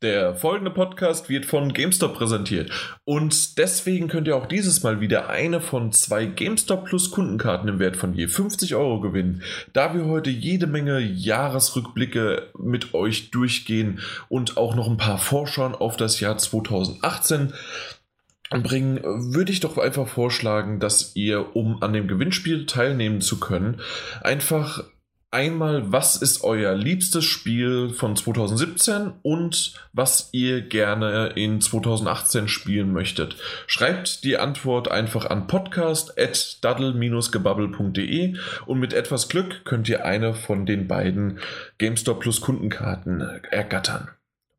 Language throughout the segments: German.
Der folgende Podcast wird von GameStop präsentiert. Und deswegen könnt ihr auch dieses Mal wieder eine von zwei GameStop Plus Kundenkarten im Wert von je 50 Euro gewinnen, da wir heute jede Menge Jahresrückblicke mit euch durchgehen und auch noch ein paar Vorschauen auf das Jahr 2018 bringen, würde ich doch einfach vorschlagen, dass ihr, um an dem Gewinnspiel teilnehmen zu können, einfach einmal, was ist euer liebstes Spiel von 2017 und was ihr gerne in 2018 spielen möchtet. Schreibt die Antwort einfach an podcast.daddle-gebubble.de und mit etwas Glück könnt ihr eine von den beiden GameStop Plus Kundenkarten ergattern.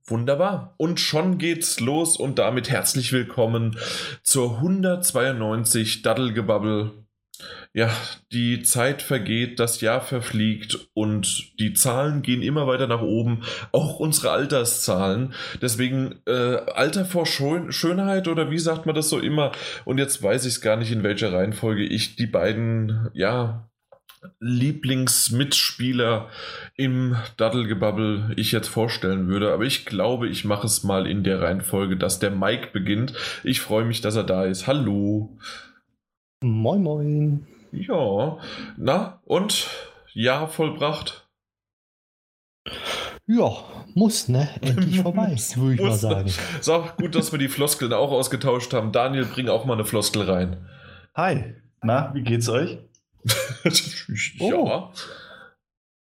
Wunderbar. Und schon geht's los und damit herzlich willkommen zur 192 Daddlegebubble ja, die Zeit vergeht, das Jahr verfliegt und die Zahlen gehen immer weiter nach oben, auch unsere Alterszahlen. Deswegen äh, Alter vor Schön Schönheit oder wie sagt man das so immer? Und jetzt weiß ich es gar nicht, in welcher Reihenfolge ich die beiden, ja, Lieblingsmitspieler im Daddelgebubble ich jetzt vorstellen würde. Aber ich glaube, ich mache es mal in der Reihenfolge, dass der Mike beginnt. Ich freue mich, dass er da ist. Hallo. Moin, moin. Ja, na und Jahr vollbracht? Ja, muss, ne? Endlich vorbei, würde ich mal sagen. So, gut, dass wir die Floskeln auch ausgetauscht haben. Daniel, bring auch mal eine Floskel rein. Hi, na, wie geht's euch? ja. Oh,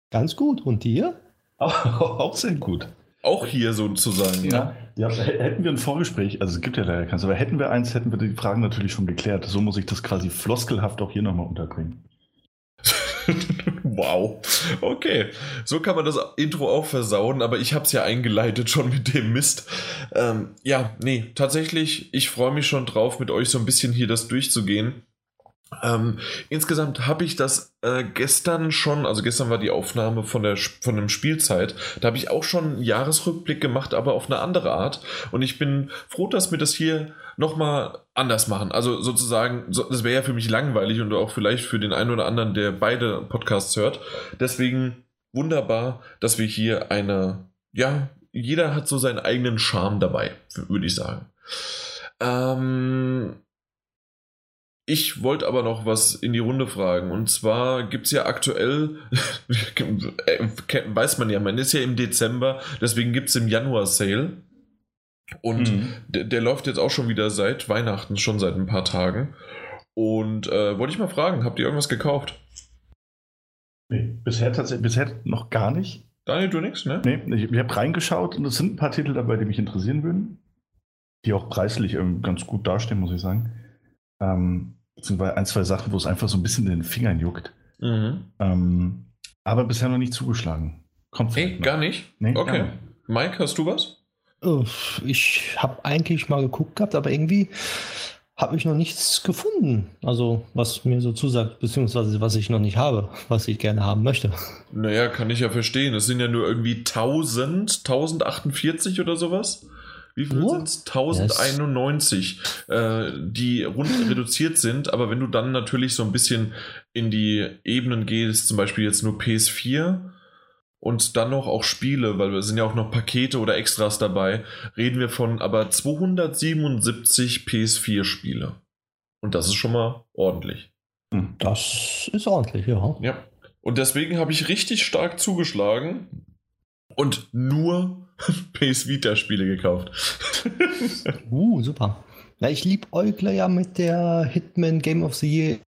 ganz gut. Und dir? Auch, auch sehr gut. Auch hier sozusagen, ja. ja. Hätten wir ein Vorgespräch, also es gibt ja leider keins, aber hätten wir eins, hätten wir die Fragen natürlich schon geklärt. So muss ich das quasi floskelhaft auch hier nochmal unterbringen. wow. Okay. So kann man das Intro auch versauen, aber ich habe es ja eingeleitet schon mit dem Mist. Ähm, ja, nee, tatsächlich, ich freue mich schon drauf, mit euch so ein bisschen hier das durchzugehen. Ähm, insgesamt habe ich das äh, gestern schon, also gestern war die Aufnahme von der von dem Spielzeit, da habe ich auch schon einen Jahresrückblick gemacht, aber auf eine andere Art. Und ich bin froh, dass wir das hier nochmal anders machen. Also sozusagen, so, das wäre ja für mich langweilig und auch vielleicht für den einen oder anderen, der beide Podcasts hört. Deswegen wunderbar, dass wir hier eine, ja, jeder hat so seinen eigenen Charme dabei, würde ich sagen. Ähm, ich wollte aber noch was in die Runde fragen. Und zwar gibt es ja aktuell, weiß man ja, man ist ja im Dezember, deswegen gibt es im Januar Sale. Und mhm. der, der, läuft jetzt auch schon wieder seit Weihnachten, schon seit ein paar Tagen. Und äh, wollte ich mal fragen, habt ihr irgendwas gekauft? Nee, bisher tatsächlich, bisher noch gar nicht. Daniel, du nix, ne? Nee, ich, ich habe reingeschaut und es sind ein paar Titel dabei, die mich interessieren würden. Die auch preislich ähm, ganz gut dastehen, muss ich sagen. Ähm, beziehungsweise ein, zwei Sachen, wo es einfach so ein bisschen in den Fingern juckt. Mhm. Ähm, aber bisher noch nicht zugeschlagen. Kommt nee, gar nicht? Nee, okay. Gar nicht. Mike, hast du was? Ich habe eigentlich mal geguckt gehabt, aber irgendwie habe ich noch nichts gefunden. Also, was mir so zusagt, beziehungsweise was ich noch nicht habe, was ich gerne haben möchte. Naja, kann ich ja verstehen. Es sind ja nur irgendwie 1000, 1048 oder sowas. Wie viel sind es? 1091, yes. äh, die rund reduziert sind. Aber wenn du dann natürlich so ein bisschen in die Ebenen gehst, zum Beispiel jetzt nur PS4 und dann noch auch Spiele, weil es sind ja auch noch Pakete oder Extras dabei, reden wir von aber 277 PS4-Spiele. Und das ist schon mal ordentlich. Hm, das ist ordentlich, ja. Ja. Und deswegen habe ich richtig stark zugeschlagen und nur PS Vita-Spiele gekauft. uh, super. Ja, ich liebe Eugler ja mit der Hitman Game of the Year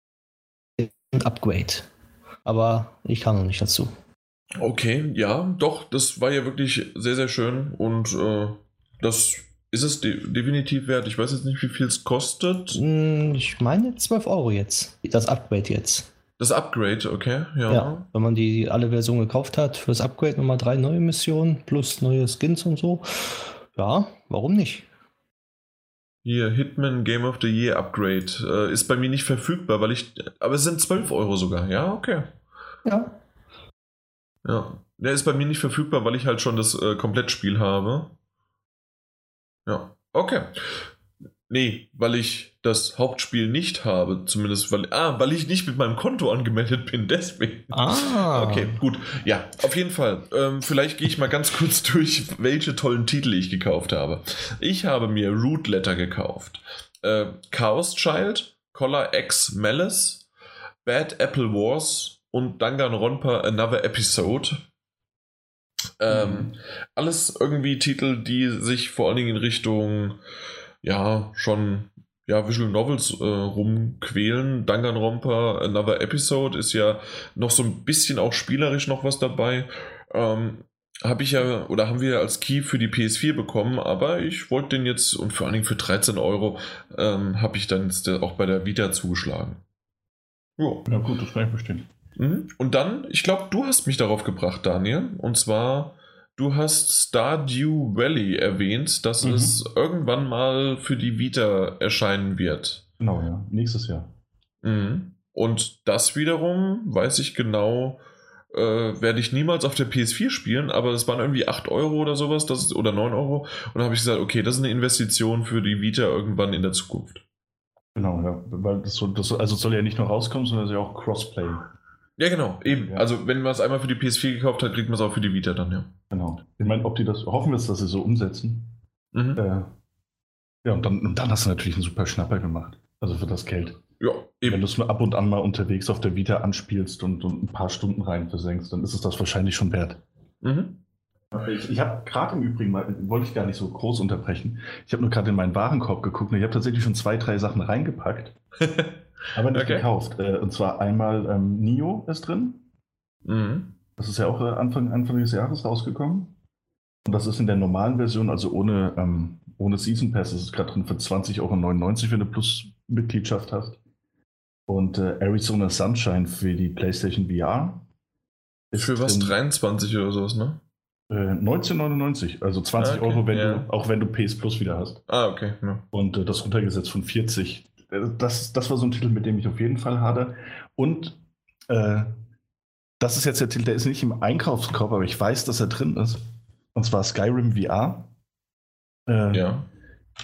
Upgrade. Aber ich kann noch nicht dazu. Okay, ja, doch, das war ja wirklich sehr, sehr schön und äh, das ist es de definitiv wert. Ich weiß jetzt nicht, wie viel es kostet. Hm, ich meine 12 Euro jetzt. Das Upgrade jetzt. Das Upgrade, okay, ja. ja. Wenn man die alle Versionen gekauft hat, für das Upgrade nochmal drei neue Missionen plus neue Skins und so. Ja, warum nicht? Hier, Hitman Game of the Year Upgrade äh, ist bei mir nicht verfügbar, weil ich. Aber es sind 12 Euro sogar, ja, okay. Ja. Ja. Der ist bei mir nicht verfügbar, weil ich halt schon das äh, Komplettspiel habe. Ja. Okay. Nee, weil ich das Hauptspiel nicht habe. Zumindest, weil, ah, weil ich nicht mit meinem Konto angemeldet bin, deswegen. Ah. Okay, gut. Ja, auf jeden Fall. Ähm, vielleicht gehe ich mal ganz kurz durch, welche tollen Titel ich gekauft habe. Ich habe mir Root Letter gekauft. Äh, Chaos Child, Collar X Malice, Bad Apple Wars und Danganronpa Another Episode. Ähm, mhm. Alles irgendwie Titel, die sich vor allen Dingen in Richtung, ja, schon ja, Visual Novels äh, rumquälen. Danganronpa Another Episode ist ja noch so ein bisschen auch spielerisch noch was dabei. Ähm, habe ich ja, oder haben wir als Key für die PS4 bekommen, aber ich wollte den jetzt, und vor allen Dingen für 13 Euro, ähm, habe ich dann jetzt auch bei der Vita zugeschlagen. Jo. Ja gut, das kann ich verstehen. Mhm. Und dann, ich glaube, du hast mich darauf gebracht, Daniel, und zwar Du hast Stardew Valley erwähnt, dass mhm. es irgendwann mal für die Vita erscheinen wird. Genau, ja. Nächstes Jahr. Mhm. Und das wiederum, weiß ich genau, äh, werde ich niemals auf der PS4 spielen, aber es waren irgendwie 8 Euro oder sowas, das ist, oder 9 Euro. Und da habe ich gesagt, okay, das ist eine Investition für die Vita irgendwann in der Zukunft. Genau, ja. Weil das, so, das also soll ja nicht nur rauskommen, sondern es ist ja auch Crossplay. Ja, genau, eben. Ja. Also, wenn man es einmal für die PS4 gekauft hat, kriegt man es auch für die Vita dann, ja. Genau. Ich meine, ob die das, hoffen wir es, dass sie so umsetzen. Mhm. Äh, ja, und dann, und dann hast du natürlich einen super Schnapper gemacht. Also für das Geld. Ja, eben. Wenn du es nur ab und an mal unterwegs auf der Vita anspielst und, und ein paar Stunden rein versenkst, dann ist es das wahrscheinlich schon wert. Mhm. Ich, ich habe gerade im Übrigen mal, wollte ich gar nicht so groß unterbrechen, ich habe nur gerade in meinen Warenkorb geguckt und ich habe tatsächlich schon zwei, drei Sachen reingepackt. Aber nicht okay. gekauft. Äh, und zwar einmal ähm, Nio ist drin. Mhm. Das ist ja auch äh, Anfang, Anfang des Jahres rausgekommen. Und das ist in der normalen Version, also ohne, ähm, ohne Season Pass. Das ist gerade drin für 20,99 Euro, wenn du Plus-Mitgliedschaft hast. Und äh, Arizona Sunshine für die PlayStation VR. für was? Drin, 23 oder sowas, ne? Äh, 19,99, also 20 ah, okay, Euro, wenn yeah. du, auch wenn du PS Plus wieder hast. Ah, okay. Ja. Und äh, das runtergesetzt von 40 das, das war so ein Titel, mit dem ich auf jeden Fall hatte. Und äh, das ist jetzt der Titel, der ist nicht im Einkaufskorb, aber ich weiß, dass er drin ist. Und zwar Skyrim VR. Äh, ja.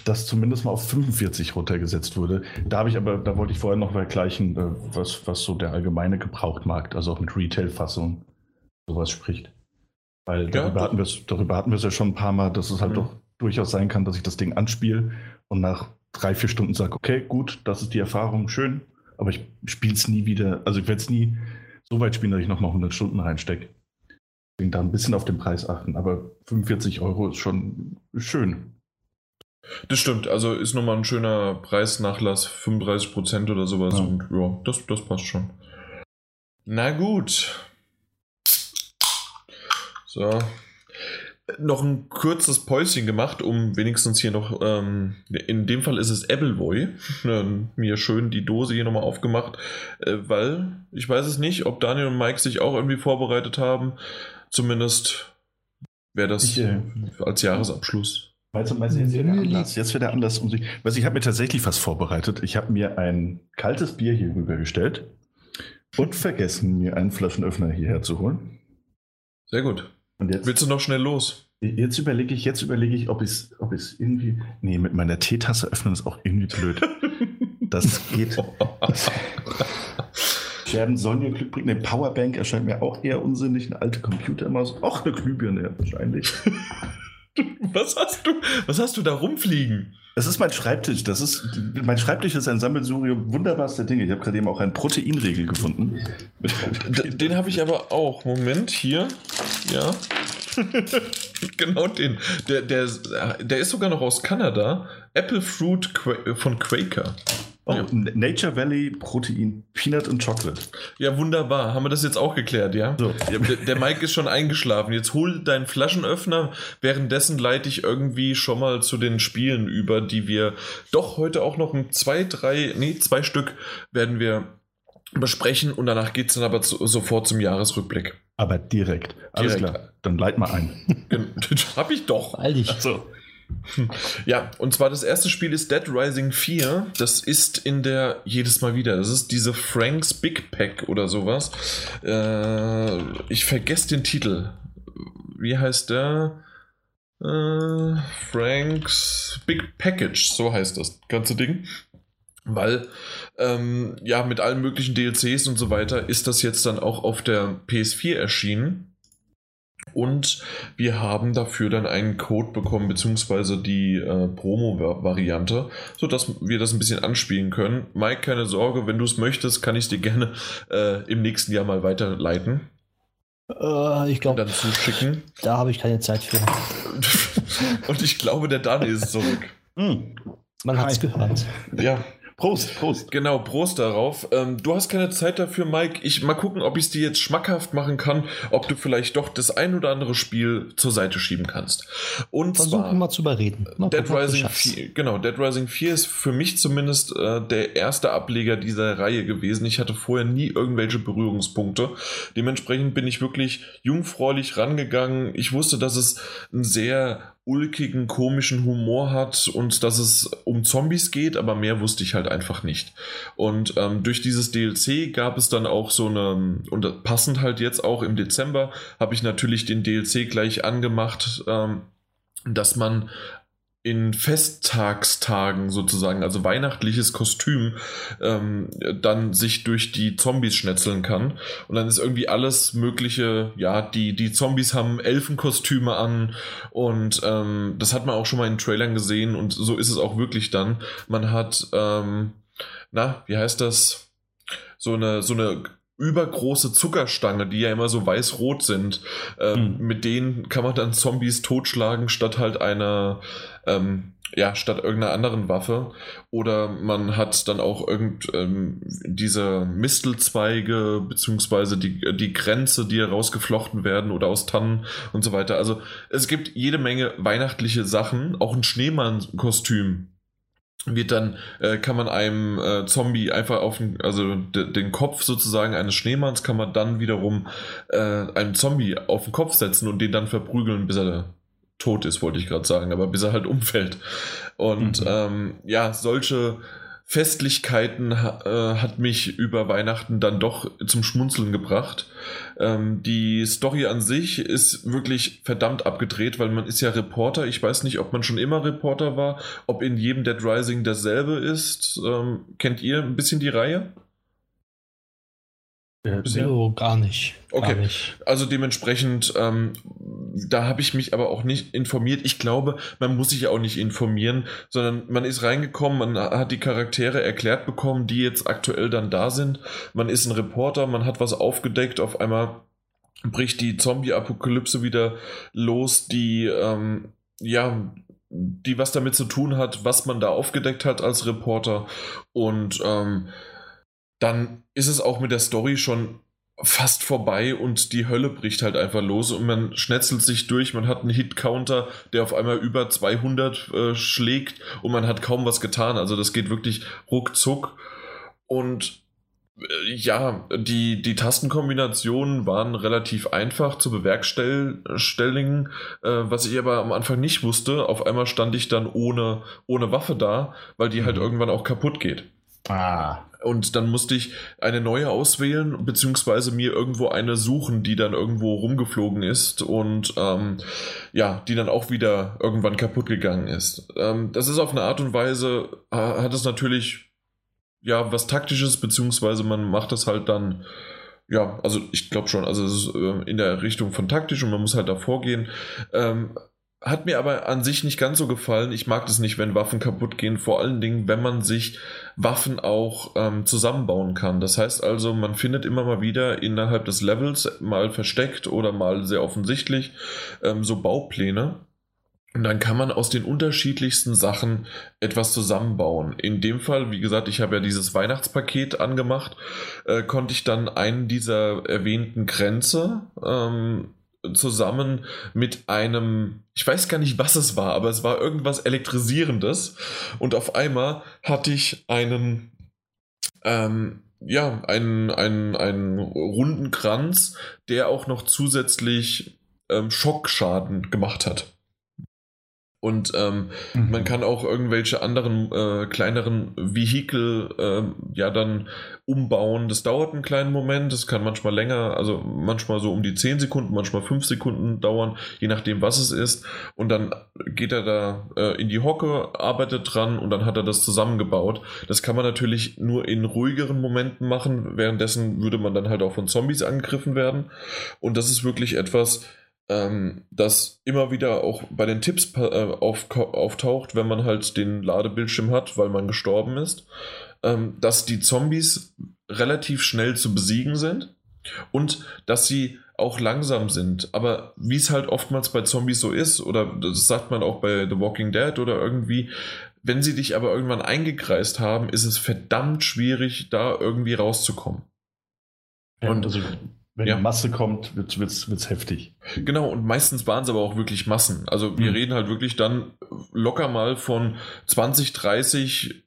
Das zumindest mal auf 45 runtergesetzt wurde. Da habe ich aber, da wollte ich vorher noch vergleichen, äh, was, was so der allgemeine Gebrauchtmarkt, also auch mit Retail-Fassung, sowas spricht. Weil ja, darüber, hatten darüber hatten wir es ja schon ein paar Mal, dass es halt mhm. doch durchaus sein kann, dass ich das Ding anspiele und nach drei, vier Stunden sage, okay, gut, das ist die Erfahrung, schön, aber ich spiele es nie wieder, also ich werde es nie so weit spielen, dass ich nochmal 100 Stunden reinstecke. Deswegen da ein bisschen auf den Preis achten, aber 45 Euro ist schon schön. Das stimmt, also ist nochmal ein schöner Preisnachlass, 35% oder sowas ja. und ja, das, das passt schon. Na gut. So, noch ein kurzes Päuschen gemacht, um wenigstens hier noch, ähm, in dem Fall ist es Appleboy, äh, mir schön die Dose hier nochmal aufgemacht, äh, weil ich weiß es nicht, ob Daniel und Mike sich auch irgendwie vorbereitet haben. Zumindest wäre das ich, äh, als Jahresabschluss. Meinst du, meinst du jetzt wieder anders? Jetzt wieder anders. Um sich, also ich habe mir tatsächlich was vorbereitet. Ich habe mir ein kaltes Bier hier rübergestellt und vergessen, mir einen Flaschenöffner hierher zu holen. Sehr gut. Willst du noch schnell los? Jetzt überlege ich, jetzt überlege ich, ob ich es ob irgendwie. Nee, mit meiner Teetasse öffnen ist auch irgendwie blöd. Das geht. Scherben sollen ja Glück bringen. Eine Powerbank erscheint mir auch eher unsinnig. Eine alte Computermaus. Auch eine Glühbirne, ja, wahrscheinlich. was hast du? Was hast du da rumfliegen? Das ist mein Schreibtisch. Das ist, mein Schreibtisch ist ein Sammelsurium wunderbarster Dinge. Ich habe gerade eben auch einen Proteinregel gefunden. Den, den habe ich aber auch. Moment, hier. Ja. genau den. Der, der, der ist sogar noch aus Kanada. Apple Fruit von Quaker. Oh, ja. Nature Valley Protein, Peanut und Chocolate. Ja, wunderbar. Haben wir das jetzt auch geklärt, ja? So. Der, der Mike ist schon eingeschlafen. Jetzt hol deinen Flaschenöffner. Währenddessen leite ich irgendwie schon mal zu den Spielen über, die wir doch heute auch noch ein zwei, drei, nee, zwei Stück werden wir besprechen und danach geht es dann aber zu, sofort zum Jahresrückblick. Aber direkt. Alles direkt. klar. Dann leit mal ein. Hab ich doch. All dich. So. Ja, und zwar das erste Spiel ist Dead Rising 4. Das ist in der, jedes Mal wieder, das ist diese Franks Big Pack oder sowas. Äh, ich vergesse den Titel. Wie heißt der? Äh, Franks Big Package, so heißt das ganze Ding. Weil, ähm, ja, mit allen möglichen DLCs und so weiter ist das jetzt dann auch auf der PS4 erschienen. Und wir haben dafür dann einen Code bekommen, beziehungsweise die äh, Promo-Variante, sodass wir das ein bisschen anspielen können. Mike, keine Sorge, wenn du es möchtest, kann ich es dir gerne äh, im nächsten Jahr mal weiterleiten. Äh, ich glaube, dann zuschicken. Da habe ich keine Zeit für. Und ich glaube, der Daniel ist zurück. Mm, man hat es gehört. Ja, Prost, Prost. Genau, Prost darauf. Ähm, du hast keine Zeit dafür, Mike. Ich mal gucken, ob ich es dir jetzt schmackhaft machen kann, ob du vielleicht doch das ein oder andere Spiel zur Seite schieben kannst. Und Versuchen zwar mal zu überreden. Mal Dead Rising schaffst. 4, genau, Dead Rising 4 ist für mich zumindest äh, der erste Ableger dieser Reihe gewesen. Ich hatte vorher nie irgendwelche Berührungspunkte. Dementsprechend bin ich wirklich jungfräulich rangegangen. Ich wusste, dass es einen sehr ulkigen, komischen Humor hat und dass es um Zombies geht, aber mehr wusste ich halt einfach nicht. Und ähm, durch dieses DLC gab es dann auch so eine, und passend halt jetzt auch im Dezember, habe ich natürlich den DLC gleich angemacht, ähm, dass man in Festtagstagen sozusagen, also weihnachtliches Kostüm, ähm, dann sich durch die Zombies schnetzeln kann. Und dann ist irgendwie alles Mögliche, ja, die, die Zombies haben Elfenkostüme an und ähm, das hat man auch schon mal in Trailern gesehen und so ist es auch wirklich dann. Man hat, ähm, na, wie heißt das? So eine, so eine übergroße Zuckerstange, die ja immer so weiß-rot sind. Ähm, Mhm. Mit denen kann man dann Zombies totschlagen, statt halt einer, ähm, ja, statt irgendeiner anderen Waffe. Oder man hat dann auch irgend ähm, diese Mistelzweige, beziehungsweise die, die Grenze, die rausgeflochten werden oder aus Tannen und so weiter. Also es gibt jede Menge weihnachtliche Sachen, auch ein Schneemann-Kostüm wird dann, äh, kann man einem äh, Zombie einfach auf den, also de, den Kopf sozusagen eines Schneemanns kann man dann wiederum äh, einem Zombie auf den Kopf setzen und den dann verprügeln, bis er tot ist, wollte ich gerade sagen, aber bis er halt umfällt. Und Mhm. ähm, ja, solche Festlichkeiten äh, hat mich über Weihnachten dann doch zum Schmunzeln gebracht. Ähm, die Story an sich ist wirklich verdammt abgedreht, weil man ist ja Reporter. Ich weiß nicht, ob man schon immer Reporter war, ob in jedem Dead Rising dasselbe ist. Ähm, kennt ihr ein bisschen die Reihe? Bisher? So, gar nicht. Okay. Gar nicht. Also dementsprechend, ähm, da habe ich mich aber auch nicht informiert. Ich glaube, man muss sich auch nicht informieren, sondern man ist reingekommen, man hat die Charaktere erklärt bekommen, die jetzt aktuell dann da sind. Man ist ein Reporter, man hat was aufgedeckt, auf einmal bricht die Zombie-Apokalypse wieder los, die, ähm, ja, die was damit zu tun hat, was man da aufgedeckt hat als Reporter. Und ähm, dann ist es auch mit der Story schon fast vorbei und die Hölle bricht halt einfach los und man schnetzelt sich durch, man hat einen Hit-Counter, der auf einmal über 200 äh, schlägt und man hat kaum was getan, also das geht wirklich ruckzuck. Und äh, ja, die, die Tastenkombinationen waren relativ einfach zu bewerkstelligen, äh, was ich aber am Anfang nicht wusste, auf einmal stand ich dann ohne, ohne Waffe da, weil die halt Mhm. irgendwann auch kaputt geht. Ah, Und dann musste ich eine neue auswählen, beziehungsweise mir irgendwo eine suchen, die dann irgendwo rumgeflogen ist und ähm, ja, die dann auch wieder irgendwann kaputt gegangen ist. Ähm, das ist auf eine Art und Weise, äh, hat es natürlich ja was Taktisches, beziehungsweise man macht das halt dann. Ja, also ich glaube schon, also es ist äh, in der Richtung von taktisch und man muss halt da vorgehen. Ähm, hat mir aber an sich nicht ganz so gefallen. Ich mag das nicht, wenn Waffen kaputt gehen. Vor allen Dingen, wenn man sich Waffen auch ähm, zusammenbauen kann. Das heißt also, man findet immer mal wieder innerhalb des Levels, mal versteckt oder mal sehr offensichtlich, ähm, so Baupläne. Und dann kann man aus den unterschiedlichsten Sachen etwas zusammenbauen. In dem Fall, wie gesagt, ich habe ja dieses Weihnachtspaket angemacht, äh, konnte ich dann einen dieser erwähnten Grenze ähm, zusammen mit einem, ich weiß gar nicht, was es war, aber es war irgendwas elektrisierendes. Und auf einmal hatte ich einen, ähm, ja, einen, einen, einen runden Kranz, der auch noch zusätzlich ähm, Schockschaden gemacht hat. Und ähm, mhm. man kann auch irgendwelche anderen äh, kleineren Vehikel äh, ja dann umbauen. Das dauert einen kleinen Moment, das kann manchmal länger, also manchmal so um die 10 Sekunden, manchmal 5 Sekunden dauern, je nachdem, was es ist. Und dann geht er da äh, in die Hocke, arbeitet dran und dann hat er das zusammengebaut. Das kann man natürlich nur in ruhigeren Momenten machen. Währenddessen würde man dann halt auch von Zombies angegriffen werden. Und das ist wirklich etwas, ähm, das immer wieder auch bei den Tipps äh, auf, auftaucht, wenn man halt den Ladebildschirm hat, weil man gestorben ist, ähm, dass die Zombies relativ schnell zu besiegen sind und dass sie auch langsam sind. Aber wie es halt oftmals bei Zombies so ist, oder das sagt man auch bei The Walking Dead oder irgendwie, wenn sie dich aber irgendwann eingekreist haben, ist es verdammt schwierig, da irgendwie rauszukommen. Ja, und also wenn ja. Masse kommt, wird es heftig. Genau, und meistens waren es aber auch wirklich Massen. Also wir mhm. reden halt wirklich dann locker mal von 20, 30 äh,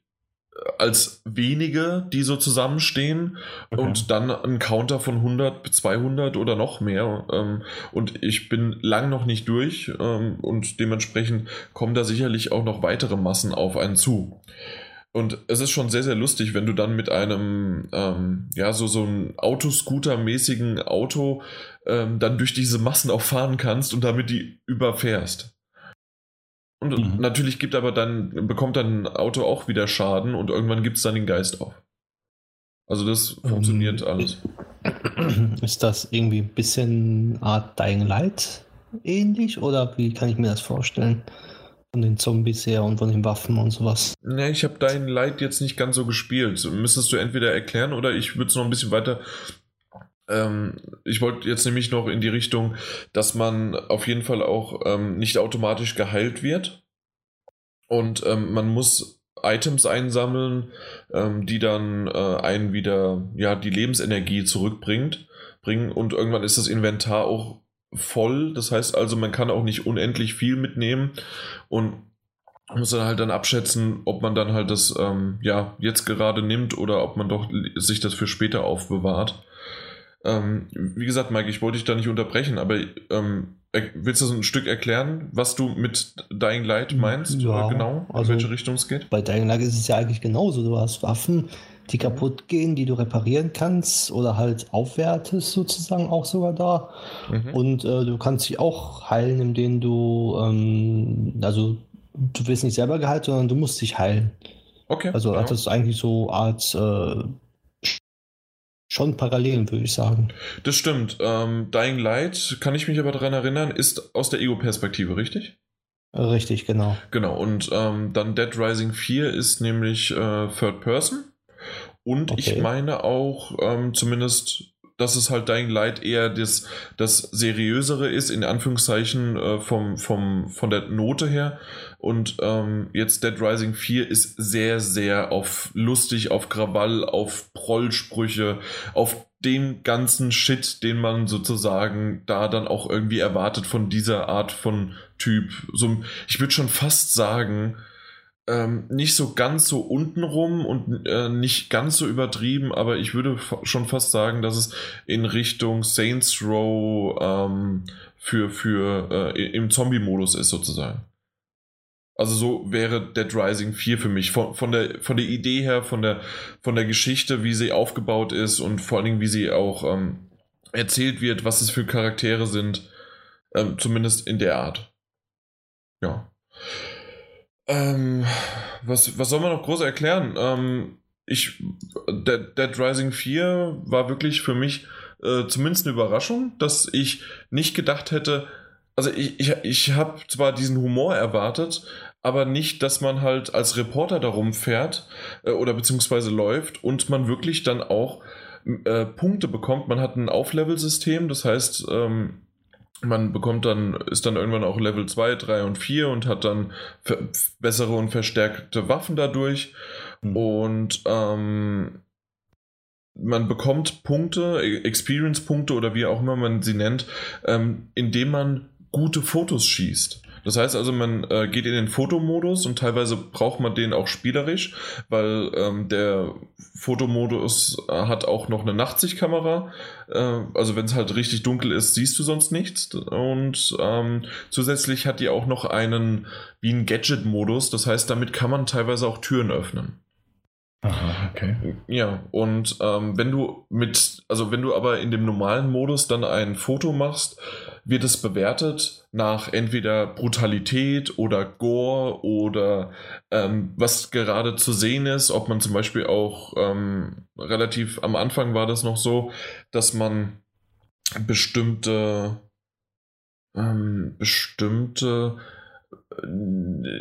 als wenige, die so zusammenstehen okay. und dann ein Counter von 100, 200 oder noch mehr. Ähm, und ich bin lang noch nicht durch ähm, und dementsprechend kommen da sicherlich auch noch weitere Massen auf einen zu. Und es ist schon sehr, sehr lustig, wenn du dann mit einem, ähm, ja, so, so ein Autoscooter-mäßigen Auto ähm, dann durch diese Massen auch fahren kannst und damit die überfährst. Und mhm. natürlich gibt aber dann, bekommt dann ein Auto auch wieder Schaden und irgendwann gibt es dann den Geist auf. Also das funktioniert um, ähm, alles. Ist das irgendwie ein bisschen Art Dying Light ähnlich oder wie kann ich mir das vorstellen? Von den Zombies her und von den Waffen und sowas. Ne, ich habe dein Leid jetzt nicht ganz so gespielt. Müsstest du entweder erklären oder ich würde es noch ein bisschen weiter. Ähm, ich wollte jetzt nämlich noch in die Richtung, dass man auf jeden Fall auch ähm, nicht automatisch geheilt wird. Und ähm, man muss Items einsammeln, ähm, die dann äh, einen wieder ja die Lebensenergie zurückbringt bringen und irgendwann ist das Inventar auch voll. Das heißt also, man kann auch nicht unendlich viel mitnehmen und muss dann halt dann abschätzen, ob man dann halt das ähm, ja jetzt gerade nimmt oder ob man doch sich das für später aufbewahrt. Ähm, wie gesagt, Mike, ich wollte dich da nicht unterbrechen, aber ähm, willst du so ein Stück erklären, was du mit Dying Light meinst? Ja, genau, in also welche Richtung es geht? Bei Dying Light ist es ja eigentlich genauso. Du hast Waffen, die kaputt gehen, die du reparieren kannst oder halt aufwertest sozusagen auch sogar da. Mhm. Und äh, du kannst sie auch heilen, indem du, ähm, also du wirst nicht selber geheilt, sondern du musst dich heilen. Okay. Also ja. das ist eigentlich so Art äh, schon Parallelen, würde ich sagen. Das stimmt. Ähm, Dying Light, kann ich mich aber daran erinnern, ist aus der Ego-Perspektive, richtig? Richtig, genau. Genau, und ähm, dann Dead Rising 4 ist nämlich äh, Third Person. Und okay. ich meine auch, ähm, zumindest, dass es halt Dying Light eher das, das seriösere ist, in Anführungszeichen äh, vom, vom, von der Note her. Und ähm, jetzt Dead Rising 4 ist sehr, sehr auf lustig, auf Krawall, auf Prollsprüche, auf den ganzen Shit, den man sozusagen da dann auch irgendwie erwartet von dieser Art von Typ. So, ich würde schon fast sagen, ähm, nicht so ganz so untenrum und äh, nicht ganz so übertrieben, aber ich würde schon fast sagen, dass es in Richtung Saints Row ähm, für, für äh, im Zombie-Modus ist sozusagen. Also so wäre Dead Rising 4 für mich. Von, von, der, von der Idee her, von der, von der Geschichte, wie sie aufgebaut ist und vor allen Dingen, wie sie auch ähm, erzählt wird, was es für Charaktere sind. Ähm, zumindest in der Art. Ja. Ähm, was, was soll man noch groß erklären? Ähm, ich, Dead, Dead, Rising 4 war wirklich für mich äh, zumindest eine Überraschung, dass ich nicht gedacht hätte, also ich, ich, ich habe zwar diesen Humor erwartet, aber nicht, dass man halt als Reporter darum fährt äh, oder beziehungsweise läuft und man wirklich dann auch äh, Punkte bekommt. Man hat ein Auflevel-System, das heißt, ähm, man bekommt dann, ist dann irgendwann auch Level 2, 3 und 4 und hat dann bessere und verstärkte Waffen dadurch. Mhm. Und ähm, man bekommt Punkte, e-, Experience-Punkte oder wie auch immer man sie nennt, ähm, indem man gute Fotos schießt. Das heißt also, man äh, geht in den Fotomodus und teilweise braucht man den auch spielerisch, weil ähm, der Fotomodus äh, hat auch noch eine Nachtsichtkamera. Äh, also wenn es halt richtig dunkel ist, siehst du sonst nichts. Und ähm, zusätzlich hat die auch noch einen wie ein Gadget-Modus. Das heißt, damit kann man teilweise auch Türen öffnen. Aha, okay. Ja, und ähm, wenn du mit, also wenn du aber in dem normalen Modus dann ein Foto machst, wird es bewertet nach entweder Brutalität oder Gore oder ähm, was gerade zu sehen ist, ob man zum Beispiel auch ähm, relativ am Anfang war das noch so, dass man bestimmte ähm, bestimmte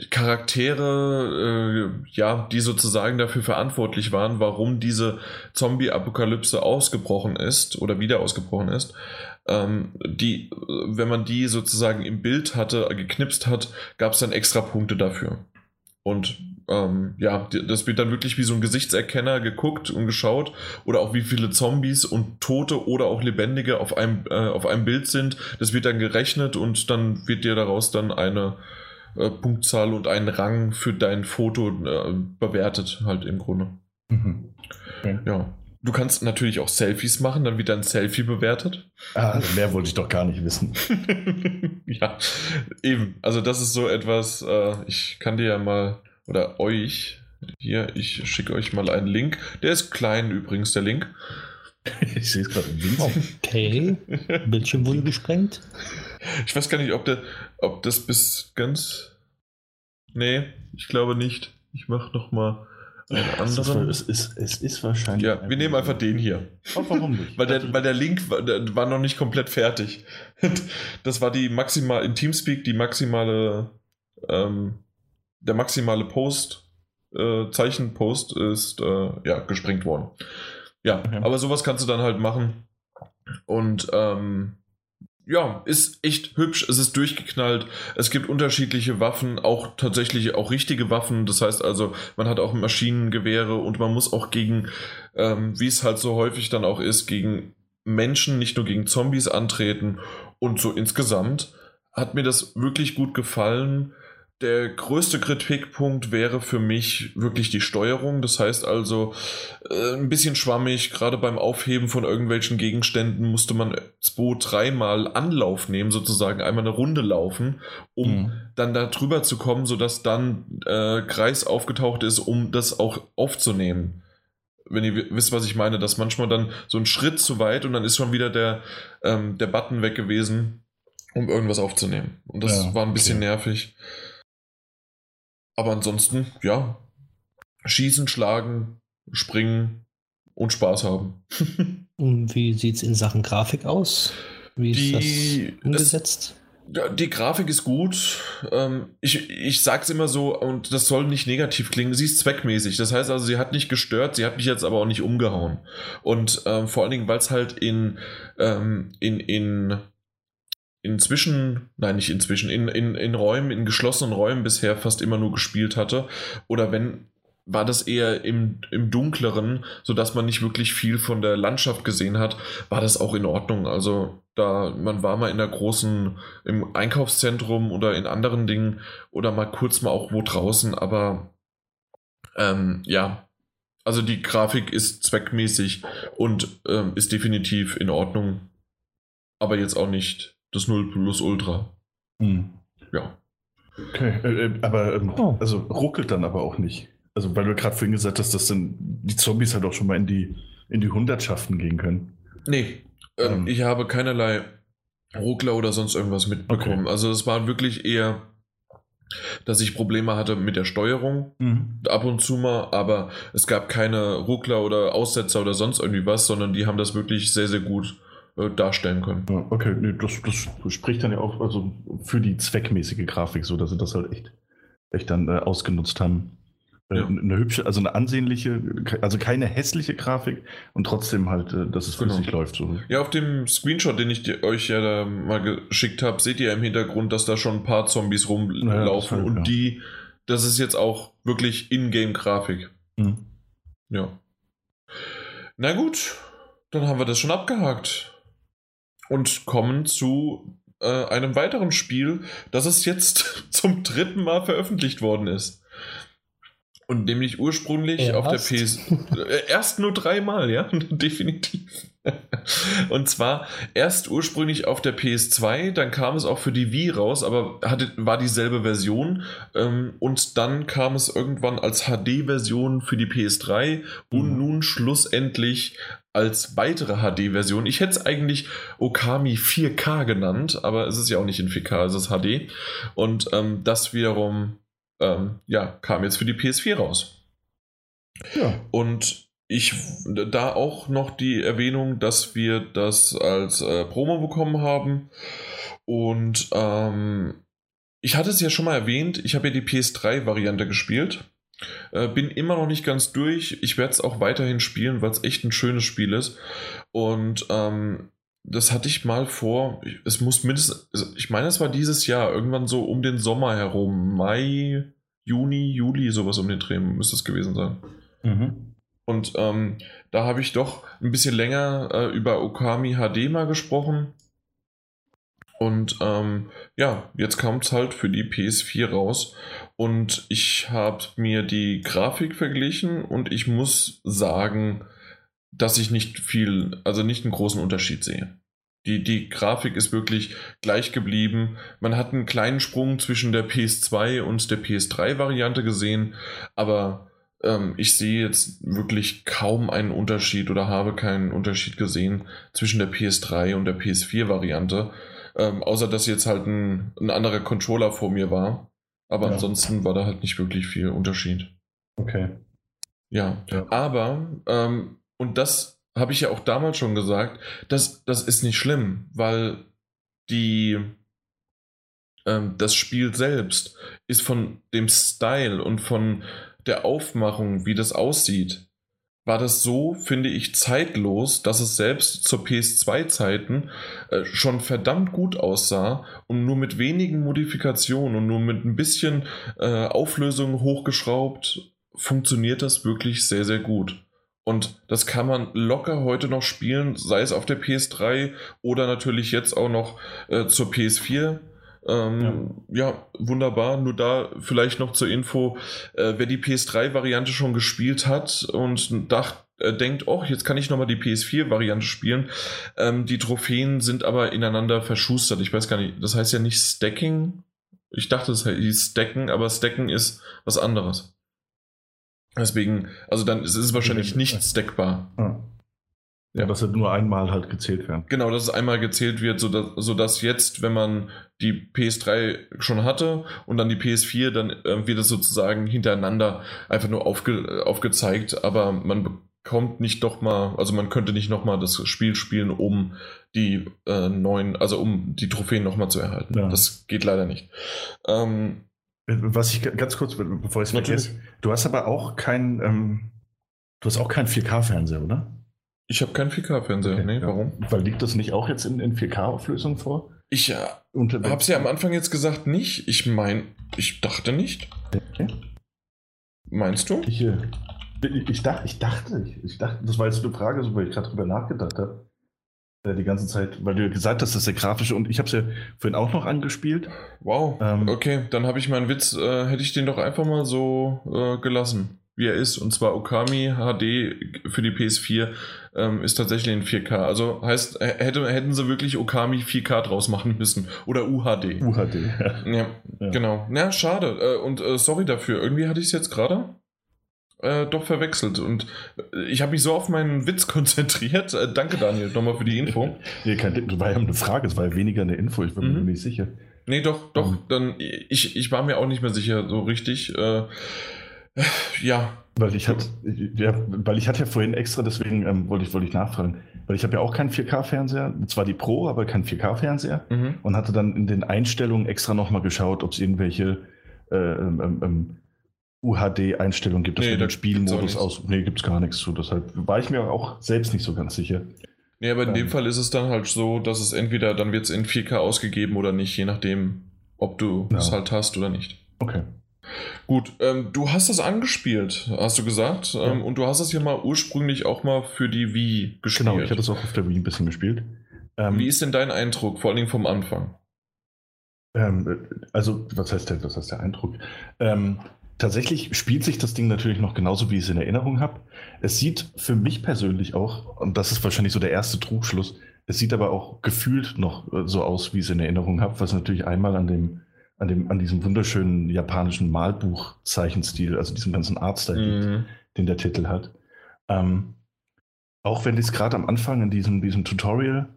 Charaktere, äh, ja, die sozusagen dafür verantwortlich waren, warum diese Zombie-Apokalypse ausgebrochen ist oder wieder ausgebrochen ist, ähm, die, wenn man die sozusagen im Bild hatte, geknipst hat, gab es dann extra Punkte dafür. Und ähm, ja, das wird dann wirklich wie so ein Gesichtserkenner geguckt und geschaut oder auch wie viele Zombies und Tote oder auch Lebendige auf einem, äh, auf einem Bild sind. Das wird dann gerechnet und dann wird dir daraus dann eine äh, Punktzahl und einen Rang für dein Foto äh, bewertet, halt im Grunde. Mhm. Okay. Ja. Du kannst natürlich auch Selfies machen, dann wird dein Selfie bewertet. Ah, also mehr wollte ich doch gar nicht wissen. ja, eben. Also das ist so etwas, äh, ich kann dir ja mal, oder euch, hier, ich schicke euch mal einen Link. Der ist klein übrigens, der Link. ich sehe es gerade im Winzig. Okay, Bildschirm wurde gesprengt. Ich weiß gar nicht, ob, der, ob das bis ganz. Nee, ich glaube nicht. Ich mache nochmal einen anderen. Es ist, es ist wahrscheinlich. Ja, wir nehmen einfach den hier. Oh, warum nicht? weil, der, weil der Link war, der war noch nicht komplett fertig. Das war die maximal in Teamspeak die maximale. Ähm, der maximale Post, äh, Zeichenpost ist äh, ja gesprengt worden. Ja, okay. aber sowas kannst du dann halt machen. Und ähm, ja, ist echt hübsch, es ist durchgeknallt. Es gibt unterschiedliche Waffen, auch tatsächlich auch richtige Waffen. Das heißt also, man hat auch Maschinengewehre und man muss auch gegen, ähm, wie es halt so häufig dann auch ist, gegen Menschen, nicht nur gegen Zombies antreten. Und so insgesamt hat mir das wirklich gut gefallen. Der größte Kritikpunkt wäre für mich wirklich die Steuerung. Das heißt also, äh, ein bisschen schwammig, gerade beim Aufheben von irgendwelchen Gegenständen musste man zwei, dreimal Anlauf nehmen, sozusagen einmal eine Runde laufen, um mhm. dann da drüber zu kommen, sodass dann äh, Kreis aufgetaucht ist, um das auch aufzunehmen wenn ihr wisst, was ich meine, dass manchmal dann so ein Schritt zu weit und dann ist schon wieder der, ähm, der Button weg gewesen, um irgendwas aufzunehmen. Und das ja, war ein bisschen okay. nervig. Aber ansonsten, ja, schießen, schlagen, springen und Spaß haben. und wie sieht es in Sachen Grafik aus? Wie ist die, das umgesetzt? Das, die Grafik ist gut. Ähm, ich, ich sag's immer so, und das soll nicht negativ klingen, sie ist zweckmäßig. Das heißt also, sie hat nicht gestört, sie hat mich jetzt aber auch nicht umgehauen. Und ähm, vor allen Dingen, weil es halt in, ähm, in, in inzwischen, nein, nicht inzwischen, in, in, in Räumen, in geschlossenen Räumen bisher fast immer nur gespielt hatte. Oder wenn, war das eher im, im Dunkleren, sodass man nicht wirklich viel von der Landschaft gesehen hat, war das auch in Ordnung. Also da, man war mal in der großen, im Einkaufszentrum oder in anderen Dingen oder mal kurz mal auch wo draußen, aber ähm, ja, also die Grafik ist zweckmäßig und ähm, ist definitiv in Ordnung, aber jetzt auch nicht das 0 Plus Ultra. Hm. Ja. Okay, äh, äh, aber ähm, oh. also ruckelt dann aber auch nicht. Also weil du gerade vorhin gesagt hast, dass dann die Zombies halt auch schon mal in die, in die Hundertschaften gehen können. Nee, ähm, ähm. ich habe keinerlei Ruckler oder sonst irgendwas mitbekommen. Okay. Also es war wirklich eher, dass ich Probleme hatte mit der Steuerung mhm. ab und zu mal, aber es gab keine Ruckler oder Aussetzer oder sonst irgendwie was, sondern die haben das wirklich sehr, sehr gut äh, darstellen können. Ja, okay, nee, das, das spricht dann ja auch also für die zweckmäßige Grafik, so dass sie das halt echt, echt dann äh, ausgenutzt haben. Äh, ja. Eine hübsche, also eine ansehnliche, also keine hässliche Grafik und trotzdem halt, äh, dass es flüssig genau. läuft. So. Ja, auf dem Screenshot, den ich dir, euch ja da mal geschickt habe, seht ihr im Hintergrund, dass da schon ein paar Zombies rumlaufen ja, und ja. die, das ist jetzt auch wirklich Ingame-Grafik. Mhm. Ja. Na gut, dann haben wir das schon abgehakt und kommen zu äh, einem weiteren Spiel, das es jetzt zum dritten Mal veröffentlicht worden ist. Und nämlich ursprünglich erst? auf der PS. Äh, erst nur dreimal, ja, definitiv. Und zwar erst ursprünglich auf der PS2, dann kam es auch für die Wii raus, aber hatte, war dieselbe Version. Ähm, und dann kam es irgendwann als HD-Version für die PS3 und mhm. nun schlussendlich als weitere HD-Version. Ich hätte es eigentlich Okami 4K genannt, aber es ist ja auch nicht in 4K, es ist HD. Und ähm, das wiederum ähm, ja, kam jetzt für die PS4 raus. Ja. Und ich, da auch noch die Erwähnung, dass wir das als äh, Promo bekommen haben. Und ähm, ich hatte es ja schon mal erwähnt, ich habe ja die PS3-Variante gespielt. Äh, bin immer noch nicht ganz durch. Ich werde es auch weiterhin spielen, weil es echt ein schönes Spiel ist. Und ähm, das hatte ich mal vor. Es muss mindestens, also ich meine, es war dieses Jahr, irgendwann so um den Sommer herum, Mai, Juni, Juli, sowas um den Dreh müsste es gewesen sein. Mhm. Und ähm, da habe ich doch ein bisschen länger äh, über Okami HD mal gesprochen. Und ähm, ja, jetzt kam es halt für die PS4 raus. Und ich habe mir die Grafik verglichen und ich muss sagen, dass ich nicht viel, also nicht einen großen Unterschied sehe. Die, die Grafik ist wirklich gleich geblieben. Man hat einen kleinen Sprung zwischen der PS2 und der PS3-Variante gesehen, aber ich sehe jetzt wirklich kaum einen Unterschied oder habe keinen Unterschied gesehen zwischen der PS3 und der PS4-Variante. Ähm, außer dass jetzt halt ein, ein anderer Controller vor mir war. Aber ja. ansonsten war da halt nicht wirklich viel Unterschied. Okay. Ja, ja. aber, ähm, und das habe ich ja auch damals schon gesagt, das, das ist nicht schlimm, weil die, ähm, das Spiel selbst ist von dem Style und von der Aufmachung, wie das aussieht, war das so, finde ich, zeitlos, dass es selbst zur PS2-Zeiten äh, schon verdammt gut aussah und nur mit wenigen Modifikationen und nur mit ein bisschen äh, Auflösung hochgeschraubt funktioniert das wirklich sehr, sehr gut. Und das kann man locker heute noch spielen, sei es auf der PS3 oder natürlich jetzt auch noch äh, zur PS4. Ähm, ja. ja. wunderbar. Nur da vielleicht noch zur Info, äh, wer die PS3-Variante schon gespielt hat und dacht, äh, denkt, oh, jetzt kann ich nochmal die PS4-Variante spielen. Ähm, die Trophäen sind aber ineinander verschustert. Ich weiß gar nicht, das heißt ja nicht Stacking. Ich dachte, es hieß Stacken, aber Stacken ist was anderes. Deswegen, also dann ist es wahrscheinlich nicht stackbar. Ja. ja, dass es nur einmal halt gezählt werden. Genau, dass es einmal gezählt wird, sodass, sodass jetzt, wenn man die PS3 schon hatte und dann die PS4, dann äh, wird es sozusagen hintereinander einfach nur aufge, aufgezeigt, aber man bekommt nicht doch mal, also man könnte nicht nochmal das Spiel spielen, um die äh, neuen, also um die Trophäen nochmal zu erhalten. Ja. Das geht leider nicht. Ähm, was ich ganz kurz, bevor ich es vergesse, du hast aber auch kein, ähm, du hast auch keinen 4K-Fernseher, oder? Ich habe keinen 4K-Fernseher, okay, nee, ja. warum? Weil liegt das nicht auch jetzt in, in 4K-Auflösung vor? Ich äh, habe es ja am Anfang jetzt gesagt nicht. Ich meine, ich dachte nicht. Okay. Meinst du? Ich, äh, ich, dachte, ich dachte, ich, dachte, das war jetzt eine Frage, weil ich gerade drüber nachgedacht habe. Äh, die ganze Zeit, weil du gesagt hast, das ist der grafische und ich habe es ja vorhin auch noch angespielt. Wow. Ähm, okay, dann habe ich meinen Witz, äh, hätte ich den doch einfach mal so äh, gelassen, wie er ist. Und zwar Okami HD für die PS4 ähm, ist tatsächlich in 4K. Also heißt, hätte, hätten sie wirklich Okami 4K draus machen müssen. Oder UHD. UHD, ja. ja, ja. genau. Na, schade. Äh, und äh, sorry dafür. Irgendwie hatte ich es jetzt gerade äh, doch verwechselt. Und äh, ich habe mich so auf meinen Witz konzentriert. Äh, danke, Daniel, nochmal für die Info. nee, kein, das war ja eine Frage, es war ja weniger eine Info, ich bin mhm. mir nicht sicher. Nee, doch, doch. Mhm. Dann, ich, ich war mir auch nicht mehr sicher, so richtig. Äh, ja. Weil ich hatte, ja, weil ich hatte ja vorhin extra, deswegen ähm, wollte ich, wollte ich nachfragen, weil ich habe ja auch keinen 4K-Fernseher, zwar die Pro, aber keinen 4K-Fernseher mhm. und hatte dann in den Einstellungen extra nochmal geschaut, ob es irgendwelche äh, ähm, ähm, UHD-Einstellung gibt, dass nee, man den Spielmodus aus. Nee, gibt es gar nichts zu. Deshalb war ich mir auch selbst nicht so ganz sicher. Nee, aber in ähm, dem Fall ist es dann halt so, dass es entweder dann wird es in 4K ausgegeben oder nicht, je nachdem, ob du ja. es halt hast oder nicht. Okay. Gut, ähm, du hast das angespielt, hast du gesagt. Ja. Ähm, und du hast es ja mal ursprünglich auch mal für die Wii gespielt. Genau, ich hatte es auch auf der Wii ein bisschen gespielt. Ähm, Wie ist denn dein Eindruck, vor allen Dingen vom Anfang? Ähm, also, was heißt der, was heißt der Eindruck? Ähm, tatsächlich spielt sich das Ding natürlich noch genauso, wie ich es in Erinnerung habe. Es sieht für mich persönlich auch, und das ist wahrscheinlich so der erste Trugschluss, es sieht aber auch gefühlt noch äh, so aus, wie ich es in Erinnerung habe, was natürlich einmal an dem, an dem, an diesem wunderschönen japanischen Malbuch-Zeichenstil, also diesem ganzen Artstyle, mhm. den der Titel hat. Ähm, auch wenn es gerade am Anfang in diesem, diesem Tutorial,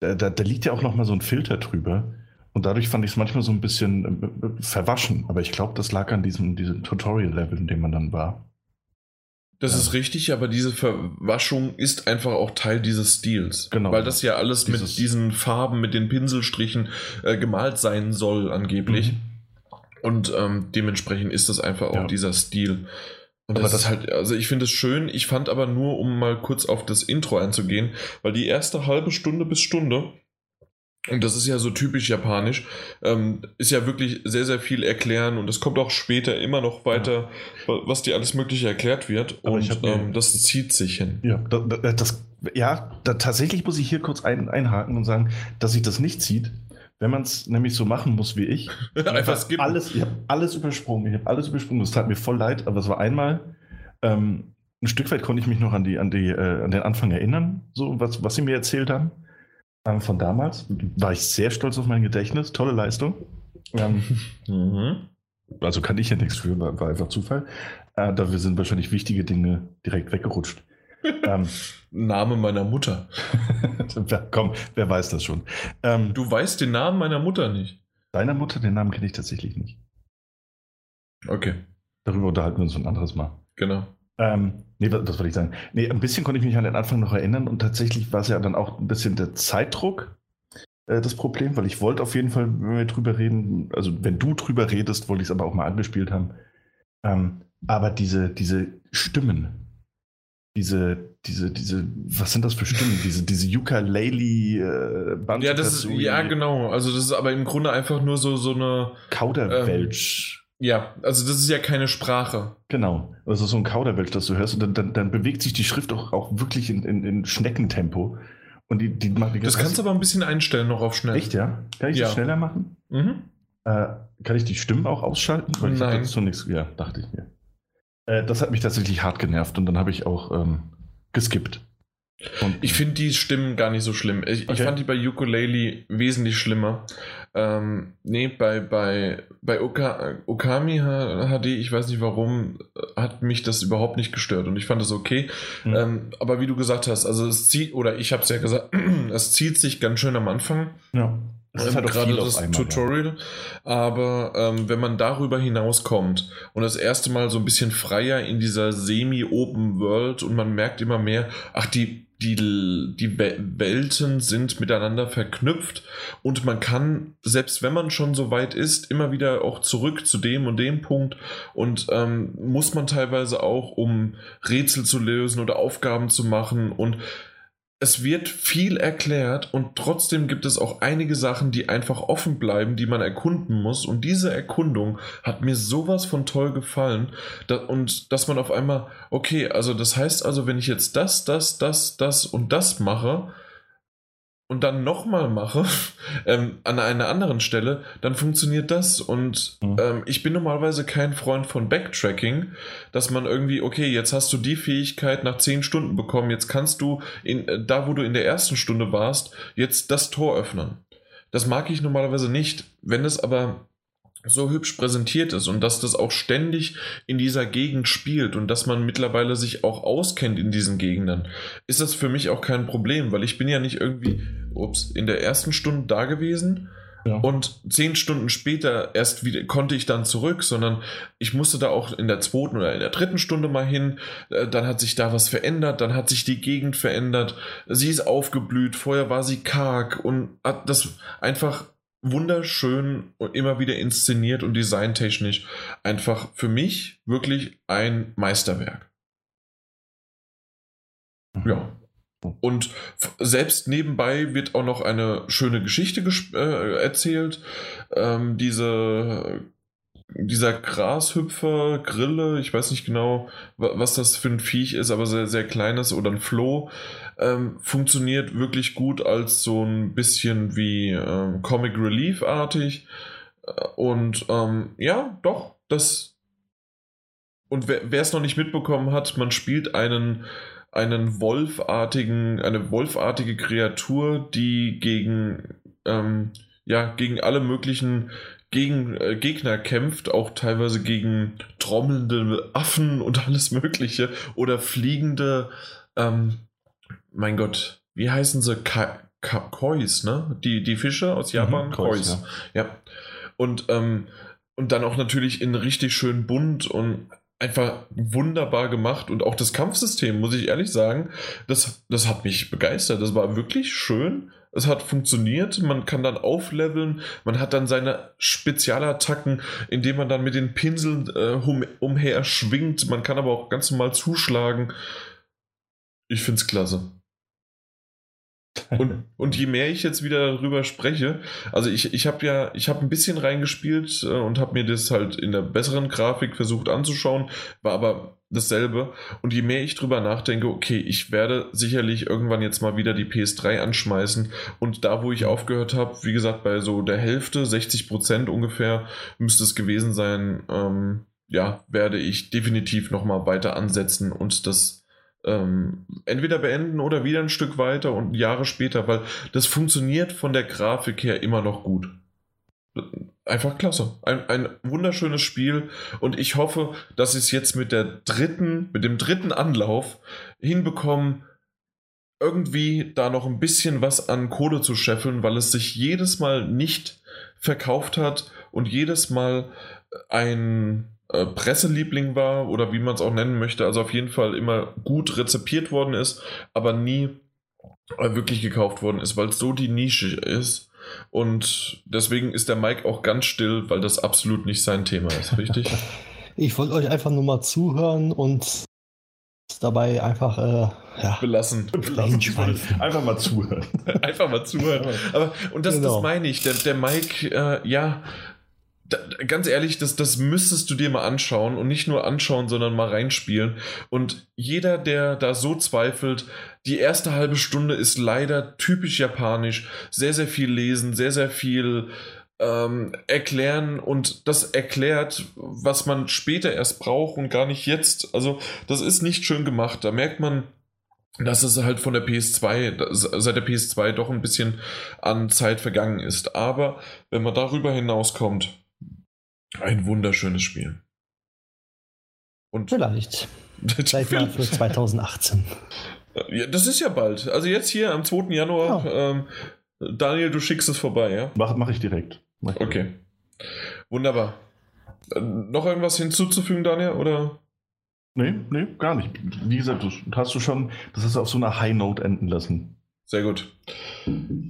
da, da, da liegt ja auch noch mal so ein Filter drüber und dadurch fand ich es manchmal so ein bisschen äh, verwaschen. Aber ich glaube, das lag an diesem, diesem Tutorial-Level, in dem man dann war. Das ja. ist richtig, aber diese Verwaschung ist einfach auch Teil dieses Stils. Genau. Weil das ja alles dieses mit diesen Farben, mit den Pinselstrichen äh, gemalt sein soll, angeblich. Mhm. Und ähm, dementsprechend ist das einfach auch ja. dieser Stil. Und aber das, ist halt, also ich finde es schön, ich fand aber nur, um mal kurz auf das Intro einzugehen, weil die erste halbe Stunde bis Stunde und das ist ja so typisch japanisch, ähm, ist ja wirklich sehr, sehr viel erklären und es kommt auch später immer noch weiter, ja. was dir alles Mögliche erklärt wird. Aber und ähm, das zieht sich hin. Ja, das, das, ja da, tatsächlich muss ich hier kurz ein, einhaken und sagen, dass sich das nicht zieht, wenn man es nämlich so machen muss wie ich. Einfach skippen. Alles, ich habe alles übersprungen. Ich habe alles übersprungen. Das tat mir voll leid, aber es war einmal. Ähm, ein Stück weit konnte ich mich noch an, die, an, die, äh, an den Anfang erinnern, so was, was sie mir erzählt haben von damals. War ich sehr stolz auf mein Gedächtnis. Tolle Leistung. Ähm, mhm. Also kann ich ja nichts für, war, war einfach Zufall. Äh, dafür sind wahrscheinlich wichtige Dinge direkt weggerutscht. ähm, Name meiner Mutter. Komm, wer weiß das schon? Ähm, du weißt den Namen meiner Mutter nicht. Deiner Mutter, den Namen kenne ich tatsächlich nicht. Okay. Darüber unterhalten wir uns ein anderes Mal. Genau. Ähm, nee, was, was wollte ich sagen? Nee, ein bisschen konnte ich mich an den Anfang noch erinnern und tatsächlich war es ja dann auch ein bisschen der Zeitdruck äh, das Problem, weil ich wollte auf jeden Fall, wenn wir drüber reden, also wenn du drüber redest, wollte ich es aber auch mal angespielt haben. Ähm, aber diese, diese Stimmen, diese, diese, diese, was sind das für Stimmen? diese, diese Ukulele, äh, Ja, das ist, ja, genau. Also, das ist aber im Grunde einfach nur so, so eine. Kauderwelsch. Ähm, ja, also das ist ja keine Sprache. Genau. Also so ein Kauderwelsch, das du hörst. Und dann, dann, dann bewegt sich die Schrift auch, auch wirklich in, in, in Schneckentempo. Und die, die macht die Das kannst du aber ein bisschen einstellen noch auf schnell. Echt, ja? Kann ich ja. das schneller machen? Mhm. Äh, kann ich die Stimmen auch ausschalten? Weil ich Nein. So nichts, ja, dachte ich mir. Äh, das hat mich tatsächlich hart genervt und dann habe ich auch ähm, geskippt. Und ich finde die Stimmen gar nicht so schlimm. Ich, okay. ich fand die bei Ukulele wesentlich schlimmer. Ähm, nee, bei, bei, bei Oka, Okami HD, ich weiß nicht warum, hat mich das überhaupt nicht gestört und ich fand das okay. Mhm. Ähm, aber wie du gesagt hast, also es zieht, oder ich habe es ja gesagt, es zieht sich ganz schön am Anfang. Ja. Das ist halt gerade das einmal, Tutorial. Ja. Aber ähm, wenn man darüber hinauskommt und das erste Mal so ein bisschen freier in dieser semi-open World und man merkt immer mehr, ach, die, die, die Welten sind miteinander verknüpft und man kann, selbst wenn man schon so weit ist, immer wieder auch zurück zu dem und dem Punkt und ähm, muss man teilweise auch, um Rätsel zu lösen oder Aufgaben zu machen und es wird viel erklärt und trotzdem gibt es auch einige Sachen, die einfach offen bleiben, die man erkunden muss. Und diese Erkundung hat mir sowas von toll gefallen. und dass man auf einmal, okay, also das heißt also, wenn ich jetzt das, das, das, das und das mache, und dann nochmal mache ähm, an einer anderen Stelle, dann funktioniert das. Und mhm. ähm, ich bin normalerweise kein Freund von Backtracking, dass man irgendwie, okay, jetzt hast du die Fähigkeit nach zehn Stunden bekommen, jetzt kannst du in, äh, da, wo du in der ersten Stunde warst, jetzt das Tor öffnen. Das mag ich normalerweise nicht. Wenn es aber so hübsch präsentiert ist und dass das auch ständig in dieser Gegend spielt und dass man mittlerweile sich auch auskennt in diesen Gegenden, ist das für mich auch kein Problem, weil ich bin ja nicht irgendwie, ups, in der ersten Stunde da gewesen ja. und zehn Stunden später erst wieder konnte ich dann zurück, sondern ich musste da auch in der zweiten oder in der dritten Stunde mal hin, äh, dann hat sich da was verändert, dann hat sich die Gegend verändert, sie ist aufgeblüht, vorher war sie karg und hat das einfach wunderschön und immer wieder inszeniert und designtechnisch einfach für mich wirklich ein Meisterwerk. Mhm. Ja. Und selbst nebenbei wird auch noch eine schöne Geschichte äh, erzählt. Ähm, diese dieser Grashüpfer, Grille, ich weiß nicht genau, was das für ein Viech ist, aber sehr, sehr kleines oder ein Floh, ähm, funktioniert wirklich gut als so ein bisschen wie ähm, Comic Relief-artig. Und ähm, ja, doch, das. Und wer es noch nicht mitbekommen hat, man spielt einen einen wolfartigen, eine wolfartige Kreatur, die gegen, ähm, ja, gegen alle möglichen gegen äh, Gegner kämpft, auch teilweise gegen trommelnde Affen und alles Mögliche oder fliegende, ähm, mein Gott, wie heißen sie? Ka Ka Kois, ne? Die, die Fische aus mhm, Japan? Mhm, Kois, ja. ja. Und, ähm, und dann auch natürlich in richtig schön bunt und einfach wunderbar gemacht und auch das Kampfsystem, muss ich ehrlich sagen, das, das hat mich begeistert. Das war wirklich schön. Es hat funktioniert. Man kann dann aufleveln. Man hat dann seine Spezialattacken, indem man dann mit den Pinseln äh, um, umher schwingt. Man kann aber auch ganz normal zuschlagen. Ich finde es klasse. Und, und je mehr ich jetzt wieder darüber spreche, also ich, ich habe ja, ich habe ein bisschen reingespielt äh, und habe mir das halt in der besseren Grafik versucht anzuschauen, war aber dasselbe. Und je mehr ich drüber nachdenke, okay, ich werde sicherlich irgendwann jetzt mal wieder die PS3 anschmeißen. Und da, wo ich aufgehört habe, wie gesagt, bei so der Hälfte, 60 Prozent ungefähr, müsste es gewesen sein, ähm, ja, werde ich definitiv nochmal weiter ansetzen und das ähm, entweder beenden oder wieder ein Stück weiter und Jahre später, weil das funktioniert von der Grafik her immer noch gut. Einfach klasse. Ein, ein wunderschönes Spiel und ich hoffe, dass sie es jetzt mit der dritten, mit dem dritten Anlauf hinbekommen, irgendwie da noch ein bisschen was an Kohle zu scheffeln, weil es sich jedes Mal nicht verkauft hat und jedes Mal ein äh, Presseliebling war oder wie man es auch nennen möchte. Also auf jeden Fall immer gut rezipiert worden ist, aber nie äh, wirklich gekauft worden ist, weil es so die Nische ist. Und deswegen ist der Mike auch ganz still, weil das absolut nicht sein Thema ist, richtig? Ich wollte euch einfach nur mal zuhören und dabei einfach äh, ja, belassen. belassen. Einfach mal zuhören. einfach mal zuhören. Aber, und das, genau. das meine ich. Der, der Mike, äh, ja, da, ganz ehrlich, das, das müsstest du dir mal anschauen und nicht nur anschauen, sondern mal reinspielen. Und jeder, der da so zweifelt, die erste halbe Stunde ist leider typisch japanisch. Sehr, sehr viel lesen, sehr, sehr viel ähm, erklären und das erklärt, was man später erst braucht und gar nicht jetzt. Also, das ist nicht schön gemacht. Da merkt man, dass es halt von der PS2, seit der PS2 doch ein bisschen an Zeit vergangen ist. Aber wenn man darüber hinauskommt, ein wunderschönes Spiel. Und Vielleicht. Vielleicht mal für 2018. Ja, das ist ja bald. Also jetzt hier am 2. Januar. Ja. Ähm, Daniel, du schickst es vorbei, ja? Mach, mach ich direkt. Mach ich okay. Direkt. Wunderbar. Äh, noch irgendwas hinzuzufügen, Daniel? Oder? Nee, nee, gar nicht. Wie gesagt, du hast du schon, das hast du auf so einer High Note enden lassen. Sehr gut.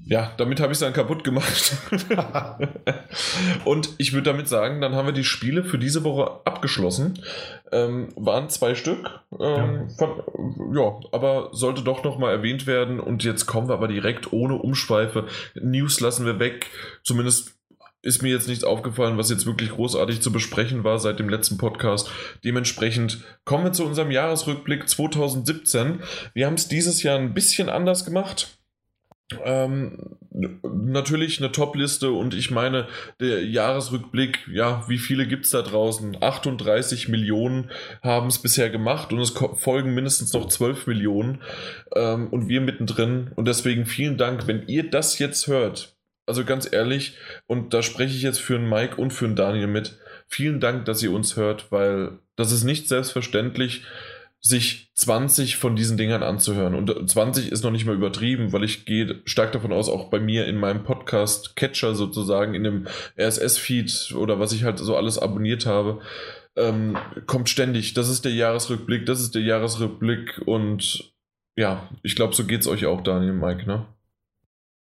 Ja, damit habe ich es dann kaputt gemacht. und ich würde damit sagen, dann haben wir die Spiele für diese Woche abgeschlossen. Ähm, waren zwei Stück. Ähm, ja. Von, ja. aber sollte doch nochmal erwähnt werden. Und jetzt kommen wir aber direkt ohne Umschweife. News lassen wir weg. Zumindest ist mir jetzt nichts aufgefallen, was jetzt wirklich großartig zu besprechen war seit dem letzten Podcast. Dementsprechend kommen wir zu unserem Jahresrückblick 2017. Wir haben es dieses Jahr ein bisschen anders gemacht. Ähm, natürlich eine Top-Liste und ich meine, der Jahresrückblick, ja, wie viele gibt es da draußen? 38 Millionen haben es bisher gemacht und es folgen mindestens noch 12 Millionen ähm, und wir mittendrin. Und deswegen vielen Dank, wenn ihr das jetzt hört also ganz ehrlich, und da spreche ich jetzt für einen Mike und für einen Daniel mit, vielen Dank, dass ihr uns hört, weil das ist nicht selbstverständlich, sich 20 von diesen Dingern anzuhören. Und 20 ist noch nicht mal übertrieben, weil ich gehe stark davon aus, auch bei mir in meinem Podcast Catcher sozusagen, in dem RSS-Feed oder was ich halt so alles abonniert habe, ähm, kommt ständig. Das ist der Jahresrückblick, das ist der Jahresrückblick und ja, ich glaube, so geht es euch auch, Daniel, Mike, ne?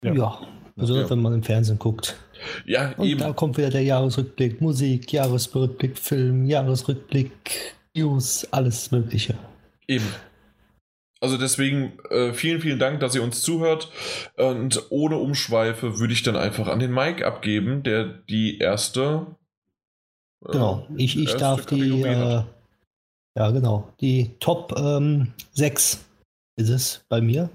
Ja. ja. Besonders ja. wenn man im Fernsehen guckt. Ja, Und eben. da kommt wieder der Jahresrückblick, Musik, Jahresrückblick, Film, Jahresrückblick, News, alles Mögliche. Eben. Also deswegen äh, vielen, vielen Dank, dass ihr uns zuhört. Und ohne Umschweife würde ich dann einfach an den Mike abgeben, der die erste Genau, äh, ich, ich darf die, äh, ja genau, die Top ähm, 6 ist es bei mir.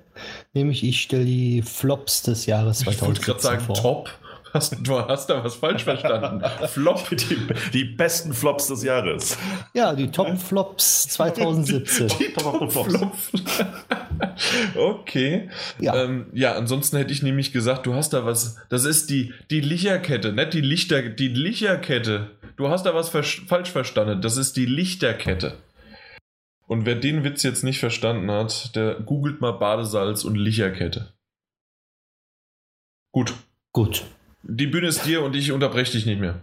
Nämlich ich stelle die Flops des Jahres 2017 Ich wollte gerade sagen vor. Top. Hast, du hast da was falsch verstanden. Flop. Die, die, besten Flops des Jahres. Ja, die Top-Flops 2017. Die, die Top-Flops. okay. Ja. Ähm, ja, ansonsten hätte ich nämlich gesagt, du hast da was. Das ist die, die Licherkette, nicht die Lichter, die Licherkette. Du hast da was falsch verstanden. Das ist die Lichterkette. Und wer den Witz jetzt nicht verstanden hat, der googelt mal Badesalz und Licherkette. Gut. Gut. Die Bühne ist dir und ich unterbreche dich nicht mehr.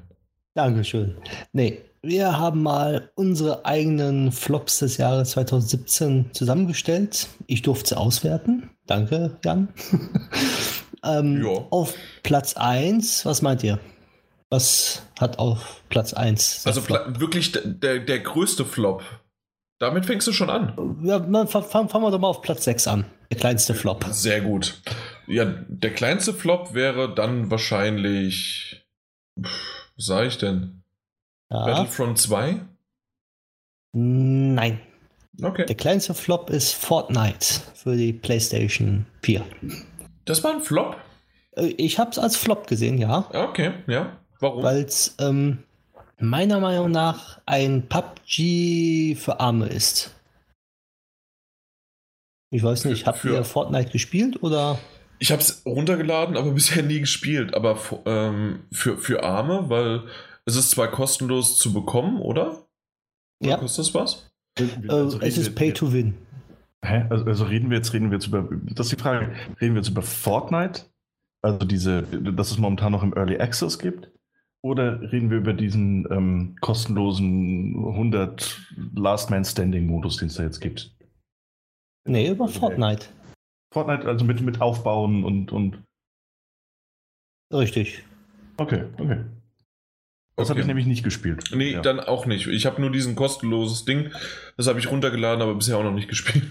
Dankeschön. Nee, wir haben mal unsere eigenen Flops des Jahres 2017 zusammengestellt. Ich durfte sie auswerten. Danke, Jan. ähm, auf Platz 1, was meint ihr? Was hat auf Platz 1? Also wirklich der, der größte Flop. Damit fängst du schon an. Ja, fangen fang wir doch mal auf Platz 6 an. Der kleinste Flop. Sehr gut. Ja, der kleinste Flop wäre dann wahrscheinlich. Was sage ich denn? Ja. Battlefront 2? Nein. Okay. Der kleinste Flop ist Fortnite für die PlayStation 4. Das war ein Flop? Äh, ich habe es als Flop gesehen, ja. Okay, ja. Warum? Weil es ähm, meiner Meinung nach ein PUBG für Arme ist. Ich weiß nicht, habt ihr Fortnite gespielt oder? Ich habe es runtergeladen, aber bisher nie gespielt. Aber ähm, für, für Arme, weil es ist zwar kostenlos zu bekommen, oder? oder ja. Kostet das was? Also es ist Pay to Win. Hä? Also, also, reden wir jetzt, reden wir jetzt über, das ist die Frage, reden wir jetzt über Fortnite? Also diese, dass es momentan noch im Early Access gibt? Oder reden wir über diesen ähm, kostenlosen 100 Last Man Standing Modus, den es da jetzt gibt? Nee, über Fortnite. Fortnite, also mit, mit Aufbauen und, und. Richtig. Okay, okay. Das okay. habe ich nämlich nicht gespielt. Nee, ja. dann auch nicht. Ich habe nur diesen kostenloses Ding. Das habe ich runtergeladen, aber bisher auch noch nicht gespielt.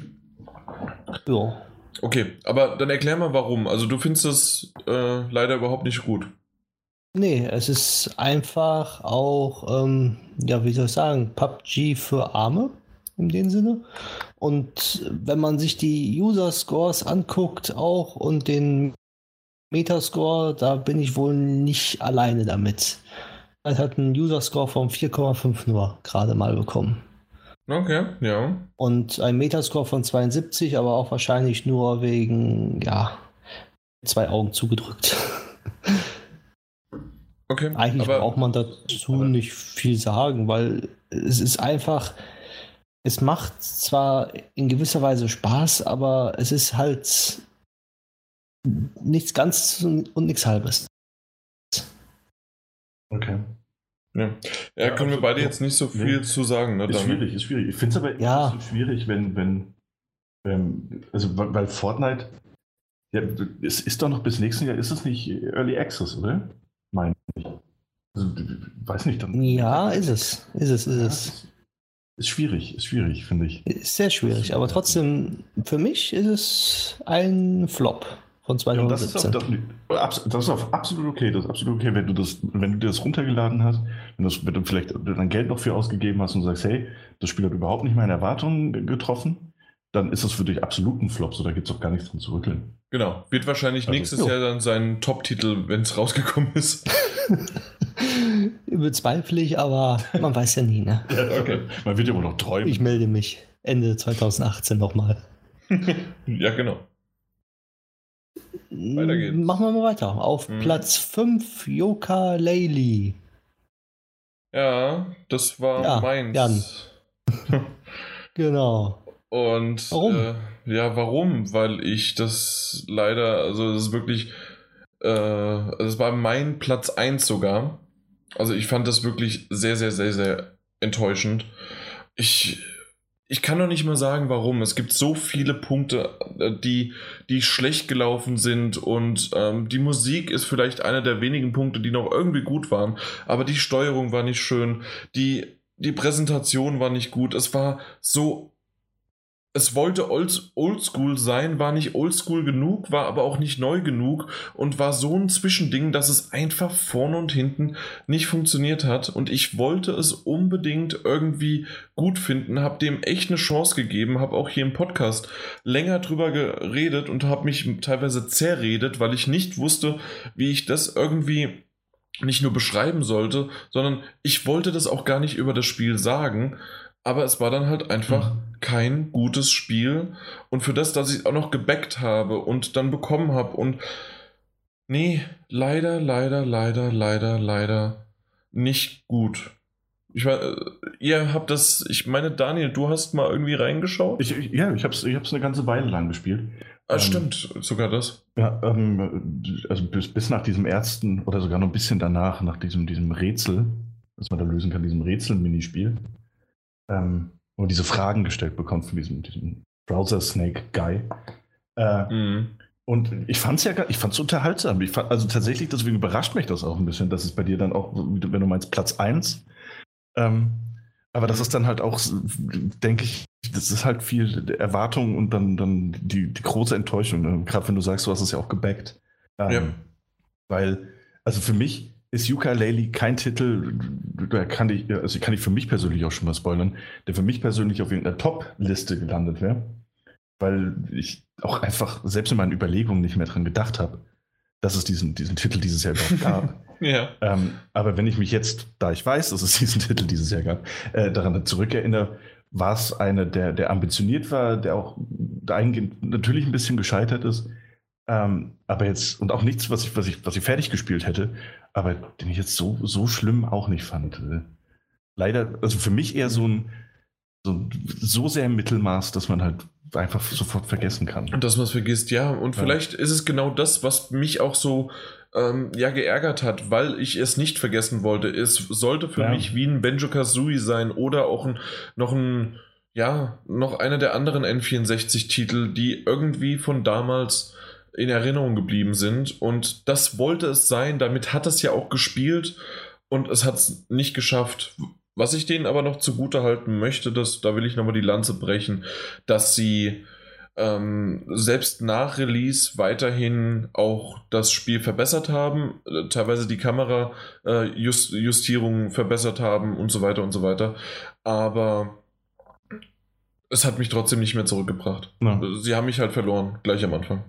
Ja. Okay, aber dann erklär mal warum. Also du findest das äh, leider überhaupt nicht gut. Nee, es ist einfach auch, ähm, ja, wie soll ich sagen, PUBG für Arme in dem Sinne. Und wenn man sich die User Scores anguckt auch und den Metascore, da bin ich wohl nicht alleine damit. Er hat einen User Score von 4,5 nur gerade mal bekommen. Okay, ja. Und ein Metascore von 72, aber auch wahrscheinlich nur wegen, ja, zwei Augen zugedrückt. Okay. Eigentlich braucht man dazu nicht viel sagen, weil es ist einfach, es macht zwar in gewisser Weise Spaß, aber es ist halt nichts ganz und nichts halbes. Okay. Ja, ja können also, wir beide jetzt nicht so viel nee, zu sagen. Ne, ist dann. schwierig, ist schwierig. Ich finde es aber ja. bisschen schwierig, wenn, wenn, wenn, also weil Fortnite, ja, es ist doch noch bis nächsten Jahr, ist es nicht Early Access, oder? Meine ich. Also, weiß nicht. Dann, ja, ist es. Ist es, ist es. Ist schwierig, ist schwierig, finde ich. Ist sehr schwierig, aber trotzdem, für mich ist es ein Flop von 2017. Ja, das, ist auch, das, ist auch absolut okay. Das ist absolut okay, wenn du das, wenn du dir das runtergeladen hast, wenn, das, wenn du vielleicht dein Geld noch für ausgegeben hast und sagst, hey, das Spiel hat überhaupt nicht meine Erwartungen getroffen, dann ist das für dich absolut ein Flop, so da gibt es auch gar nichts dran zu rütteln. Genau, wird wahrscheinlich also, nächstes jo. Jahr dann sein Top-Titel, wenn es rausgekommen ist. Bezweifle ich, aber man weiß ja nie, ne? ja, okay. Man wird ja wohl noch träumen. Ich melde mich Ende 2018 nochmal. ja, genau. Weiter geht's. Machen wir mal weiter. Auf mhm. Platz 5 Yoka Laylee. Ja, das war ja, meins. Jan. genau. Und warum? Äh, ja, warum? Weil ich das leider, also das ist wirklich, äh, also es war mein Platz 1 sogar. Also ich fand das wirklich sehr, sehr, sehr, sehr enttäuschend. Ich, ich kann noch nicht mal sagen, warum. Es gibt so viele Punkte, äh, die, die schlecht gelaufen sind und ähm, die Musik ist vielleicht einer der wenigen Punkte, die noch irgendwie gut waren, aber die Steuerung war nicht schön, die, die Präsentation war nicht gut. Es war so es wollte old, oldschool sein, war nicht oldschool genug, war aber auch nicht neu genug und war so ein Zwischending, dass es einfach vorne und hinten nicht funktioniert hat. Und ich wollte es unbedingt irgendwie gut finden, habe dem echt eine Chance gegeben, habe auch hier im Podcast länger drüber geredet und habe mich teilweise zerredet, weil ich nicht wusste, wie ich das irgendwie nicht nur beschreiben sollte, sondern ich wollte das auch gar nicht über das Spiel sagen, aber es war dann halt einfach mhm. kein gutes Spiel. Und für das, dass ich auch noch gebackt habe und dann bekommen habe und nee, leider, leider, leider, leider, leider nicht gut. Ich meine, äh, ihr habt das, ich meine, Daniel, du hast mal irgendwie reingeschaut? Ich, ich, ja, ich habe es ich hab's eine ganze Weile lang gespielt. Ah, ähm, stimmt, sogar das. Ja, ähm, also bis, bis nach diesem ersten oder sogar noch ein bisschen danach, nach diesem, diesem Rätsel, das man da lösen kann, diesem Rätsel-Minispiel, ähm, wo diese Fragen gestellt bekommt von diesem, diesem Browser-Snake-Guy. Äh, mhm. Und ich fand es ja, ich fand es unterhaltsam. Ich fand, also tatsächlich, deswegen überrascht mich das auch ein bisschen, dass es bei dir dann auch, wenn du meinst, Platz 1. Ähm, aber das ist dann halt auch, denke ich, das ist halt viel Erwartung und dann, dann die, die große Enttäuschung. Ne? Gerade wenn du sagst, du hast es ja auch gebackt. Ähm, ja. Weil, also für mich, ist Ukulele kein Titel, da kann ich, also kann ich für mich persönlich auch schon mal spoilern, der für mich persönlich auf irgendeiner Top-Liste gelandet wäre, weil ich auch einfach selbst in meinen Überlegungen nicht mehr dran gedacht habe, dass es diesen, diesen Titel dieses Jahr überhaupt gab. ja. Ähm, aber wenn ich mich jetzt, da ich weiß, dass es diesen Titel dieses Jahr gab, äh, daran zurückerinnere, war es einer, der, der ambitioniert war, der auch dahingehend natürlich ein bisschen gescheitert ist, ähm, aber jetzt, und auch nichts, was ich, was ich, was ich fertig gespielt hätte, aber den ich jetzt so, so schlimm auch nicht fand. Leider, also für mich eher so ein, so, so sehr im Mittelmaß, dass man halt einfach sofort vergessen kann. Und dass man es vergisst, ja. Und ja. vielleicht ist es genau das, was mich auch so ähm, ja geärgert hat, weil ich es nicht vergessen wollte. Es sollte für ja. mich wie ein Benjo Kazooie sein oder auch ein, noch ein, ja, noch einer der anderen N64-Titel, die irgendwie von damals in Erinnerung geblieben sind. Und das wollte es sein. Damit hat es ja auch gespielt und es hat es nicht geschafft. Was ich denen aber noch zugute halten möchte, dass, da will ich nochmal die Lanze brechen, dass sie ähm, selbst nach Release weiterhin auch das Spiel verbessert haben, äh, teilweise die Kamerajustierungen äh, verbessert haben und so weiter und so weiter. Aber es hat mich trotzdem nicht mehr zurückgebracht. Ja. Sie haben mich halt verloren, gleich am Anfang.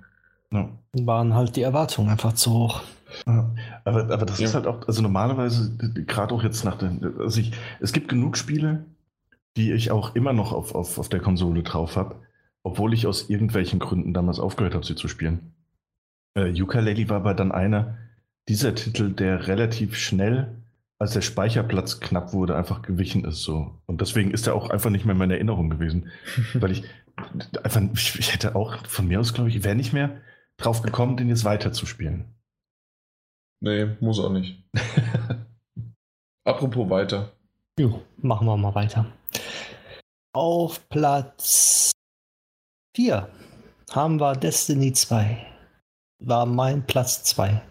Ja. Waren halt die Erwartungen einfach zu hoch. Ja, aber, aber das ja. ist halt auch, also normalerweise, gerade auch jetzt nach den, also ich, es gibt genug Spiele, die ich auch immer noch auf, auf, auf der Konsole drauf habe, obwohl ich aus irgendwelchen Gründen damals aufgehört habe, sie zu spielen. Äh, Ukulele war aber dann einer dieser Titel, der relativ schnell, als der Speicherplatz knapp wurde, einfach gewichen ist. So. Und deswegen ist er auch einfach nicht mehr in meiner Erinnerung gewesen. weil ich einfach, ich hätte auch von mir aus, glaube ich, wäre nicht mehr drauf gekommen, den jetzt weiterzuspielen. Nee, muss auch nicht. Apropos weiter. Jo, machen wir mal weiter. Auf Platz 4 haben wir Destiny 2. War mein Platz 2.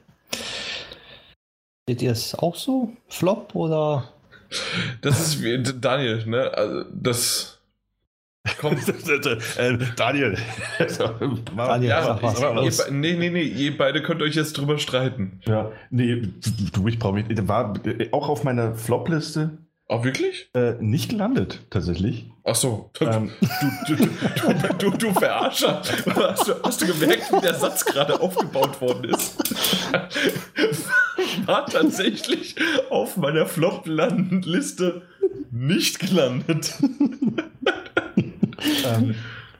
Seht ihr es auch so? Flop oder? Das ist wie Daniel, ne? Also das Komm. äh, Daniel. Daniel, ja, sag was. Ihr, nee, nee, nee, ihr beide könnt euch jetzt drüber streiten. Ja, nee, du, ich brauche mich. War auch auf meiner Flop-Liste. Auch wirklich? Äh, nicht gelandet, tatsächlich. Ach so. Ähm. Du, du, du, du, du Verarscher. Hast du, hast du gemerkt, wie der Satz gerade aufgebaut worden ist? War tatsächlich auf meiner Flop-Liste nicht gelandet ähm,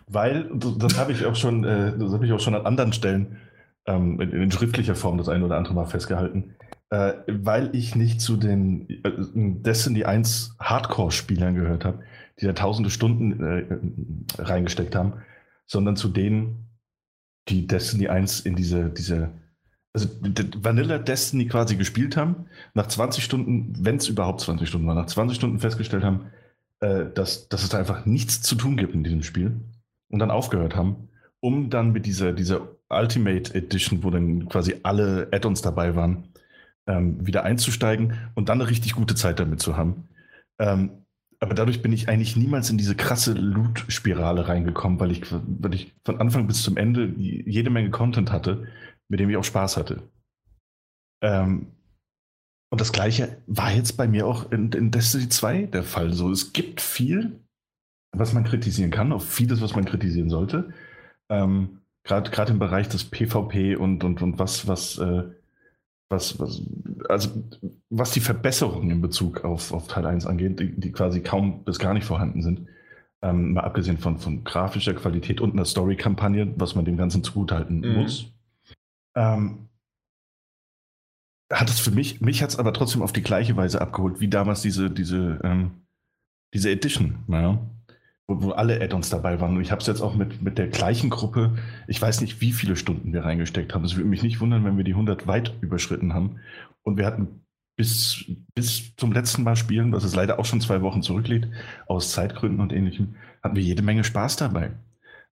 weil, das habe ich auch schon, äh, das habe ich auch schon an anderen Stellen ähm, in, in, schriftlicher Form das eine oder andere Mal festgehalten, äh, weil ich nicht zu den äh, Destiny 1 Hardcore-Spielern gehört habe, die da tausende Stunden äh, reingesteckt haben, sondern zu denen, die Destiny 1 in diese, diese also Vanilla Destiny quasi gespielt haben, nach 20 Stunden, wenn es überhaupt 20 Stunden war, nach 20 Stunden festgestellt haben, äh, dass, dass es da einfach nichts zu tun gibt in diesem Spiel und dann aufgehört haben, um dann mit dieser, dieser Ultimate Edition, wo dann quasi alle Add-ons dabei waren, ähm, wieder einzusteigen und dann eine richtig gute Zeit damit zu haben. Ähm, aber dadurch bin ich eigentlich niemals in diese krasse Loot-Spirale reingekommen, weil ich, weil ich von Anfang bis zum Ende jede Menge Content hatte, mit dem ich auch Spaß hatte. Ähm, und das gleiche war jetzt bei mir auch in, in, Destiny 2 der Fall. So, es gibt viel, was man kritisieren kann, auch vieles, was man kritisieren sollte. Ähm, Gerade im Bereich des PvP und, und, und was, was äh, was, was, also was die Verbesserungen in Bezug auf, auf Teil 1 angeht, die, die quasi kaum bis gar nicht vorhanden sind, ähm, mal abgesehen von, von grafischer Qualität und einer Story-Kampagne, was man dem Ganzen zugutehalten mhm. muss, ähm, hat es für mich, mich hat es aber trotzdem auf die gleiche Weise abgeholt, wie damals diese, diese, ähm, diese Edition. Ja? wo, wo alle Add-ons dabei waren. Und ich habe es jetzt auch mit, mit der gleichen Gruppe, ich weiß nicht, wie viele Stunden wir reingesteckt haben. Es würde mich nicht wundern, wenn wir die 100 weit überschritten haben. Und wir hatten bis, bis zum letzten Mal spielen, was es leider auch schon zwei Wochen zurückliegt, aus Zeitgründen und ähnlichem, hatten wir jede Menge Spaß dabei.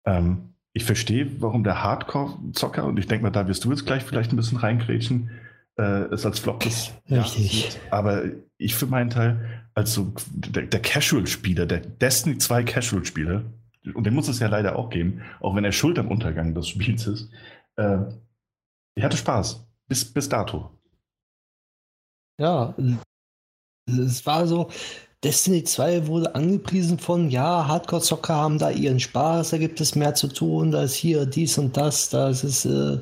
Ähm, ich verstehe, warum der Hardcore-Zocker, und ich denke mal, da wirst du jetzt gleich vielleicht ein bisschen reingrätschen, äh, es als Flop ist. Richtig. Ja, aber ich für meinen Teil, als so der, der Casual-Spieler, der Destiny 2 Casual-Spieler, und den muss es ja leider auch geben, auch wenn er schuld am Untergang des Spiels ist, äh, ich hatte Spaß. Bis, bis dato. Ja, es war so, Destiny 2 wurde angepriesen von, ja, Hardcore-Zocker haben da ihren Spaß, da gibt es mehr zu tun, da ist hier dies und das, das ist, äh,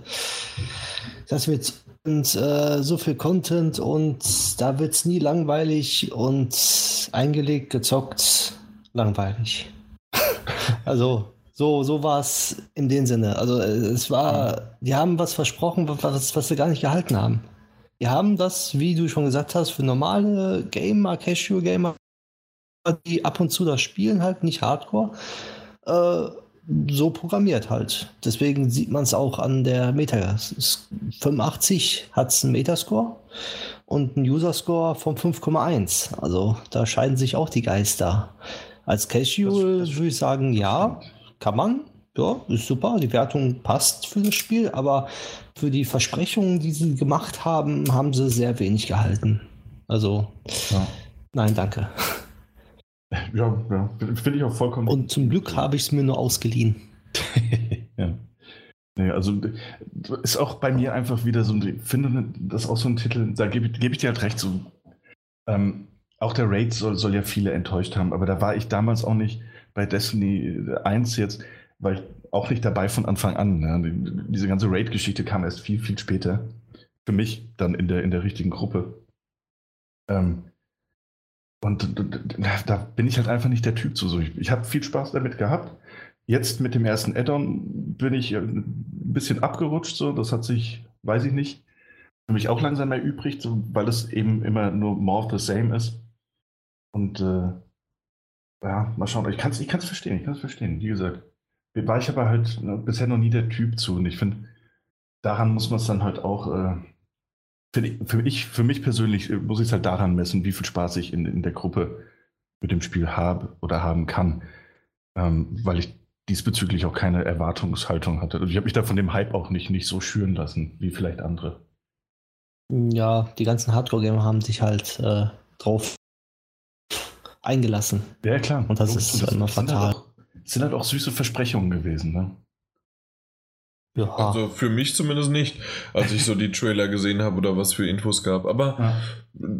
das wird und äh, so viel Content und da wird es nie langweilig und eingelegt, gezockt, langweilig. also so, so war es in dem Sinne. Also es war, die haben was versprochen, was, was sie gar nicht gehalten haben. Die haben das, wie du schon gesagt hast, für normale Gamer, Casual Gamer, die ab und zu das spielen, halt nicht Hardcore, äh, so programmiert halt. Deswegen sieht man es auch an der Meta. 85 hat es einen Metascore und einen User-Score von 5,1. Also da scheiden sich auch die Geister. Als Casual würde ich sagen, ja, kann man. Ja, ist super. Die Wertung passt für das Spiel, aber für die Versprechungen, die sie gemacht haben, haben sie sehr wenig gehalten. Also, ja. nein, danke. Ja, ja. finde ich auch vollkommen. Und zum Glück habe ich es mir nur ausgeliehen. ja. Nee, also ist auch bei mir einfach wieder so ein, finde das auch so ein Titel, da gebe geb ich dir halt recht, so, ähm, auch der Raid soll, soll ja viele enttäuscht haben, aber da war ich damals auch nicht bei Destiny 1 jetzt, weil auch nicht dabei von Anfang an. Ne? Diese ganze Raid-Geschichte kam erst viel, viel später. Für mich dann in der, in der richtigen Gruppe. Ähm, und da bin ich halt einfach nicht der Typ zu. So, ich, ich habe viel Spaß damit gehabt. Jetzt mit dem ersten Add-on bin ich ein bisschen abgerutscht. So, das hat sich, weiß ich nicht, für mich auch langsam erübrigt, so, weil es eben immer nur more of the same ist. Und äh, ja, mal schauen. Ich kann es ich kann's verstehen, ich kann es verstehen. Wie gesagt, war ich aber halt ne, bisher noch nie der Typ zu. Und ich finde, daran muss man es dann halt auch äh, für, ich, für mich persönlich äh, muss ich es halt daran messen, wie viel Spaß ich in, in der Gruppe mit dem Spiel habe oder haben kann, ähm, weil ich diesbezüglich auch keine Erwartungshaltung hatte. Also ich habe mich da von dem Hype auch nicht, nicht so schüren lassen, wie vielleicht andere. Ja, die ganzen Hardcore-Gamer haben sich halt äh, drauf eingelassen. Ja, klar. Und das ist das immer fatal. Sind halt, auch, sind halt auch süße Versprechungen gewesen, ne? Ja. Also für mich zumindest nicht, als ich so die Trailer gesehen habe oder was für Infos gab. Aber ja.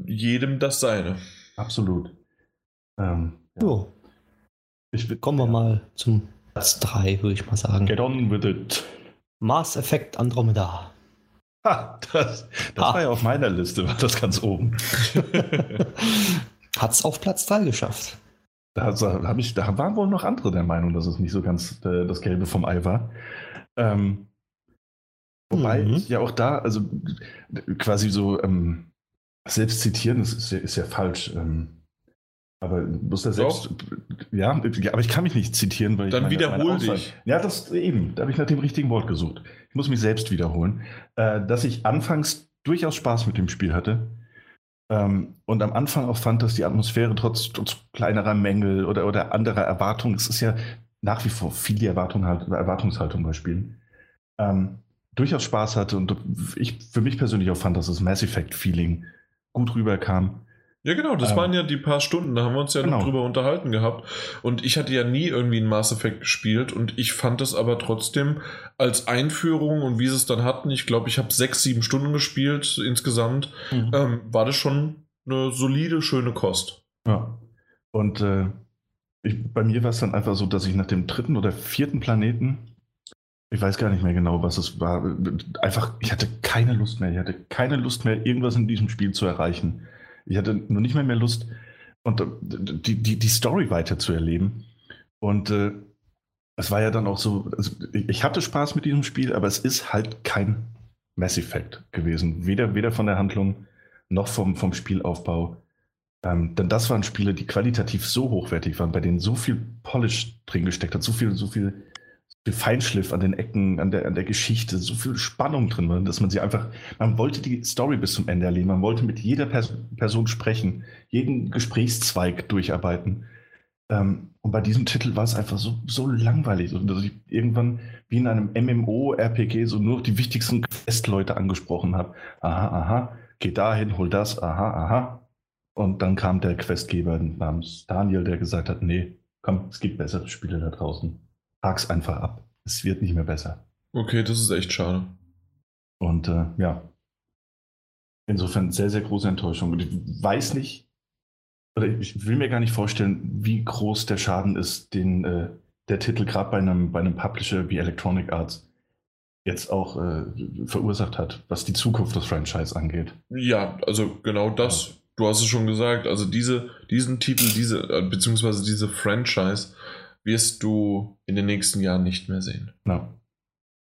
jedem das seine. Absolut. Ähm, ja. Ich, Kommen wir mal zum Platz 3, würde ich mal sagen. Get on with it. Mass Effect Andromeda. Ha, das, das ha. war ja auf meiner Liste, war das ganz oben. Hat es auf Platz 3 geschafft. Da, da, ich, da waren wohl noch andere der Meinung, dass es nicht so ganz äh, das Gelbe vom Ei war. Ähm, wobei mhm. ich ja auch da, also quasi so ähm, selbst zitieren, das ist ja, ist ja falsch. Ähm, aber muss er selbst. Ja, aber ich kann mich nicht zitieren, weil Dann ich. Dann wiederhol dich. Ja, das eben. Da habe ich nach dem richtigen Wort gesucht. Ich muss mich selbst wiederholen. Äh, dass ich anfangs durchaus Spaß mit dem Spiel hatte. Ähm, und am Anfang auch fand, dass die Atmosphäre trotz, trotz kleinerer Mängel oder, oder anderer Erwartungen, es ist ja nach wie vor viel Erwartung halt, Erwartungshaltung bei Spielen, ähm, durchaus Spaß hatte und ich für mich persönlich auch fand, dass das Mass Effect-Feeling gut rüberkam. Ja, genau, das ähm, waren ja die paar Stunden, da haben wir uns ja genau. noch drüber unterhalten gehabt. Und ich hatte ja nie irgendwie ein Mass Effect gespielt und ich fand das aber trotzdem als Einführung und wie sie es dann hatten, ich glaube, ich habe sechs, sieben Stunden gespielt insgesamt, mhm. ähm, war das schon eine solide, schöne Kost. Ja. Und äh, ich, bei mir war es dann einfach so, dass ich nach dem dritten oder vierten Planeten, ich weiß gar nicht mehr genau, was es war, einfach, ich hatte keine Lust mehr. Ich hatte keine Lust mehr, irgendwas in diesem Spiel zu erreichen. Ich hatte nur nicht mehr mehr Lust, und äh, die, die, die Story weiter zu erleben. Und äh, es war ja dann auch so, also ich hatte Spaß mit diesem Spiel, aber es ist halt kein Mass Effect gewesen. Weder, weder von der Handlung noch vom, vom Spielaufbau. Ähm, denn das waren Spiele, die qualitativ so hochwertig waren, bei denen so viel Polish drin gesteckt hat, so viel, so viel, so viel Feinschliff an den Ecken, an der, an der Geschichte, so viel Spannung drin war, dass man sie einfach, man wollte die Story bis zum Ende erleben, man wollte mit jeder Pers Person sprechen, jeden Gesprächszweig durcharbeiten. Ähm, und bei diesem Titel war es einfach so, so langweilig, dass ich irgendwann wie in einem MMO-RPG so nur die wichtigsten Quest-Leute angesprochen habe. Aha, aha, geh dahin, hol das, aha, aha. Und dann kam der Questgeber namens Daniel, der gesagt hat, nee, komm, es gibt bessere Spiele da draußen. Hak's einfach ab. Es wird nicht mehr besser. Okay, das ist echt schade. Und äh, ja, insofern sehr, sehr große Enttäuschung. Und ich weiß nicht, oder ich will mir gar nicht vorstellen, wie groß der Schaden ist, den äh, der Titel gerade bei einem, bei einem Publisher wie Electronic Arts jetzt auch äh, verursacht hat, was die Zukunft des Franchise angeht. Ja, also genau das. Ja. Du hast es schon gesagt. Also diese, diesen Titel, diese, äh, beziehungsweise diese Franchise wirst du in den nächsten Jahren nicht mehr sehen. Ja.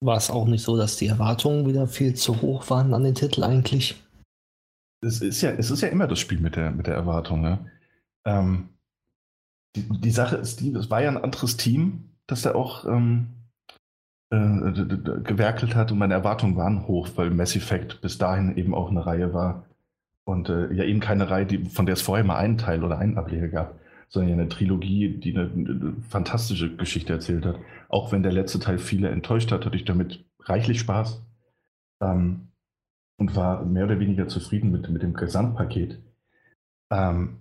War es auch nicht so, dass die Erwartungen wieder viel zu hoch waren an den Titel eigentlich? Es ist ja, es ist ja immer das Spiel mit der, mit der Erwartung. Ne? Ähm, die, die Sache ist die, es war ja ein anderes Team, das da auch ähm, äh, gewerkelt hat und meine Erwartungen waren hoch, weil Mass Effect bis dahin eben auch eine Reihe war und äh, ja eben keine Reihe, die, von der es vorher mal einen Teil oder einen Ableger gab, sondern ja eine Trilogie, die eine, eine fantastische Geschichte erzählt hat. Auch wenn der letzte Teil viele enttäuscht hat, hatte ich damit reichlich Spaß ähm, und war mehr oder weniger zufrieden mit, mit dem Gesamtpaket. Ähm,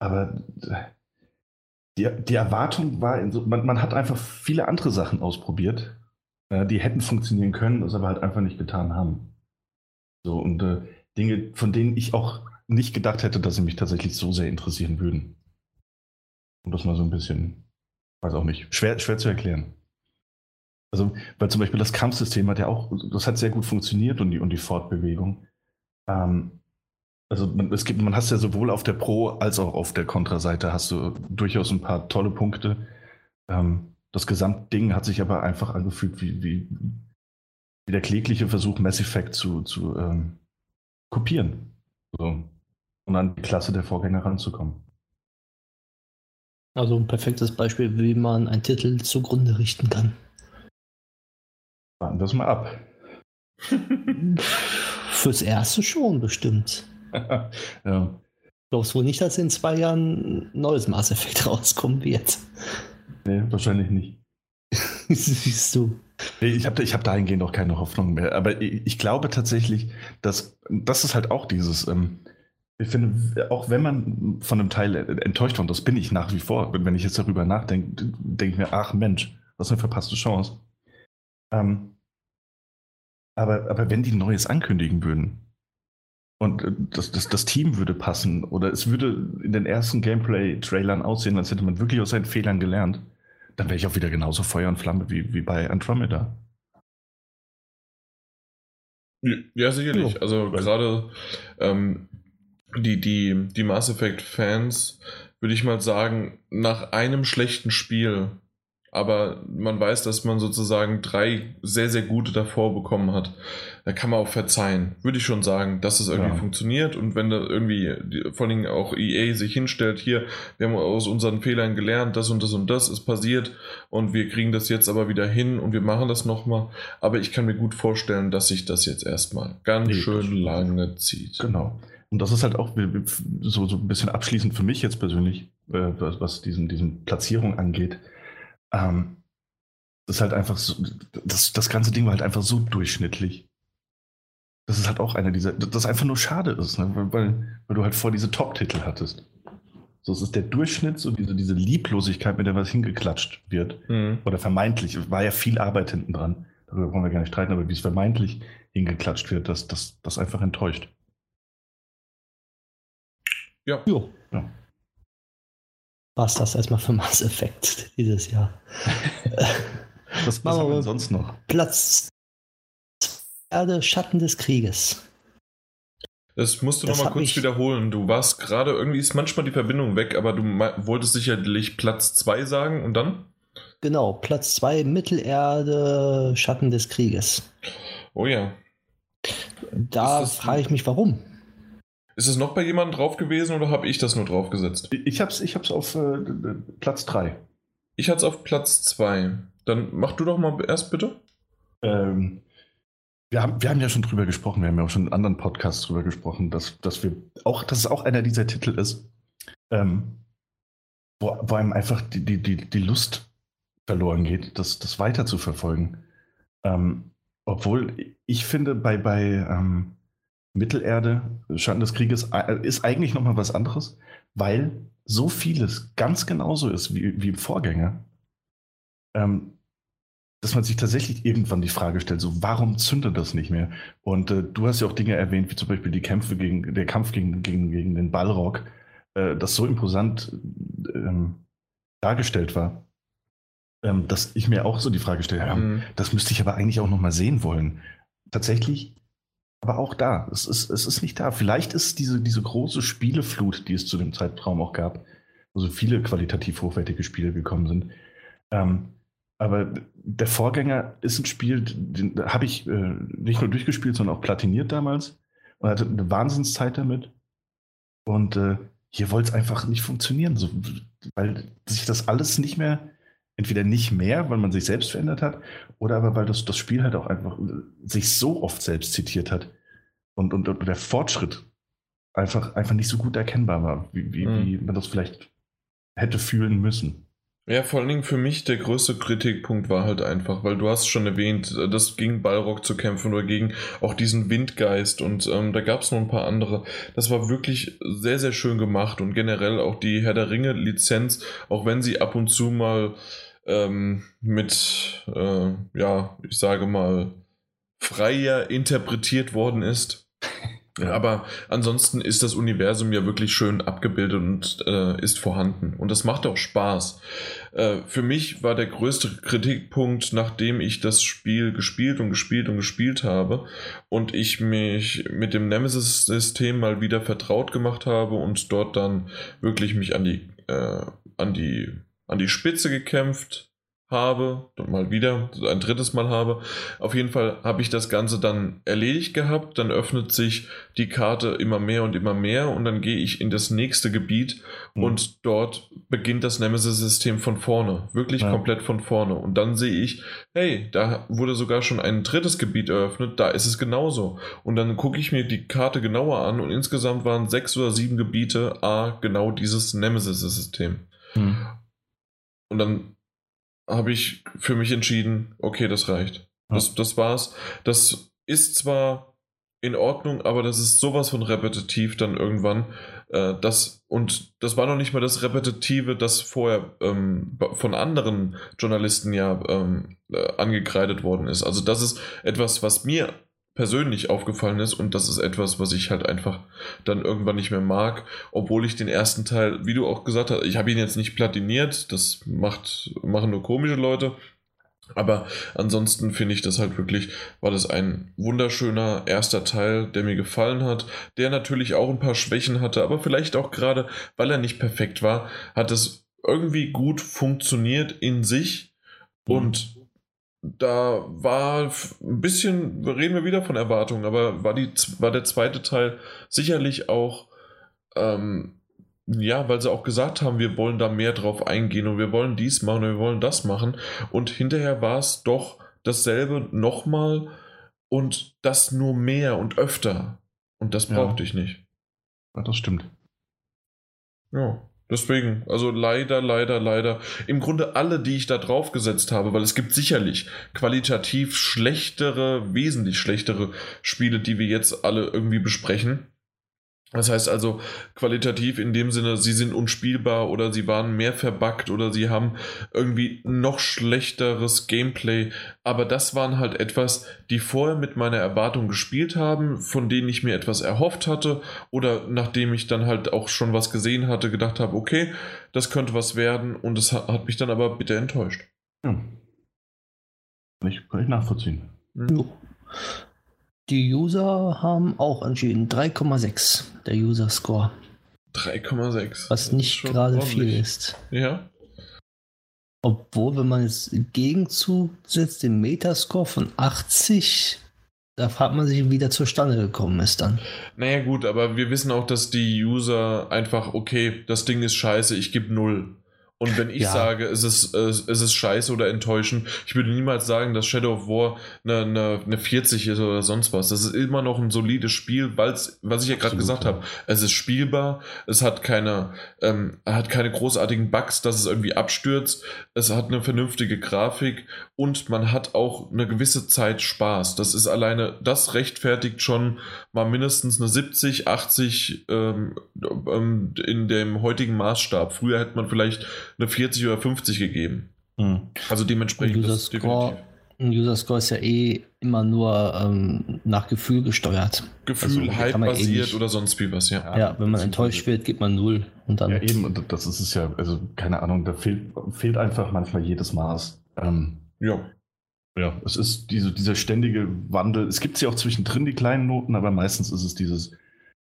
aber die, die Erwartung war, so, man, man, hat einfach viele andere Sachen ausprobiert, äh, die hätten funktionieren können, das aber halt einfach nicht getan haben. So, und äh, Dinge, von denen ich auch nicht gedacht hätte, dass sie mich tatsächlich so sehr interessieren würden. Und das mal so ein bisschen, weiß auch nicht, schwer, schwer zu erklären. Also, weil zum Beispiel das Kampfsystem hat ja auch, das hat sehr gut funktioniert und die, und die Fortbewegung. Ähm, also man, es gibt, man hast ja sowohl auf der Pro- als auch auf der Kontraseite hast du durchaus ein paar tolle Punkte. Ähm, das Gesamtding hat sich aber einfach angefühlt wie, wie, wie der klägliche Versuch, Mass Effect zu, zu ähm, kopieren. So. Und an die Klasse der Vorgänger ranzukommen. Also ein perfektes Beispiel, wie man einen Titel zugrunde richten kann. Warten wir es mal ab. Fürs erste schon, bestimmt. ja. Glaubst wohl nicht, dass in zwei Jahren ein neues Mass Effect rauskommen wird? Nee, wahrscheinlich nicht. Siehst du. Ich habe ich hab dahingehend auch keine Hoffnung mehr. Aber ich, ich, glaube tatsächlich, dass das ist halt auch dieses. Ähm, ich finde, auch wenn man von einem Teil enttäuscht war, und das bin ich nach wie vor, wenn ich jetzt darüber nachdenke, denke ich mir, ach Mensch, was eine verpasste Chance. Ähm, aber, aber wenn die Neues ankündigen würden, und äh, das, das, das Team würde passen oder es würde in den ersten Gameplay-Trailern aussehen, als hätte man wirklich aus seinen Fehlern gelernt. Dann wäre ich auch wieder genauso Feuer und Flamme wie, wie bei Andromeda. Ja, sicherlich. Also gerade ähm, die, die, die Mass Effect-Fans, würde ich mal sagen, nach einem schlechten Spiel aber man weiß, dass man sozusagen drei sehr, sehr gute davor bekommen hat. Da kann man auch verzeihen, würde ich schon sagen, dass es irgendwie ja. funktioniert und wenn da irgendwie vor allem auch EA sich hinstellt, hier, wir haben aus unseren Fehlern gelernt, das und das und das ist passiert und wir kriegen das jetzt aber wieder hin und wir machen das nochmal, aber ich kann mir gut vorstellen, dass sich das jetzt erstmal ganz nee, schön lange zieht. Genau. Und das ist halt auch so, so ein bisschen abschließend für mich jetzt persönlich, äh, was, was diesen, diesen Platzierung angeht ähm, das ist halt einfach so, das, das ganze Ding war halt einfach so durchschnittlich. das ist halt auch einer dieser, das einfach nur schade ist, ne? weil, weil du halt vor diese Top-Titel hattest. So, es ist der Durchschnitt, so diese, diese Lieblosigkeit, mit der was hingeklatscht wird. Mhm. Oder vermeintlich, war ja viel Arbeit hinten dran. Darüber wollen wir gar nicht streiten, aber wie es vermeintlich hingeklatscht wird, das, das, das einfach enttäuscht. Ja. Ja. War es das erstmal für Mass Effect dieses Jahr? was was haben wir sonst noch? Platz Erde, Schatten des Krieges. Das musst du nochmal kurz wiederholen. Du warst gerade, irgendwie ist manchmal die Verbindung weg, aber du wolltest sicherlich Platz 2 sagen und dann? Genau, Platz 2 Mittelerde, Schatten des Krieges. Oh ja. Da frage ich mich, warum. Ist es noch bei jemandem drauf gewesen oder habe ich das nur draufgesetzt? Ich habe es ich hab's auf äh, Platz 3. Ich hatte es auf Platz 2. Dann mach du doch mal erst bitte. Ähm, wir, haben, wir haben ja schon drüber gesprochen, wir haben ja auch schon in anderen Podcasts drüber gesprochen, dass, dass wir auch, dass es auch einer dieser Titel ist, ähm, wo, wo einem einfach die, die, die, die Lust verloren geht, das, das weiter zu verfolgen. Ähm, obwohl ich finde, bei, bei ähm, Mittelerde, Schatten des Krieges, äh, ist eigentlich nochmal was anderes, weil so vieles ganz genauso ist wie, wie im Vorgänger, ähm, dass man sich tatsächlich irgendwann die Frage stellt, so warum zündet das nicht mehr? Und äh, du hast ja auch Dinge erwähnt, wie zum Beispiel die Kämpfe gegen, der Kampf gegen, gegen, gegen den Ballrock, äh, das so imposant ähm, dargestellt war, ähm, dass ich mir auch so die Frage stelle, mhm. das müsste ich aber eigentlich auch nochmal sehen wollen. Tatsächlich, aber auch da, es ist, es ist nicht da. Vielleicht ist diese, diese große Spieleflut, die es zu dem Zeitraum auch gab, wo so viele qualitativ hochwertige Spiele gekommen sind. Ähm, aber der Vorgänger ist ein Spiel, den habe ich äh, nicht nur durchgespielt, sondern auch platiniert damals und hatte eine Wahnsinnszeit damit. Und äh, hier wollte es einfach nicht funktionieren, so, weil sich das alles nicht mehr entweder nicht mehr, weil man sich selbst verändert hat, oder aber weil das, das Spiel halt auch einfach sich so oft selbst zitiert hat und, und, und der Fortschritt einfach, einfach nicht so gut erkennbar war, wie, wie, mhm. wie man das vielleicht hätte fühlen müssen. Ja, vor allen Dingen für mich der größte Kritikpunkt war halt einfach, weil du hast schon erwähnt, das gegen Balrog zu kämpfen oder gegen auch diesen Windgeist und ähm, da gab es noch ein paar andere. Das war wirklich sehr, sehr schön gemacht und generell auch die Herr der Ringe Lizenz, auch wenn sie ab und zu mal ähm, mit, äh, ja, ich sage mal, freier interpretiert worden ist. Ja. Aber ansonsten ist das Universum ja wirklich schön abgebildet und äh, ist vorhanden. Und das macht auch Spaß. Äh, für mich war der größte Kritikpunkt, nachdem ich das Spiel gespielt und gespielt und gespielt habe und ich mich mit dem Nemesis-System mal wieder vertraut gemacht habe und dort dann wirklich mich an die, äh, an die, an die Spitze gekämpft habe, mal wieder, ein drittes Mal habe. Auf jeden Fall habe ich das Ganze dann erledigt gehabt, dann öffnet sich die Karte immer mehr und immer mehr und dann gehe ich in das nächste Gebiet mhm. und dort beginnt das Nemesis-System von vorne, wirklich ja. komplett von vorne. Und dann sehe ich, hey, da wurde sogar schon ein drittes Gebiet eröffnet, da ist es genauso. Und dann gucke ich mir die Karte genauer an und insgesamt waren sechs oder sieben Gebiete, a, genau dieses Nemesis-System. Mhm. Und dann habe ich für mich entschieden, okay, das reicht. Ja. Das, das war's. Das ist zwar in Ordnung, aber das ist sowas von repetitiv dann irgendwann. Äh, das, und das war noch nicht mal das Repetitive, das vorher ähm, von anderen Journalisten ja ähm, äh, angekreidet worden ist. Also das ist etwas, was mir persönlich aufgefallen ist und das ist etwas, was ich halt einfach dann irgendwann nicht mehr mag, obwohl ich den ersten Teil, wie du auch gesagt hast, ich habe ihn jetzt nicht platiniert, das macht, machen nur komische Leute, aber ansonsten finde ich das halt wirklich, war das ein wunderschöner erster Teil, der mir gefallen hat, der natürlich auch ein paar Schwächen hatte, aber vielleicht auch gerade, weil er nicht perfekt war, hat es irgendwie gut funktioniert in sich und da war ein bisschen, reden wir wieder von Erwartungen, aber war, die, war der zweite Teil sicherlich auch, ähm, ja, weil sie auch gesagt haben, wir wollen da mehr drauf eingehen und wir wollen dies machen und wir wollen das machen. Und hinterher war es doch dasselbe nochmal und das nur mehr und öfter. Und das brauchte ja. ich nicht. Ja, das stimmt. Ja, Deswegen, also leider, leider, leider. Im Grunde alle, die ich da draufgesetzt habe, weil es gibt sicherlich qualitativ schlechtere, wesentlich schlechtere Spiele, die wir jetzt alle irgendwie besprechen. Das heißt also qualitativ in dem Sinne, sie sind unspielbar oder sie waren mehr verbuggt oder sie haben irgendwie noch schlechteres Gameplay. Aber das waren halt etwas, die vorher mit meiner Erwartung gespielt haben, von denen ich mir etwas erhofft hatte oder nachdem ich dann halt auch schon was gesehen hatte, gedacht habe, okay, das könnte was werden und es hat mich dann aber bitte enttäuscht. Ja. Kann ich, kann ich nachvollziehen. Mhm. Die User haben auch entschieden. 3,6 der User Score. 3,6. Was nicht gerade viel ist. Ja. Obwohl, wenn man jetzt Gegenzug setzt, den Metascore von 80, da fragt man sich, wie der zustande gekommen ist dann. Naja, gut, aber wir wissen auch, dass die User einfach, okay, das Ding ist scheiße, ich gebe 0. Und wenn ich ja. sage, es ist, es ist scheiße oder enttäuschend, ich würde niemals sagen, dass Shadow of War eine, eine, eine 40 ist oder sonst was. Das ist immer noch ein solides Spiel, weil es, was ich ja gerade gesagt ja. habe, es ist spielbar, es hat keine, ähm, hat keine großartigen Bugs, dass es irgendwie abstürzt, es hat eine vernünftige Grafik und man hat auch eine gewisse Zeit Spaß. Das ist alleine, das rechtfertigt schon mal mindestens eine 70, 80 ähm, ähm, in dem heutigen Maßstab. Früher hätte man vielleicht eine 40 oder 50 gegeben. Hm. Also dementsprechend. User Score, ein User Score ist ja eh immer nur ähm, nach Gefühl gesteuert. Gefühl, also, Hype-basiert eh oder sonst wie was, ja. Ja, wenn man enttäuscht wird, gibt man null. Und dann ja, eben, und das ist es ja, also keine Ahnung, da fehlt, fehlt einfach manchmal jedes Maß. Ähm, ja. Ja, es ist diese, dieser ständige Wandel. Es gibt sie auch zwischendrin, die kleinen Noten, aber meistens ist es dieses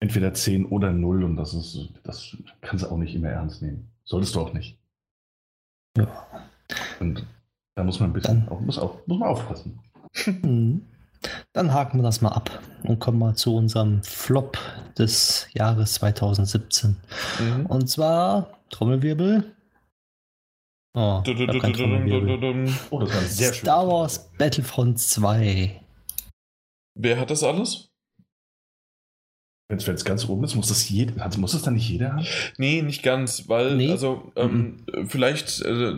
entweder 10 oder 0 und das ist, das kannst du auch nicht immer ernst nehmen. Solltest du auch nicht. Ja. Und da muss man ein bisschen auch, muss auch, muss man aufpassen. Mhm. Dann haken wir das mal ab und kommen mal zu unserem Flop des Jahres 2017. Mhm. Und zwar Trommelwirbel. Oh, du, du, du, oh das war sehr Star Wars Battlefront 2. Wer hat das alles? Wenn es ganz oben ist, muss das, jeder, also muss das dann nicht jeder haben? Nee, nicht ganz, weil, nee. also, ähm, mhm. vielleicht, äh,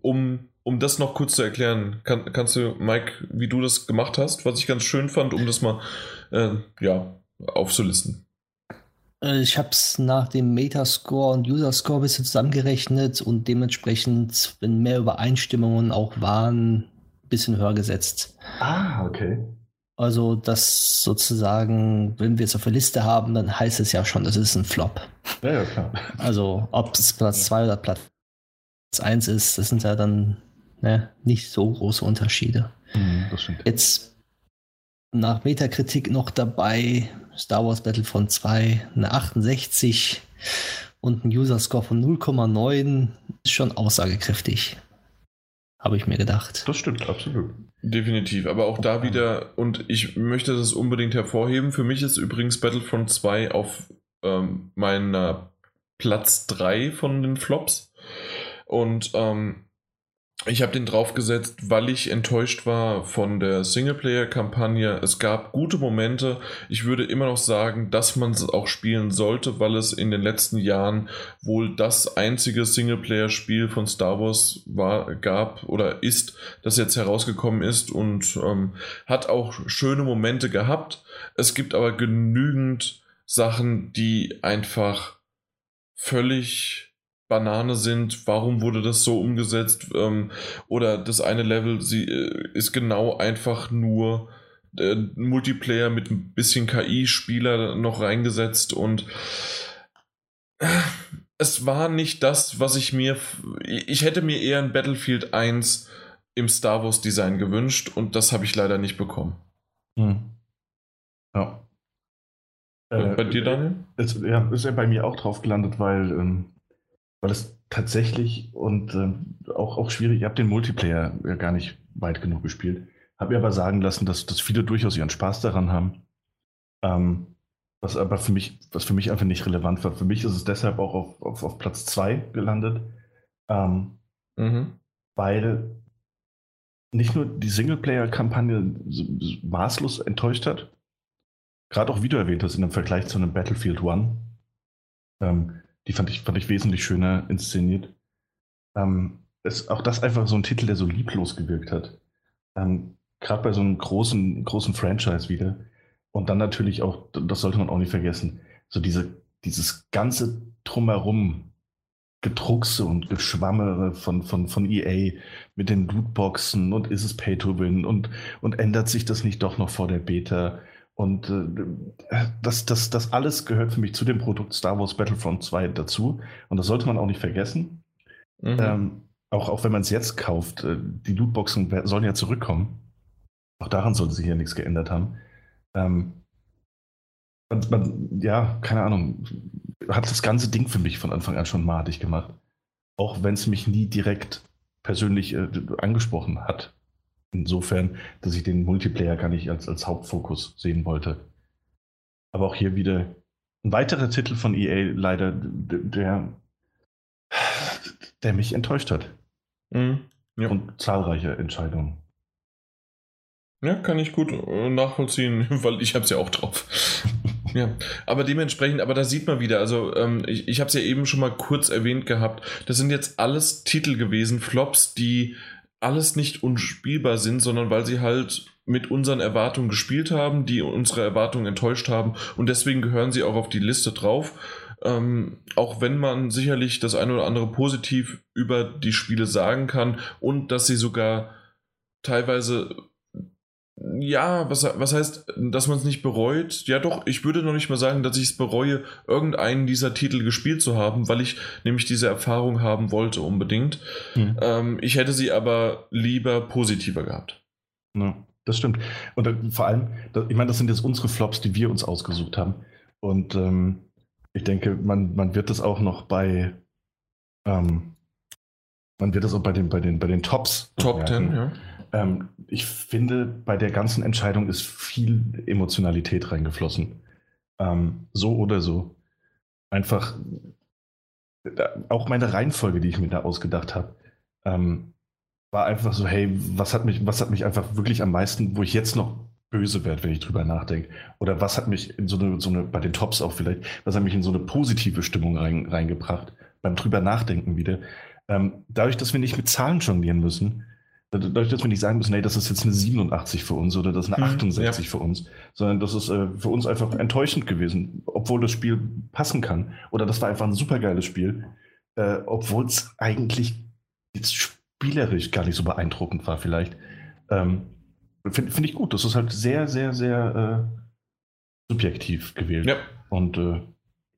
um, um das noch kurz zu erklären, kann, kannst du, Mike, wie du das gemacht hast, was ich ganz schön fand, um das mal, äh, ja, aufzulisten. Äh, ich habe es nach dem Metascore und User-Score ein bisschen zusammengerechnet und dementsprechend, wenn mehr Übereinstimmungen auch waren, ein bisschen höher gesetzt. Ah, okay. Also, das sozusagen, wenn wir es auf der Liste haben, dann heißt es ja schon, das ist ein Flop. Ja, ja, klar. Also, ob es Platz 2 oder Platz 1 ist, das sind ja dann ne, nicht so große Unterschiede. Mhm, das stimmt. Jetzt nach Metakritik noch dabei Star Wars Battlefront 2 eine 68 und ein User Score von 0,9 ist schon aussagekräftig. Habe ich mir gedacht. Das stimmt, absolut. Definitiv, aber auch da wieder, und ich möchte das unbedingt hervorheben, für mich ist übrigens Battlefront 2 auf ähm, meiner Platz 3 von den Flops. Und ähm, ich habe den draufgesetzt, weil ich enttäuscht war von der Singleplayer-Kampagne. Es gab gute Momente. Ich würde immer noch sagen, dass man es auch spielen sollte, weil es in den letzten Jahren wohl das einzige Singleplayer-Spiel von Star Wars war, gab oder ist, das jetzt herausgekommen ist und ähm, hat auch schöne Momente gehabt. Es gibt aber genügend Sachen, die einfach völlig Banane sind, warum wurde das so umgesetzt ähm, oder das eine Level sie, äh, ist genau einfach nur äh, Multiplayer mit ein bisschen KI-Spieler noch reingesetzt und äh, es war nicht das, was ich mir, ich hätte mir eher ein Battlefield 1 im Star Wars Design gewünscht und das habe ich leider nicht bekommen. Hm. Ja. Äh, bei dir, Daniel? Ist, ja, ist ja bei mir auch drauf gelandet, weil ähm, weil es tatsächlich und äh, auch, auch schwierig, ich habe den Multiplayer ja gar nicht weit genug gespielt, habe mir aber sagen lassen, dass, dass viele durchaus ihren Spaß daran haben. Ähm, was aber für mich, was für mich einfach nicht relevant war. Für mich ist es deshalb auch auf, auf, auf Platz 2 gelandet, ähm, mhm. weil nicht nur die Singleplayer-Kampagne maßlos enttäuscht hat, gerade auch wie du erwähnt hast, in dem Vergleich zu einem Battlefield One. Ähm, Die fand ich, fand ich wesentlich schöner inszeniert. Ähm, ist auch das einfach so ein Titel, der so lieblos gewirkt hat. Ähm, Gerade bei so einem großen, großen Franchise wieder. Und dann natürlich auch, das sollte man auch nicht vergessen, so diese, dieses ganze Drumherum, Gedruckse und Geschwammere von, von, von EA mit den Lootboxen und ist es Pay to Win und, und ändert sich das nicht doch noch vor der Beta? Und äh, das, das, das alles gehört für mich zu dem Produkt Star Wars Battlefront 2 dazu. Und das sollte man auch nicht vergessen. Mhm. Ähm, auch, auch wenn man es jetzt kauft, äh, die Lootboxen sollen ja zurückkommen. Auch daran sollte sich ja nichts geändert haben. Ähm, man, man, ja, keine Ahnung, hat das ganze Ding für mich von Anfang an schon madig gemacht. Auch wenn es mich nie direkt persönlich äh, angesprochen hat. Insofern, dass ich den Multiplayer gar nicht als, als Hauptfokus sehen wollte. Aber auch hier wieder ein weiterer Titel von EA, leider, der, der mich enttäuscht hat. Mhm, ja. Und zahlreiche Entscheidungen. Ja, kann ich gut äh, nachvollziehen, weil ich habe es ja auch drauf. ja, aber dementsprechend, aber da sieht man wieder, also ähm, ich, ich habe es ja eben schon mal kurz erwähnt gehabt, das sind jetzt alles Titel gewesen, Flops, die alles nicht unspielbar sind, sondern weil sie halt mit unseren Erwartungen gespielt haben, die unsere Erwartungen enttäuscht haben und deswegen gehören sie auch auf die Liste drauf. Ähm, auch wenn man sicherlich das eine oder andere positiv über die Spiele sagen kann und dass sie sogar teilweise ja, was, was heißt, dass man es nicht bereut? Ja, doch, ich würde noch nicht mal sagen, dass ich es bereue, irgendeinen dieser Titel gespielt zu haben, weil ich nämlich diese Erfahrung haben wollte, unbedingt. Mhm. Ähm, ich hätte sie aber lieber positiver gehabt. Ja, das stimmt. Und äh, vor allem, ich meine, das sind jetzt unsere Flops, die wir uns ausgesucht haben. Und ähm, ich denke, man, man wird das auch noch bei, ähm, man wird das auch bei den, bei den, bei den Tops. Top 10, ja. Ähm, ich finde, bei der ganzen Entscheidung ist viel Emotionalität reingeflossen. Ähm, so oder so. Einfach auch meine Reihenfolge, die ich mir da ausgedacht habe, ähm, war einfach so, hey, was hat mich, was hat mich einfach wirklich am meisten, wo ich jetzt noch böse werde, wenn ich drüber nachdenke? Oder was hat mich in so eine, so eine, bei den Tops auch vielleicht, was hat mich in so eine positive Stimmung rein, reingebracht, beim drüber nachdenken wieder? Ähm, dadurch, dass wir nicht mit Zahlen jonglieren müssen, Dadurch, dass wir nicht sagen müssen, hey, das ist jetzt eine 87 für uns oder das ist eine 68 mhm, ja. für uns, sondern das ist äh, für uns einfach enttäuschend gewesen, obwohl das Spiel passen kann. Oder das war einfach ein supergeiles Spiel, äh, obwohl es eigentlich jetzt spielerisch gar nicht so beeindruckend war, vielleicht. Ähm, Finde find ich gut. Das ist halt sehr, sehr, sehr äh, subjektiv gewählt. Ja. Und äh,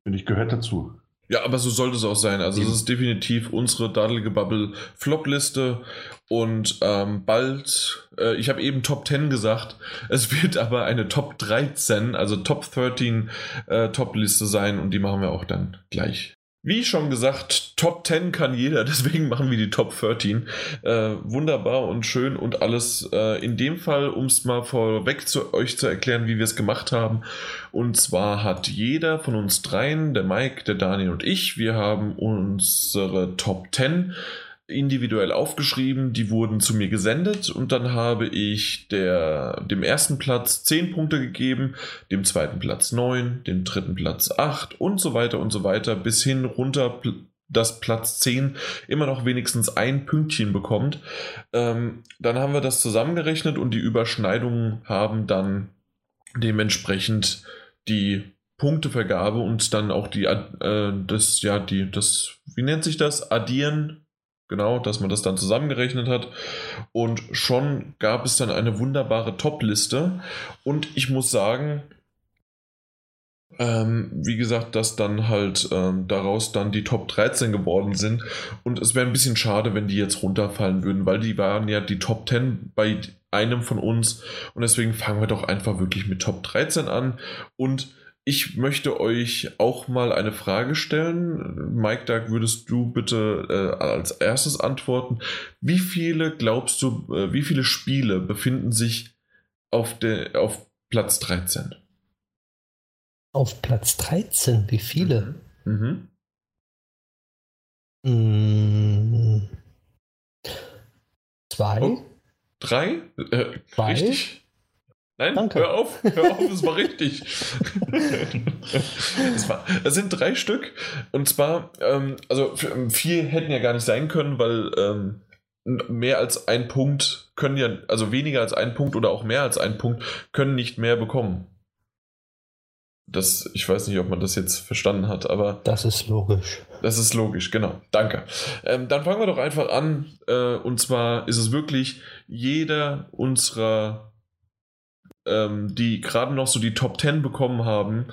finde ich, gehört dazu. Ja, aber so sollte es auch sein. Also es ist definitiv unsere Dadelige Bubble Flop-Liste und ähm, bald, äh, ich habe eben Top 10 gesagt, es wird aber eine Top 13, also Top 13 äh, Top-Liste sein und die machen wir auch dann gleich. Wie schon gesagt, Top 10 kann jeder, deswegen machen wir die Top 13. Äh, wunderbar und schön und alles. Äh, in dem Fall, um es mal vorweg zu euch zu erklären, wie wir es gemacht haben. Und zwar hat jeder von uns dreien, der Mike, der Daniel und ich, wir haben unsere Top 10 individuell aufgeschrieben, die wurden zu mir gesendet und dann habe ich der, dem ersten Platz 10 Punkte gegeben, dem zweiten Platz 9, dem dritten Platz 8 und so weiter und so weiter bis hin runter, dass Platz 10 immer noch wenigstens ein Pünktchen bekommt. Ähm, dann haben wir das zusammengerechnet und die Überschneidungen haben dann dementsprechend die Punktevergabe und dann auch die, äh, das, ja, die, das, wie nennt sich das? Addieren Genau, dass man das dann zusammengerechnet hat. Und schon gab es dann eine wunderbare Top-Liste. Und ich muss sagen, ähm, wie gesagt, dass dann halt ähm, daraus dann die Top 13 geworden sind. Und es wäre ein bisschen schade, wenn die jetzt runterfallen würden, weil die waren ja die Top 10 bei einem von uns. Und deswegen fangen wir doch einfach wirklich mit Top 13 an. Und ich möchte euch auch mal eine Frage stellen. Mike, da würdest du bitte äh, als erstes antworten. Wie viele glaubst du, äh, wie viele Spiele befinden sich auf, de, auf Platz 13? Auf Platz 13? Wie viele? Mhm. mhm. Zwei? Oh, drei? Äh, Zwei? Richtig? Nein, Danke. hör auf, hör auf, es war richtig. es, war, es, sind drei Stück und zwar, ähm, also vier hätten ja gar nicht sein können, weil ähm, mehr als ein Punkt können ja, also weniger als ein Punkt oder auch mehr als ein Punkt können nicht mehr bekommen. Das, ich weiß nicht, ob man das jetzt verstanden hat, aber. Das ist logisch. Das ist logisch, genau. Danke. Ähm, dann fangen wir doch einfach an. Äh, und zwar ist es wirklich jeder unserer ähm, die gerade noch so die Top 10 bekommen haben,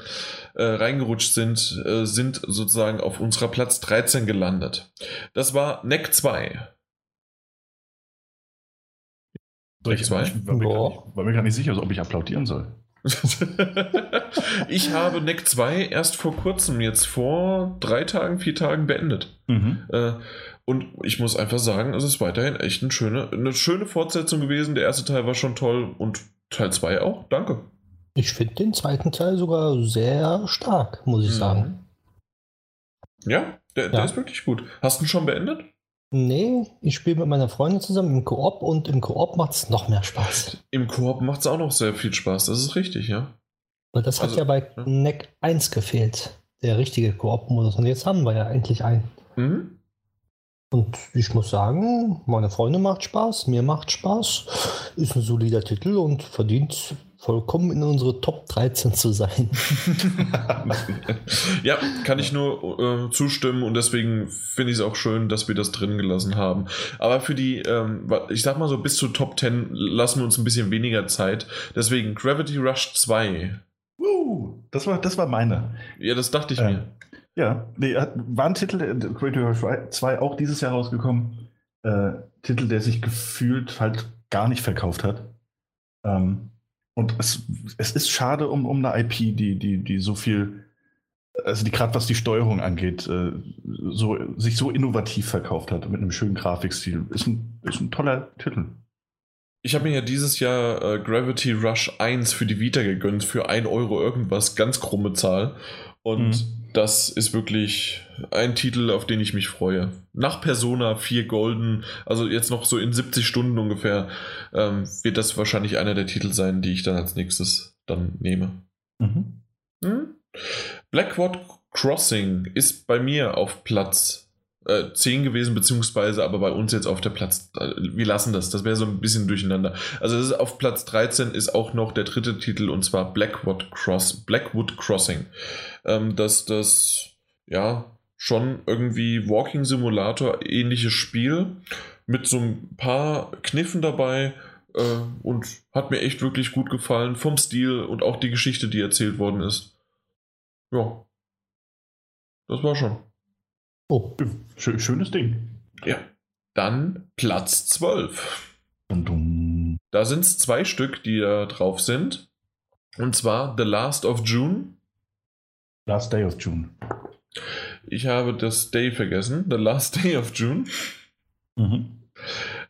äh, reingerutscht sind, äh, sind sozusagen auf unserer Platz 13 gelandet. Das war Neck 2. Neck 2? Ich war, mir nicht, war mir gar nicht sicher, ob ich applaudieren soll. ich habe Neck 2 erst vor kurzem, jetzt vor drei Tagen, vier Tagen beendet. Mhm. Äh, und ich muss einfach sagen, es ist weiterhin echt eine schöne, eine schöne Fortsetzung gewesen. Der erste Teil war schon toll und Teil 2 auch, danke. Ich finde den zweiten Teil sogar sehr stark, muss ich mhm. sagen. Ja, der, ja. der ist wirklich gut. Hast du ihn schon beendet? Nee, ich spiele mit meiner Freundin zusammen im Koop und im Koop macht es noch mehr Spaß. Im Koop macht es auch noch sehr viel Spaß, das ist richtig, ja. Weil das also, hat ja bei ja. NEC 1 gefehlt, der richtige Koop-Modus. Und jetzt haben wir ja endlich einen. Mhm. Und ich muss sagen, meine Freunde macht Spaß, mir macht Spaß, ist ein solider Titel und verdient vollkommen in unsere Top 13 zu sein. ja, kann ich nur äh, zustimmen und deswegen finde ich es auch schön, dass wir das drin gelassen haben. Aber für die, ähm, ich sag mal so, bis zu Top 10 lassen wir uns ein bisschen weniger Zeit. Deswegen Gravity Rush 2. Uh, das war, das war meine. Ja, das dachte ich äh, mir. Ja, nee, war ein Titel, Great Rush 2 auch dieses Jahr rausgekommen. Äh, Titel, der sich gefühlt halt gar nicht verkauft hat. Ähm, und es, es ist schade um, um eine IP, die, die, die so viel, also die gerade was die Steuerung angeht, äh, so, sich so innovativ verkauft hat mit einem schönen Grafikstil. Ist ein, ist ein toller Titel. Ich habe mir ja dieses Jahr äh, Gravity Rush 1 für die Vita gegönnt, für 1 Euro irgendwas, ganz krumme Zahl. Und mhm das ist wirklich ein Titel, auf den ich mich freue. Nach Persona 4 Golden, also jetzt noch so in 70 Stunden ungefähr, ähm, wird das wahrscheinlich einer der Titel sein, die ich dann als nächstes dann nehme. Mhm. Hm? Blackwood Crossing ist bei mir auf Platz äh, 10 gewesen, beziehungsweise aber bei uns jetzt auf der Platz. Äh, wir lassen das, das wäre so ein bisschen durcheinander. Also ist, auf Platz 13 ist auch noch der dritte Titel und zwar Blackwood, Cross, Blackwood Crossing. Ähm, dass das, ja, schon irgendwie Walking Simulator ähnliches Spiel mit so ein paar Kniffen dabei äh, und hat mir echt wirklich gut gefallen vom Stil und auch die Geschichte, die erzählt worden ist. Ja. Das war schon. Oh, schönes Ding. Ja. Dann Platz 12. Da sind es zwei Stück, die da drauf sind. Und zwar The Last of June. Last Day of June. Ich habe das Day vergessen. The Last Day of June. Mhm.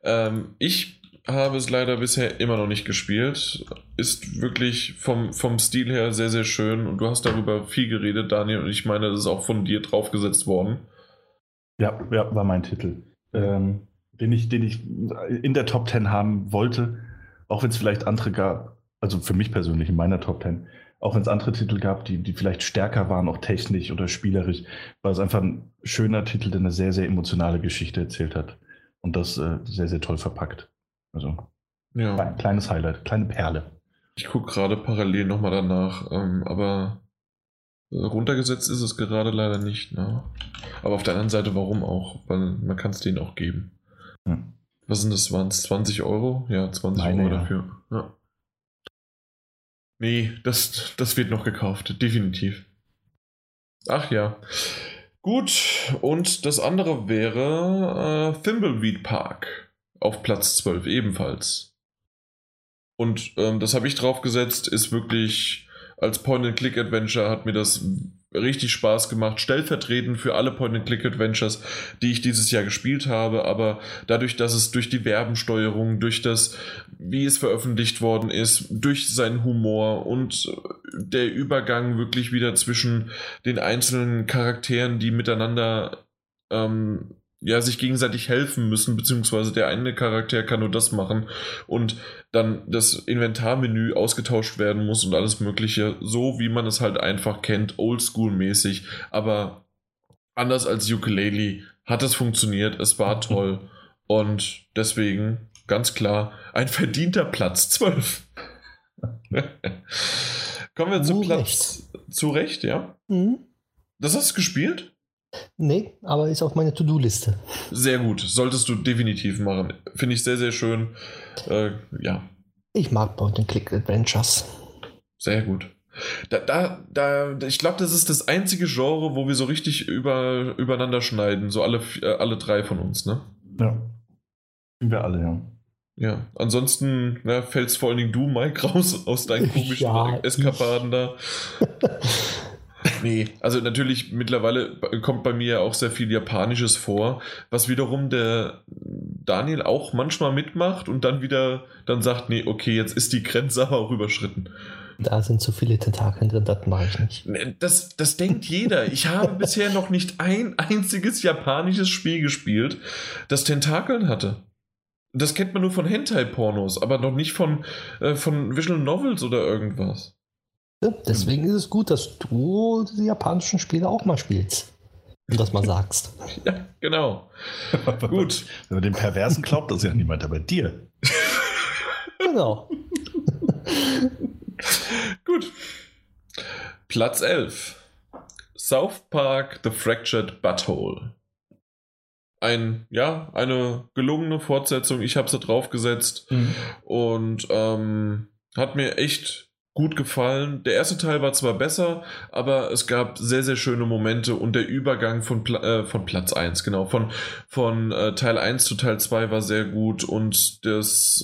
Ähm, ich habe es leider bisher immer noch nicht gespielt. Ist wirklich vom, vom Stil her sehr, sehr schön. Und du hast darüber viel geredet, Daniel. Und ich meine, das ist auch von dir draufgesetzt worden. Ja, ja war mein Titel. Ähm, den, ich, den ich in der Top 10 haben wollte, auch wenn es vielleicht andere gab, also für mich persönlich in meiner Top 10, auch wenn es andere Titel gab, die, die vielleicht stärker waren, auch technisch oder spielerisch, war es einfach ein schöner Titel, der eine sehr, sehr emotionale Geschichte erzählt hat. Und das äh, sehr, sehr toll verpackt. Also ja. ein kleines Highlight, kleine Perle. Ich gucke gerade parallel nochmal danach, ähm, aber Runtergesetzt ist es gerade leider nicht. Ne? Aber auf der anderen Seite, warum auch? Weil man kann es denen auch geben. Hm. Was sind das? Waren es 20 Euro? Ja, 20 Meine, Euro dafür. Ja. Nee, das, das wird noch gekauft. Definitiv. Ach ja. Gut, und das andere wäre äh, Thimbleweed Park auf Platz 12 ebenfalls. Und ähm, das habe ich draufgesetzt, ist wirklich als Point-and-Click-Adventure hat mir das richtig Spaß gemacht, stellvertretend für alle Point-and-Click-Adventures, die ich dieses Jahr gespielt habe, aber dadurch, dass es durch die Werbensteuerung, durch das, wie es veröffentlicht worden ist, durch seinen Humor und der Übergang wirklich wieder zwischen den einzelnen Charakteren, die miteinander ähm, ja, sich gegenseitig helfen müssen, beziehungsweise der eine Charakter kann nur das machen und dann das Inventarmenü ausgetauscht werden muss und alles Mögliche, so wie man es halt einfach kennt, oldschool-mäßig, aber anders als Ukulele hat es funktioniert, es war toll und deswegen ganz klar ein verdienter Platz 12. Kommen wir zu Platz. Zu Recht, ja? Mhm. Das hast du gespielt? Nee, aber ist auf meiner To-Do-Liste. Sehr gut, solltest du definitiv machen. Finde ich sehr, sehr schön. Äh, ja. Ich mag Point-and-Click-Adventures. Sehr gut. Da, da, da, ich glaube, das ist das einzige Genre, wo wir so richtig über, übereinander schneiden. So alle, äh, alle drei von uns, ne? Ja. Sind wir alle, ja. Ja, ansonsten ne, fällst vor allen Dingen du, Mike, raus aus deinen komischen ja, Eskapaden da. Nee, also natürlich mittlerweile kommt bei mir auch sehr viel Japanisches vor, was wiederum der Daniel auch manchmal mitmacht und dann wieder dann sagt, nee, okay, jetzt ist die Grenze aber auch überschritten. Da sind zu viele Tentakeln drin, das mache ich nicht. Das, das denkt jeder. Ich habe bisher noch nicht ein einziges japanisches Spiel gespielt, das Tentakeln hatte. Das kennt man nur von Hentai-Pornos, aber noch nicht von, äh, von Visual Novels oder irgendwas. Deswegen ist es gut, dass du die japanischen Spiele auch mal spielst. Und das mal sagst. Ja, genau. gut. Wenn man dem Perversen glaubt, das ist ja niemand, aber dir. genau. gut. Platz 11. South Park The Fractured Butthole. Ein, ja, eine gelungene Fortsetzung. Ich habe sie draufgesetzt mhm. und ähm, hat mir echt gut gefallen. Der erste Teil war zwar besser, aber es gab sehr, sehr schöne Momente und der Übergang von, Pla äh, von Platz 1, genau, von, von äh, Teil 1 zu Teil 2 war sehr gut und das,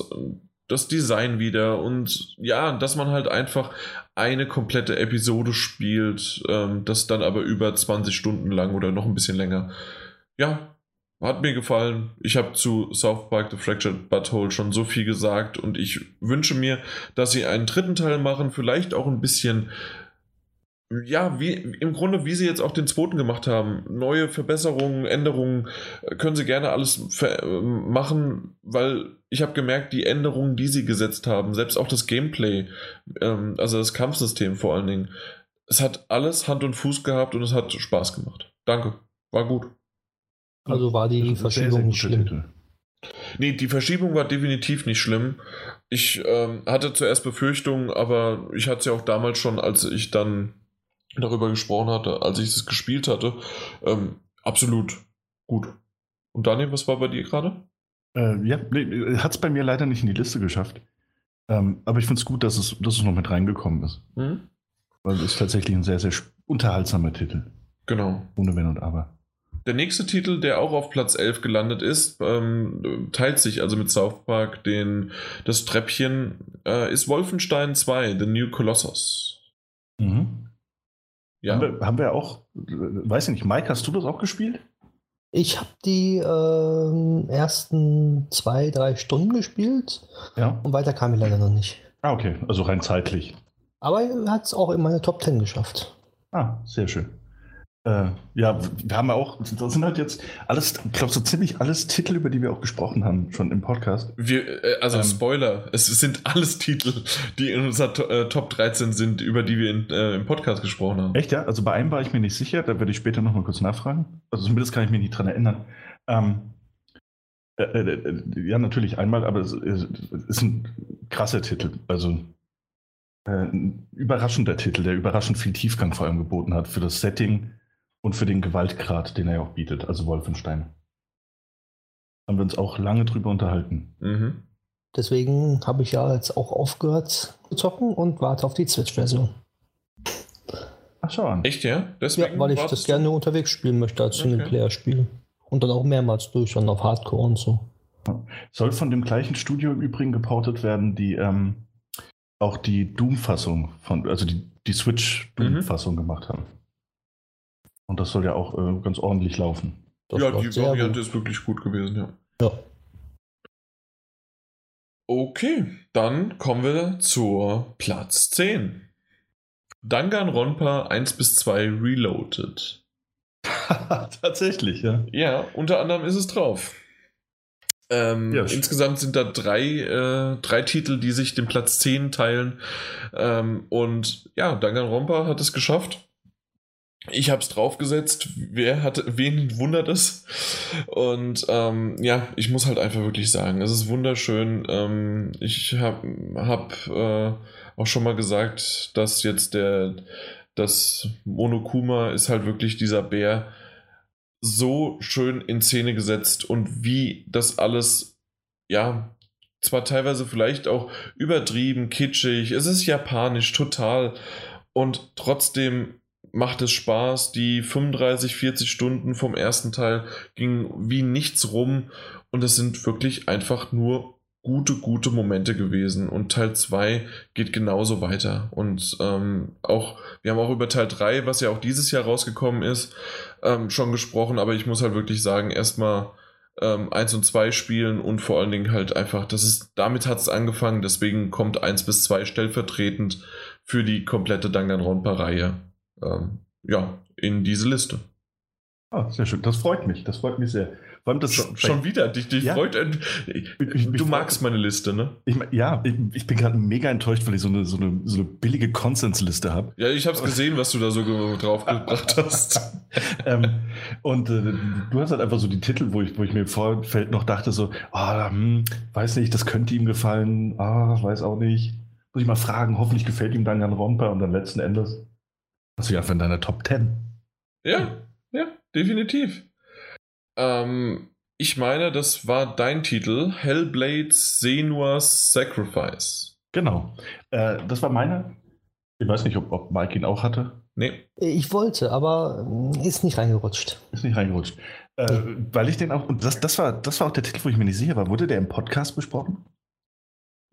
das Design wieder und ja, dass man halt einfach eine komplette Episode spielt, ähm, das dann aber über 20 Stunden lang oder noch ein bisschen länger. Ja, hat mir gefallen. Ich habe zu South Park The Fractured Butthole schon so viel gesagt und ich wünsche mir, dass sie einen dritten Teil machen, vielleicht auch ein bisschen, ja, wie im Grunde, wie sie jetzt auch den zweiten gemacht haben. Neue Verbesserungen, Änderungen können sie gerne alles machen, weil ich habe gemerkt, die Änderungen, die sie gesetzt haben, selbst auch das Gameplay, ähm, also das Kampfsystem vor allen Dingen, es hat alles Hand und Fuß gehabt und es hat Spaß gemacht. Danke, war gut. Also war die Verschiebung nicht schlimm. Titel. Nee, die Verschiebung war definitiv nicht schlimm. Ich ähm, hatte zuerst Befürchtungen, aber ich hatte es ja auch damals schon, als ich dann darüber gesprochen hatte, als ich es gespielt hatte. Ähm, absolut gut. Und Daniel, was war bei dir gerade? Äh, ja, nee, hat es bei mir leider nicht in die Liste geschafft. Ähm, aber ich finde es gut, dass es, dass es noch mit reingekommen ist. Mhm. Weil es ist tatsächlich ein sehr, sehr unterhaltsamer Titel. Genau. Ohne Wenn und Aber. Der nächste Titel, der auch auf Platz 11 gelandet ist, ähm, teilt sich also mit South Park den, das Treppchen, äh, ist Wolfenstein 2, The New Colossus. Mhm. Ja. Haben wir, haben wir, auch, weiß ich nicht, Mike, hast du das auch gespielt? Ich habe die äh, ersten zwei, drei Stunden gespielt ja. und weiter kam ich leider noch nicht. Ah, okay, also rein zeitlich. Aber er hat es auch in meine Top 10 geschafft. Ah, sehr schön. Äh, ja, wir haben ja auch, das sind halt jetzt alles, ich glaube, so ziemlich alles Titel, über die wir auch gesprochen haben, schon im Podcast. Wir, äh, also ähm, Spoiler, es sind alles Titel, die in unserer äh, Top 13 sind, über die wir in, äh, im Podcast gesprochen haben. Echt, ja? Also bei einem war ich mir nicht sicher, da werde ich später nochmal kurz nachfragen. Also zumindest kann ich mich nicht dran erinnern. Ähm, äh, äh, ja, natürlich einmal, aber es, es ist ein krasser Titel. Also ein überraschender Titel, der überraschend viel Tiefgang vor allem geboten hat für das Setting und für den Gewaltgrad, den er ja auch bietet, also Wolfenstein. Haben wir uns auch lange drüber unterhalten. Mhm. Deswegen habe ich ja jetzt auch aufgehört zu zocken und warte auf die Switch-Version. Ach schau an. Echt, ja? Deswegen ja, weil ich das gerne unterwegs spielen möchte als Singleplayer-Spiel. Und dann auch mehrmals durch und auf Hardcore und so. Soll von dem gleichen Studio im Übrigen geportet werden, die ähm, auch die Doom-Fassung von, also die, die Switch-Doom-Fassung mhm. gemacht haben. Und das soll ja auch äh, ganz ordentlich laufen. Das ja, die Variante ist wirklich gut gewesen, ja. Ja. Okay, dann kommen wir zur Platz 10. Danganronpa 1 bis 2 Reloaded. Tatsächlich, ja. Ja, unter anderem ist es drauf. Ähm, ja, insgesamt sind da drei, äh, drei Titel, die sich den Platz 10 teilen. Ähm, und ja, Danganronpa hat es geschafft. Ich habe es draufgesetzt. Wer hat, wen wundert es? Und ähm, ja, ich muss halt einfach wirklich sagen, es ist wunderschön. Ähm, ich habe hab, äh, auch schon mal gesagt, dass jetzt der, das Monokuma ist halt wirklich dieser Bär so schön in Szene gesetzt und wie das alles, ja, zwar teilweise vielleicht auch übertrieben, kitschig, es ist japanisch, total und trotzdem macht es Spaß. Die 35, 40 Stunden vom ersten Teil gingen wie nichts rum und es sind wirklich einfach nur gute, gute Momente gewesen. Und Teil 2 geht genauso weiter. Und ähm, auch, wir haben auch über Teil 3, was ja auch dieses Jahr rausgekommen ist, ähm, schon gesprochen, aber ich muss halt wirklich sagen, erstmal ähm, 1 und 2 spielen und vor allen Dingen halt einfach, das ist, damit hat es angefangen, deswegen kommt 1 bis 2 stellvertretend für die komplette Danganronpa-Reihe ähm, ja, in diese Liste. Ah, sehr schön. Das freut mich. Das freut mich sehr. Vor allem das schon, schon wieder. Dich, dich ja. freut, äh, du magst meine Liste, ne? Ich, ja, ich, ich bin gerade mega enttäuscht, weil ich so eine, so eine, so eine billige Konsensliste habe. Ja, ich habe es gesehen, was du da so draufgebracht hast. ähm, und äh, du hast halt einfach so die Titel, wo ich, wo ich mir im Vorfeld noch dachte, so, ah, hm, weiß nicht, das könnte ihm gefallen, ah, weiß auch nicht. Muss ich mal fragen, hoffentlich gefällt ihm dann Jan Romper und dann letzten Endes hast du ja einfach in deiner Top 10. Ja, ja, definitiv. Ähm, ich meine, das war dein Titel, Hellblade Senua's Sacrifice. Genau. Äh, das war meine. Ich weiß nicht, ob, ob Mike ihn auch hatte. Nee. Ich wollte, aber äh, ist nicht reingerutscht. Ist nicht reingerutscht. Äh, weil ich den auch, und das, das, war, das war auch der Titel, wo ich mir nicht sicher war. Wurde der im Podcast besprochen?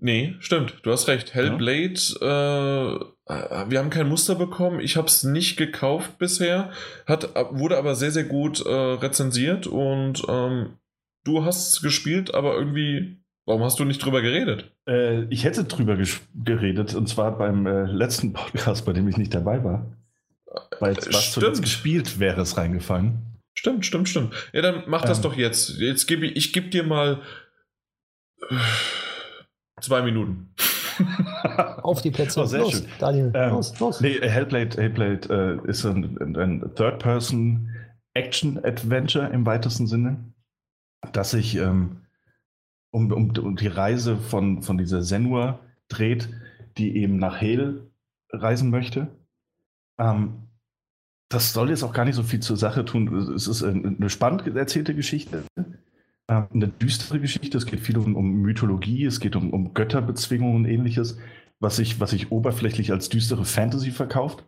Nee, stimmt, du hast recht. Hellblade, ja. äh, wir haben kein Muster bekommen. Ich habe es nicht gekauft bisher. Hat, wurde aber sehr, sehr gut äh, rezensiert und ähm, du hast es gespielt, aber irgendwie, warum hast du nicht drüber geredet? Äh, ich hätte drüber geredet und zwar beim äh, letzten Podcast, bei dem ich nicht dabei war. Weil es was zuletzt gespielt wäre es reingefallen. Stimmt, stimmt, stimmt. Ja, dann mach das ähm. doch jetzt. Jetzt gebe ich, ich gebe dir mal Zwei Minuten. Auf die Plätze. Oh, sehr los, schön. Daniel, ähm, los, los. Nee, Hellblade, Hellblade äh, ist ein, ein Third-Person-Action-Adventure im weitesten Sinne, das sich ähm, um, um, um, die Reise von, von dieser Senua dreht, die eben nach Hale reisen möchte. Ähm, das soll jetzt auch gar nicht so viel zur Sache tun. Es ist eine spannend erzählte Geschichte eine düstere Geschichte. Es geht viel um, um Mythologie, es geht um, um Götterbezwingungen und ähnliches, was sich, was sich oberflächlich als düstere Fantasy verkauft,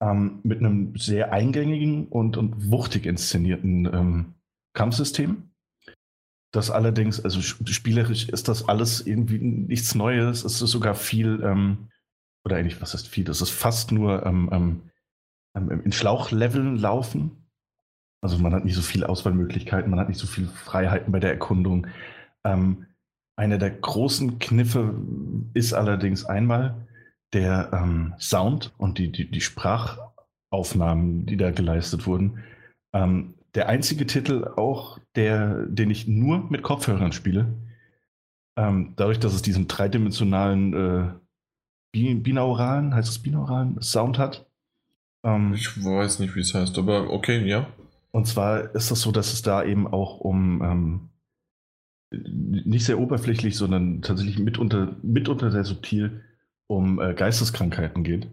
ähm, mit einem sehr eingängigen und, und wuchtig inszenierten ähm, Kampfsystem. Das allerdings, also spielerisch ist das alles irgendwie nichts Neues. Es ist sogar viel, ähm, oder eigentlich, was heißt viel? Es ist fast nur ähm, ähm, ähm in Schlauchleveln laufen also man hat nicht so viele Auswahlmöglichkeiten, man hat nicht so viele Freiheiten bei der Erkundung. Ähm, einer der großen Kniffe ist allerdings einmal der ähm, Sound und die, die, die, Sprachaufnahmen, die da geleistet wurden. Ähm, der einzige Titel auch, der, den ich nur mit Kopfhörern spiele. Ähm, dadurch, dass es diesen dreidimensionalen äh, binauralen, heißt es binauralen Sound hat. Ähm, ich weiß nicht, wie es heißt, aber okay, ja. Und zwar ist es so, dass es da eben auch um ähm, nicht sehr oberflächlich, sondern tatsächlich mitunter, mitunter sehr subtil um äh, Geisteskrankheiten geht,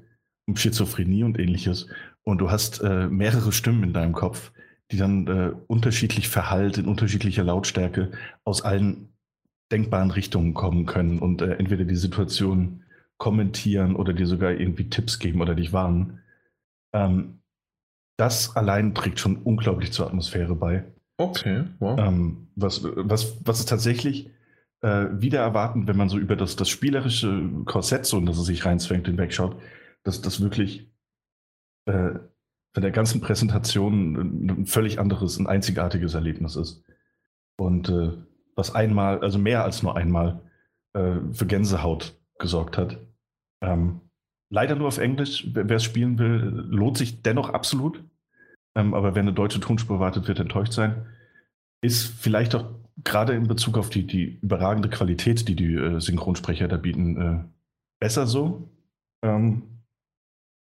um Schizophrenie und ähnliches. Und du hast äh, mehrere Stimmen in deinem Kopf, die dann äh, unterschiedlich verhallt, in unterschiedlicher Lautstärke aus allen denkbaren Richtungen kommen können und äh, entweder die Situation kommentieren oder dir sogar irgendwie Tipps geben oder dich warnen. Ähm, das allein trägt schon unglaublich zur Atmosphäre bei. Okay, wow. Ähm, was, was, was ist tatsächlich äh, wieder erwarten, wenn man so über das, das spielerische Korsett, so in das es sich reinzwängt, hinwegschaut, dass das wirklich äh, von der ganzen Präsentation ein völlig anderes, ein einzigartiges Erlebnis ist. Und äh, was einmal, also mehr als nur einmal, äh, für Gänsehaut gesorgt hat. Ähm, leider nur auf Englisch. Wer es spielen will, lohnt sich dennoch absolut. Ähm, aber wer eine deutsche Tonspur erwartet, wird enttäuscht sein. Ist vielleicht auch gerade in Bezug auf die, die überragende Qualität, die die äh, Synchronsprecher da bieten, äh, besser so. Ähm,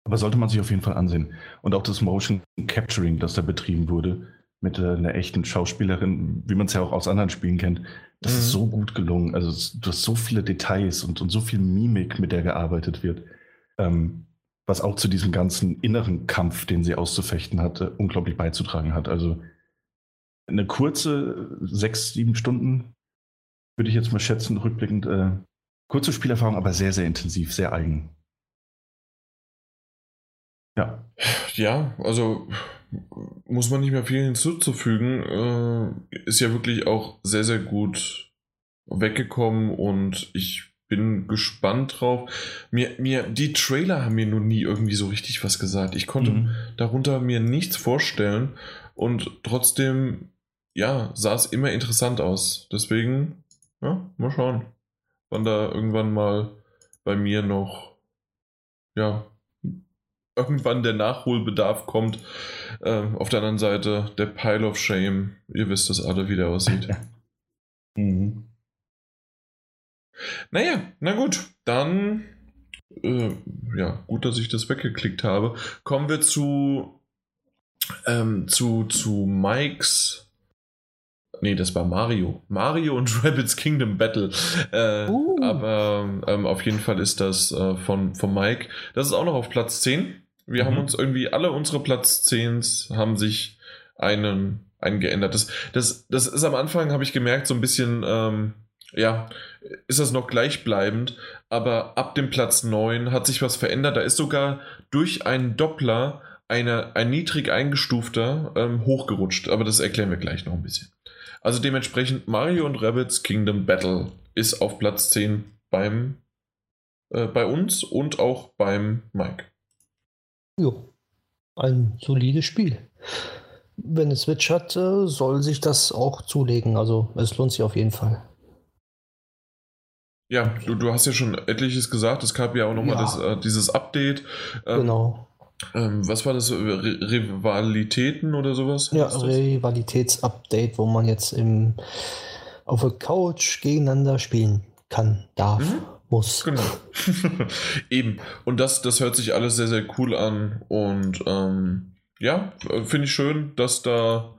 aber sollte man sich auf jeden Fall ansehen. Und auch das Motion Capturing, das da betrieben wurde, mit äh, einer echten Schauspielerin, wie man es ja auch aus anderen Spielen kennt, das mhm. ist so gut gelungen. Also du hast so viele Details und, und so viel Mimik, mit der gearbeitet wird. Ähm, was auch zu diesem ganzen inneren Kampf, den sie auszufechten hatte, unglaublich beizutragen hat. Also eine kurze sechs, sieben Stunden, würde ich jetzt mal schätzen, rückblickend. Äh, kurze Spielerfahrung, aber sehr, sehr intensiv, sehr eigen. Ja. Ja, also muss man nicht mehr viel hinzuzufügen. Äh, ist ja wirklich auch sehr, sehr gut weggekommen und ich bin gespannt drauf. Mir, mir, die Trailer haben mir noch nie irgendwie so richtig was gesagt. Ich konnte mhm. darunter mir nichts vorstellen und trotzdem, ja, sah es immer interessant aus. Deswegen, ja, mal schauen, wann da irgendwann mal bei mir noch, ja, irgendwann der Nachholbedarf kommt. Ähm, auf der anderen Seite der Pile of Shame. Ihr wisst das alle, wie der aussieht. mhm. Naja, na gut, dann. Äh, ja, gut, dass ich das weggeklickt habe. Kommen wir zu. Ähm, zu, zu Mikes. Nee, das war Mario. Mario und Rabbits Kingdom Battle. Äh, uh. Aber ähm, auf jeden Fall ist das äh, von, von Mike. Das ist auch noch auf Platz 10. Wir mhm. haben uns irgendwie, alle unsere Platz 10 haben sich einen, einen geändert. Das, das, das ist am Anfang, habe ich gemerkt, so ein bisschen, ähm, ja, ist das noch gleichbleibend, aber ab dem Platz 9 hat sich was verändert. Da ist sogar durch einen Doppler eine, ein niedrig eingestufter ähm, hochgerutscht, aber das erklären wir gleich noch ein bisschen. Also dementsprechend Mario und Rabbits Kingdom Battle ist auf Platz 10 beim, äh, bei uns und auch beim Mike. Jo, ein solides Spiel. Wenn es Switch hat, äh, soll sich das auch zulegen. Also es lohnt sich auf jeden Fall. Ja, du, du hast ja schon etliches gesagt. Es gab ja auch nochmal ja. äh, dieses Update. Ähm, genau. Ähm, was war das? Re Rivalitäten oder sowas? Ja, Rivalitätsupdate, wo man jetzt im, auf der Couch gegeneinander spielen kann, darf. Mhm muss. Genau. Eben. Und das, das hört sich alles sehr, sehr cool an. Und ähm, ja, finde ich schön, dass da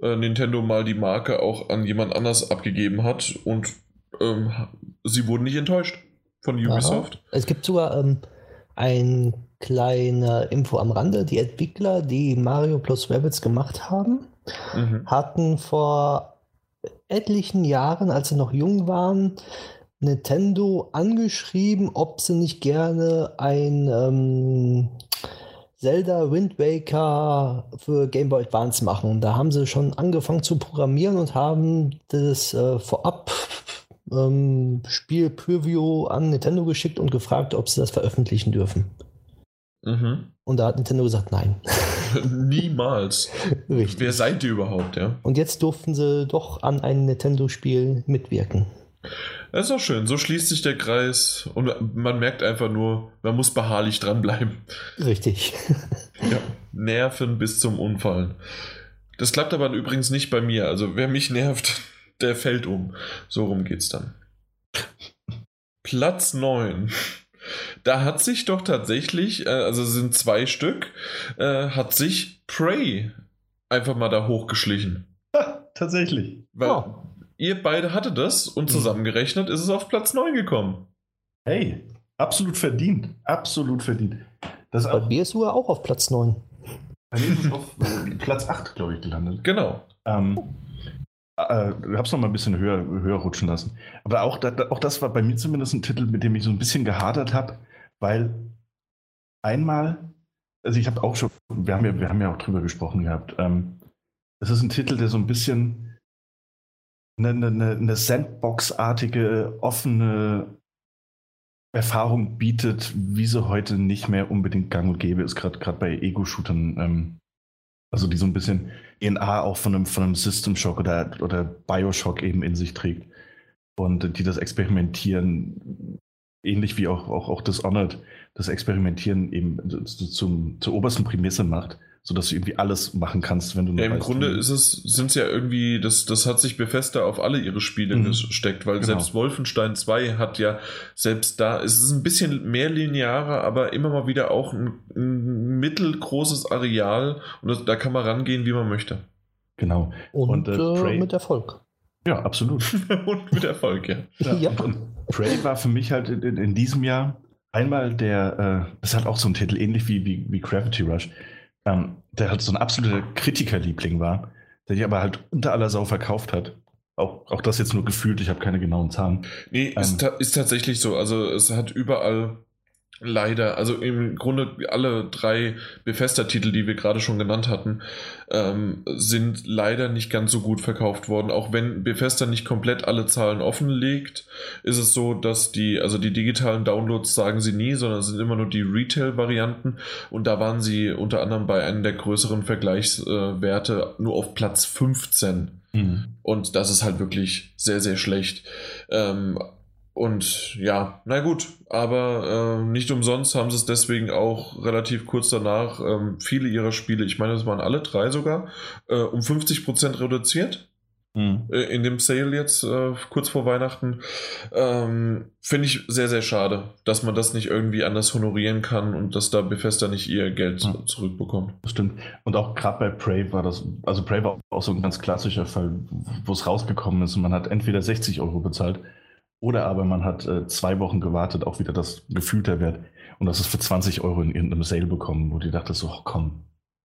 äh, Nintendo mal die Marke auch an jemand anders abgegeben hat. Und ähm, sie wurden nicht enttäuscht von Ubisoft. Aha. Es gibt sogar ähm, ein kleine Info am Rande. Die Entwickler, die Mario plus Rabbits gemacht haben, mhm. hatten vor etlichen Jahren, als sie noch jung waren, Nintendo angeschrieben, ob sie nicht gerne ein ähm, Zelda Wind Waker für Game Boy Advance machen. Da haben sie schon angefangen zu programmieren und haben das äh, vorab ähm, Spiel Preview an Nintendo geschickt und gefragt, ob sie das veröffentlichen dürfen. Mhm. Und da hat Nintendo gesagt, nein. Niemals. Richtig. Wer seid ihr überhaupt, ja? Und jetzt durften sie doch an einem Nintendo-Spiel mitwirken. Das ist auch schön. So schließt sich der Kreis und man merkt einfach nur, man muss beharrlich dranbleiben. Richtig. ja, nerven bis zum Unfallen. Das klappt aber übrigens nicht bei mir. Also wer mich nervt, der fällt um. So rum geht's dann. Platz 9. Da hat sich doch tatsächlich, äh, also sind zwei Stück, äh, hat sich Prey einfach mal da hochgeschlichen. tatsächlich. Weil, oh. Ihr beide hattet das und mhm. zusammengerechnet ist es auf Platz 9 gekommen. Hey, absolut verdient. Absolut verdient. Das Bei mir ist sogar auch auf Platz 9. Bei mir ist es auf äh, Platz 8, glaube ich, gelandet. Genau. Ähm, äh, hab's noch mal ein bisschen höher, höher rutschen lassen. Aber auch, da, auch das war bei mir zumindest ein Titel, mit dem ich so ein bisschen gehadert habe, weil einmal, also ich habe auch schon, wir haben ja, wir haben ja auch drüber gesprochen gehabt, ähm, es ist ein Titel, der so ein bisschen eine, eine, eine Sandbox-artige, offene Erfahrung bietet, wie sie heute nicht mehr unbedingt gang und gäbe ist, gerade bei Ego-Shootern. Ähm, also die so ein bisschen DNA auch von einem, von einem System Shock oder, oder Bioshock eben in sich trägt. Und die das Experimentieren, ähnlich wie auch, auch, auch Dishonored, das Experimentieren eben zum, zur obersten Prämisse macht sodass du irgendwie alles machen kannst, wenn du ja, Im weißt, Grunde ist es, sind es ja irgendwie, das, das hat sich Bethesda auf alle ihre Spiele mhm. gesteckt, weil genau. selbst Wolfenstein 2 hat ja, selbst da, es ist ein bisschen mehr linearer, aber immer mal wieder auch ein, ein mittelgroßes Areal und das, da kann man rangehen, wie man möchte. Genau. Und, und äh, äh mit Erfolg. Ja, absolut. und mit Erfolg, ja. ja. ja. Und, und Prey war für mich halt in, in diesem Jahr einmal der, äh, das hat auch so einen Titel, ähnlich wie, wie, wie Gravity Rush, ähm, der halt so ein absoluter Kritikerliebling war, der sich aber halt unter aller Sau verkauft hat. Auch, auch das jetzt nur gefühlt, ich habe keine genauen Zahlen. Nee, ähm, ist, ta ist tatsächlich so. Also es hat überall Leider, also im Grunde alle drei Bethesda-Titel, die wir gerade schon genannt hatten, ähm, sind leider nicht ganz so gut verkauft worden. Auch wenn Bethesda nicht komplett alle Zahlen offenlegt, ist es so, dass die, also die digitalen Downloads sagen sie nie, sondern sind immer nur die Retail-Varianten. Und da waren sie unter anderem bei einem der größeren Vergleichswerte nur auf Platz 15. Mhm. Und das ist halt wirklich sehr, sehr schlecht. Ähm, und ja, na gut, aber äh, nicht umsonst haben sie es deswegen auch relativ kurz danach ähm, viele ihrer Spiele, ich meine, das waren alle drei sogar, äh, um 50% reduziert. Mhm. Äh, in dem Sale jetzt äh, kurz vor Weihnachten. Ähm, Finde ich sehr, sehr schade, dass man das nicht irgendwie anders honorieren kann und dass da Bethesda nicht ihr Geld ja. zurückbekommt. Das stimmt. Und auch gerade bei Prey war das, also Prey war auch so ein ganz klassischer Fall, wo es rausgekommen ist und man hat entweder 60 Euro bezahlt oder aber man hat äh, zwei Wochen gewartet, auch wieder das gefühlte Wert. Und das ist für 20 Euro in irgendeinem Sale bekommen, wo die dachte so, oh, komm.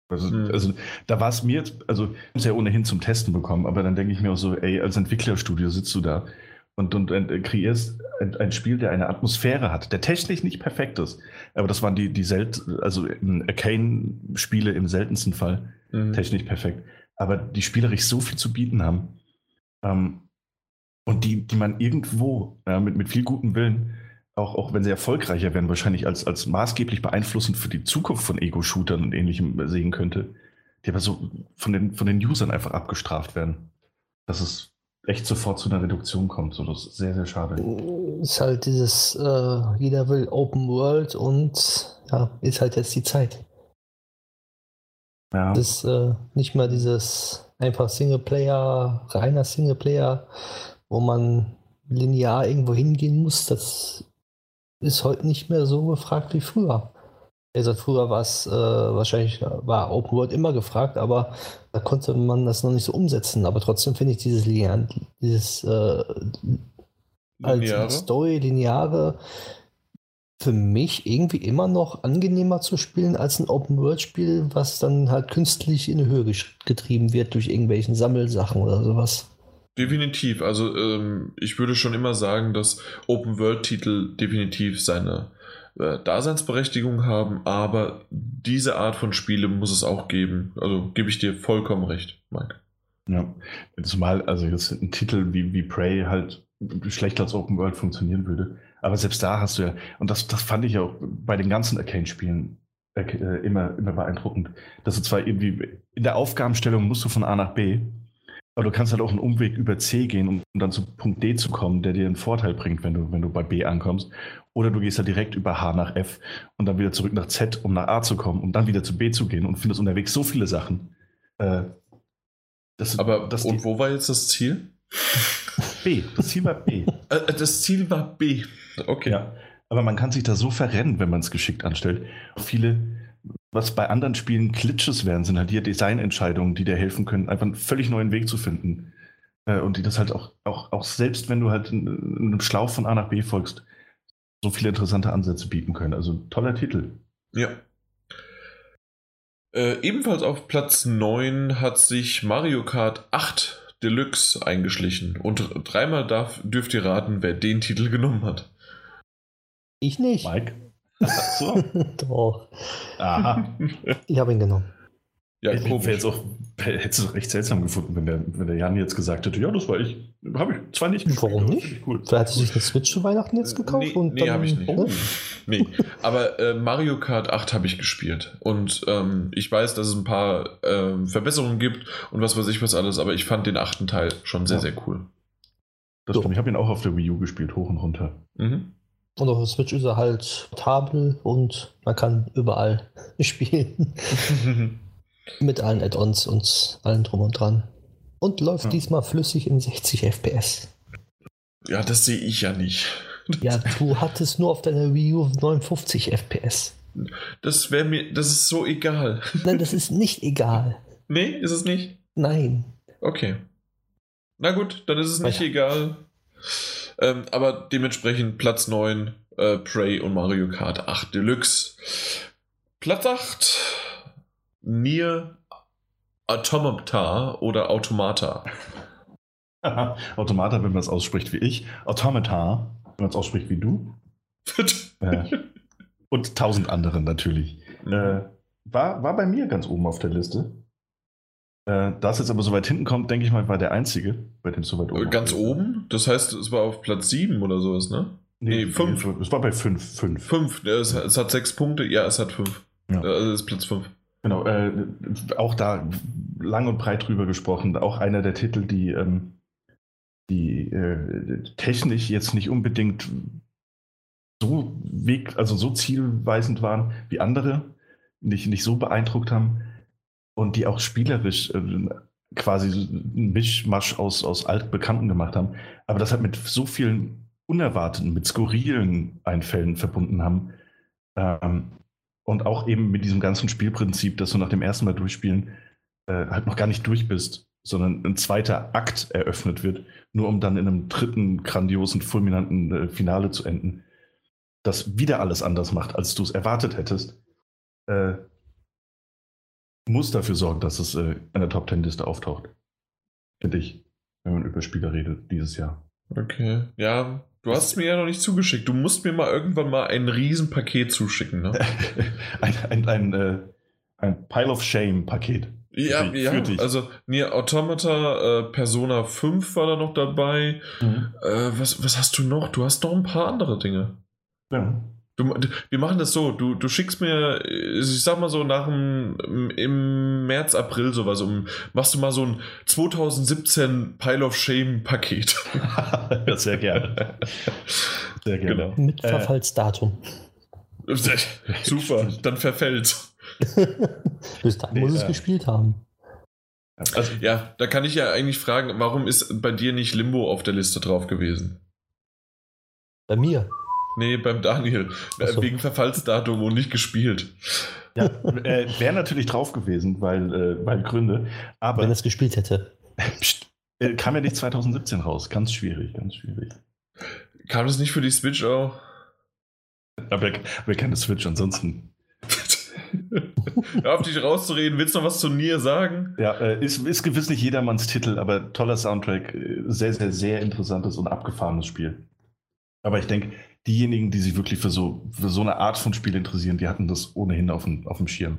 Also, mhm. also da war es mir jetzt, also ich habe es ja ohnehin zum Testen bekommen, aber dann denke ich mir auch so, ey, als Entwicklerstudio sitzt du da und, und, und äh, kreierst ein, ein, Spiel, der eine Atmosphäre hat, der technisch nicht perfekt ist. Aber das waren die, die selten, also Arcane-Spiele im seltensten Fall mhm. technisch perfekt. Aber die spielerisch so viel zu bieten haben. Ähm, und die, die man irgendwo ja, mit, mit viel gutem Willen, auch, auch wenn sie erfolgreicher werden, wahrscheinlich als, als maßgeblich beeinflussend für die Zukunft von Ego-Shootern und ähnlichem sehen könnte, die aber so von den, von den Usern einfach abgestraft werden. Dass es echt sofort zu einer Reduktion kommt. So, das ist sehr, sehr schade. Ist halt dieses, äh, jeder will Open World und ja, ist halt jetzt die Zeit. Ja. Das ist äh, nicht mehr dieses einfach Singleplayer, reiner Singleplayer, wo man linear irgendwo hingehen muss, das ist heute nicht mehr so gefragt wie früher. Also früher war es äh, wahrscheinlich war Open World immer gefragt, aber da konnte man das noch nicht so umsetzen. Aber trotzdem finde ich dieses linear, dieses äh, als Story lineare für mich irgendwie immer noch angenehmer zu spielen als ein Open World Spiel, was dann halt künstlich in die Höhe getrieben wird durch irgendwelchen Sammelsachen oder sowas. Definitiv. Also ähm, ich würde schon immer sagen, dass Open-World-Titel definitiv seine äh, Daseinsberechtigung haben, aber diese Art von Spiele muss es auch geben. Also gebe ich dir vollkommen recht, Mike. Ja, zumal also jetzt ein Titel wie, wie Prey halt schlecht als Open World funktionieren würde. Aber selbst da hast du ja, und das, das fand ich auch bei den ganzen Arcane-Spielen äh, immer, immer beeindruckend, dass du zwar irgendwie in der Aufgabenstellung musst du von A nach B, aber du kannst halt auch einen Umweg über C gehen, um dann zu Punkt D zu kommen, der dir einen Vorteil bringt, wenn du, wenn du bei B ankommst. Oder du gehst halt direkt über H nach F und dann wieder zurück nach Z, um nach A zu kommen, um dann wieder zu B zu gehen und findest unterwegs so viele Sachen. Äh, das, Aber das und wo war jetzt das Ziel? B. Das Ziel war B. Äh, äh, das Ziel war B. Okay. Ja. Aber man kann sich da so verrennen, wenn man es geschickt anstellt. Viele was bei anderen Spielen Glitches wären, sind halt hier Designentscheidungen, die dir helfen können, einfach einen völlig neuen Weg zu finden. Äh, und die das halt auch, auch, auch selbst wenn du halt einem Schlauch von A nach B folgst, so viele interessante Ansätze bieten können. Also toller Titel. Ja. Äh, ebenfalls auf Platz 9 hat sich Mario Kart 8 Deluxe eingeschlichen. Und dreimal darf, dürft ihr raten, wer den Titel genommen hat. Ich nicht. Mike? Ach so. Doch. Aha. Ich habe ihn genommen. Ja, ich wäre jetzt auch, hätte es recht seltsam gefunden, wenn der, wenn der Jan jetzt gesagt hätte, ja, das war ich. Habe ich zwar nicht gespielt, Warum nicht? Cool. Vielleicht hat sich eine Switch zu Weihnachten jetzt gekauft? Nee, und nee habe ich nicht. Oh. Nee, aber äh, Mario Kart 8 habe ich gespielt. Und ähm, ich weiß, dass es ein paar ähm, Verbesserungen gibt und was weiß ich was alles, aber ich fand den achten Teil schon sehr, ja. sehr cool. Das so. stimmt. Ich habe ihn auch auf der Wii U gespielt, hoch und runter. Mhm. Und auf der Switch ist er halt portabel und man kann überall spielen. Mit allen Add-ons und allem drum und dran. Und läuft ja. diesmal flüssig in 60 FPS. Ja, das sehe ich ja nicht. Ja, du hattest nur auf deiner Wii U 59 FPS. Das wäre mir, das ist so egal. Nein, das ist nicht egal. Nee, ist es nicht? Nein. Okay. Na gut, dann ist es nicht ja. egal. Ähm, aber dementsprechend Platz 9, äh, Prey und Mario Kart 8 Deluxe. Platz 8, Nier Automata oder Automata. Automata, wenn man es ausspricht wie ich. Automata, wenn man es ausspricht wie du. äh, und tausend anderen natürlich. Äh, war, war bei mir ganz oben auf der Liste. Äh, da es jetzt aber so weit hinten kommt, denke ich mal, war der einzige, bei dem so weit oben. Ganz oben? Das heißt, es war auf Platz 7 oder sowas, ne? Nee, 5. Nee, es war bei 5. 5. 5. Es, es, hat 6 Punkte. Ja, es hat 5. Ja. Also es ist Platz 5. Genau. Äh, auch da lang und breit drüber gesprochen. Auch einer der Titel, die, ähm, die äh, technisch jetzt nicht unbedingt so weg, also so zielweisend waren wie andere, nicht, nicht so beeindruckt haben und die auch spielerisch äh, quasi ein Mischmasch aus, aus Altbekannten gemacht haben. Aber das hat mit so vielen unerwarteten, mit skurrilen Einfällen verbunden haben. Ähm, und auch eben mit diesem ganzen Spielprinzip, dass du nach dem ersten Mal durchspielen äh, halt noch gar nicht durch bist, sondern ein zweiter Akt eröffnet wird, nur um dann in einem dritten grandiosen, fulminanten äh, Finale zu enden das wieder alles anders macht, als du es erwartet hättest, äh, muss dafür sorgen, dass es äh, in der Top Ten Liste auftaucht. Finde ich, wenn man über Spieler redet dieses Jahr. Okay, ja, du hast es mir ja noch nicht zugeschickt. Du musst mir mal irgendwann mal ein Riesenpaket zuschicken, ne? ein, ein, ein, äh, ein Pile of Shame Paket. Ja, dich, ja, also Nier Automata, äh, Persona 5 war da noch dabei. Mhm. Äh, was, was hast du noch? Du hast noch ein paar andere Dinge. Ja. Du, wir machen das so, du, du schickst mir, ich sag mal so nach dem, im März, April sowas, um, machst du mal so ein 2017 Pile of Shame Paket. sehr gerne. Sehr gerne. Genau. Mit äh, Verfallsdatum. Äh, super, dann verfällt. Bis dahin nee, muss es äh, gespielt haben. Also, ja, da kann ich ja eigentlich fragen, warum ist bei dir nicht Limbo auf der Liste drauf gewesen? Bei mir? Nee, beim Daniel. So. Wegen Verfallsdatum und nicht gespielt. Ja, äh, wäre natürlich drauf gewesen, weil, äh, weil Gründe. Aber Wenn er es gespielt hätte. Pst, äh, kam ja nicht 2017 raus. Ganz schwierig, ganz schwierig. Kam das nicht für die Switch auch? Aber wir kennen Switch ansonsten. Hör auf dich rauszureden. Willst du noch was zu Nier sagen? Ja, äh, ist, ist gewiss nicht jedermanns Titel, aber toller Soundtrack. Äh, sehr, sehr, sehr interessantes und abgefahrenes Spiel. Aber ich denke, diejenigen, die sich wirklich für so, für so eine Art von Spiel interessieren, die hatten das ohnehin auf dem, auf dem Schirm.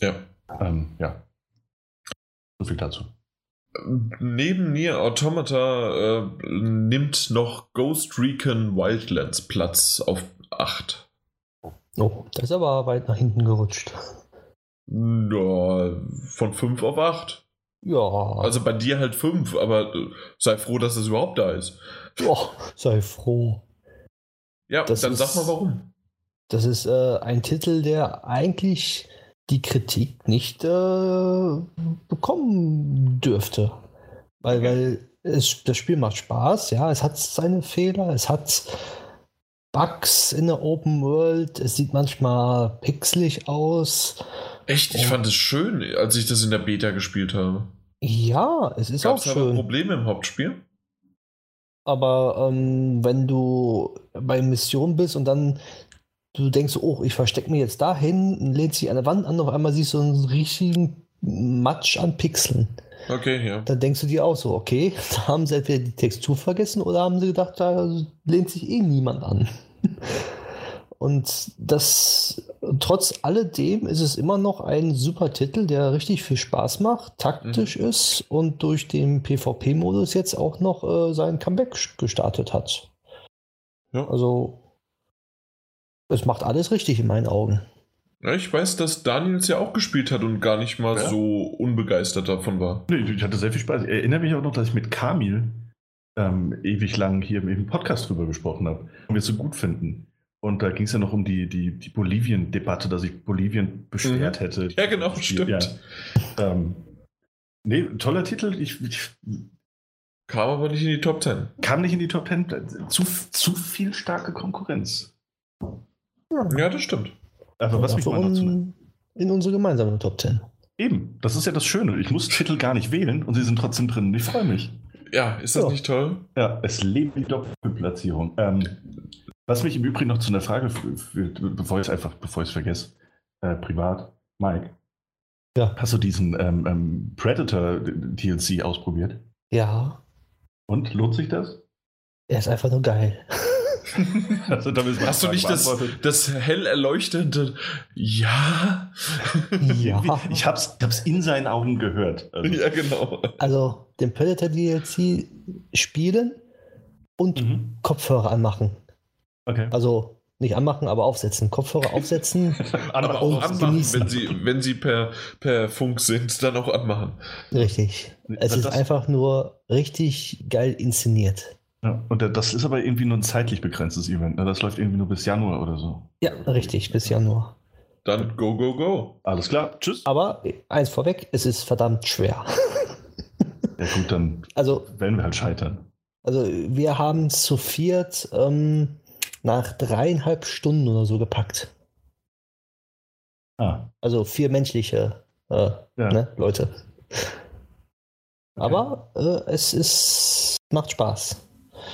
Ja. Ähm, ja. So viel dazu. Neben Nier Automata äh, nimmt noch Ghost Recon Wildlands Platz auf 8. Oh, das ist aber weit nach hinten gerutscht. Ja, von 5 auf 8. Ja. Also bei dir halt 5, aber äh, sei froh, dass es überhaupt da ist. Oh, sei froh. Ja, das dann ist, sag mal warum. Das ist äh, ein Titel, der eigentlich die Kritik nicht äh, bekommen dürfte. Weil, weil es, das Spiel macht Spaß, ja, es hat seine Fehler, es hat Bugs in der Open World, es sieht manchmal pixelig aus. Echt? Ich Und, fand es schön, als ich das in der Beta gespielt habe. Ja, es ist Gab's auch schön. Gab Probleme im Hauptspiel? Aber ähm, wenn du bei Mission bist und dann du denkst, oh, ich verstecke mich jetzt dahin, lehnst dich an der Wand an, auf einmal siehst du einen richtigen Matsch an Pixeln. Okay, ja. Dann denkst du dir auch so, okay, da haben sie entweder die Textur vergessen oder haben sie gedacht, da lehnt sich eh niemand an. Und das, trotz alledem ist es immer noch ein super Titel, der richtig viel Spaß macht, taktisch mhm. ist und durch den PvP-Modus jetzt auch noch äh, sein Comeback gestartet hat. Ja. Also, es macht alles richtig in meinen Augen. Ja, ich weiß, dass Daniel es ja auch gespielt hat und gar nicht mal ja. so unbegeistert davon war. Nee, ich hatte sehr viel Spaß. Ich erinnere mich auch noch, dass ich mit Kamil ähm, ewig lang hier im Podcast drüber gesprochen habe und wir es so gut finden. Und da ging es ja noch um die, die, die Bolivien-Debatte, dass ich Bolivien beschwert mhm. hätte. Ja, genau, stimmt. Ja. Ähm, nee, toller Titel. Ich, ich, kam aber nicht in die Top 10. Kam nicht in die Top 10. Zu, zu viel starke Konkurrenz. Ja, das stimmt. Aber was mich mal dazu in unsere gemeinsame Top 10. Eben, das ist ja das Schöne. Ich muss Titel gar nicht wählen und sie sind trotzdem drin. Ich freue mich. Ja, ist das ja. nicht toll? Ja, es lebt die Doppelplatzierung. Ähm, was mich im Übrigen noch zu einer Frage führt, bevor ich es einfach, bevor ich es vergesse, äh, privat, Mike. Ja. Hast du diesen ähm, ähm, Predator DLC ausprobiert? Ja. Und lohnt sich das? Er ist einfach nur geil. also, Hast du nicht das, das hell erleuchtende Ja? Ja. Ich hab's, ich hab's in seinen Augen gehört. Also. Ja, genau. Also den Predator DLC spielen und mhm. Kopfhörer anmachen. Okay. Also nicht anmachen, aber aufsetzen. Kopfhörer aufsetzen. aber auch anmachen, wenn sie, wenn sie per, per Funk sind, dann auch anmachen. Richtig. Es das ist einfach nur richtig geil inszeniert. Ja, und das ist aber irgendwie nur ein zeitlich begrenztes Event. Ne? Das läuft irgendwie nur bis Januar oder so. Ja, richtig, bis Januar. Dann go, go, go. Alles klar, tschüss. Aber eins vorweg, es ist verdammt schwer. ja gut, dann also, werden wir halt scheitern. Also wir haben zu viert ähm, nach dreieinhalb Stunden oder so gepackt. Ah. Also vier menschliche äh, ja. ne, Leute. Aber äh, es ist macht Spaß.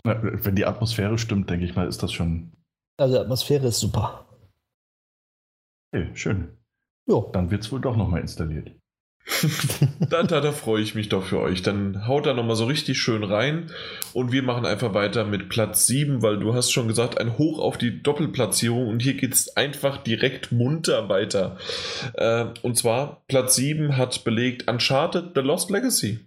Na, wenn die Atmosphäre stimmt, denke ich mal, ist das schon. Also die Atmosphäre ist super. Okay, schön. Jo. Dann wird es wohl doch nochmal installiert. da, da, da freue ich mich doch für euch. Dann haut da nochmal so richtig schön rein und wir machen einfach weiter mit Platz 7, weil du hast schon gesagt, ein Hoch auf die Doppelplatzierung und hier geht es einfach direkt munter weiter. Äh, und zwar Platz 7 hat belegt Uncharted The Lost Legacy.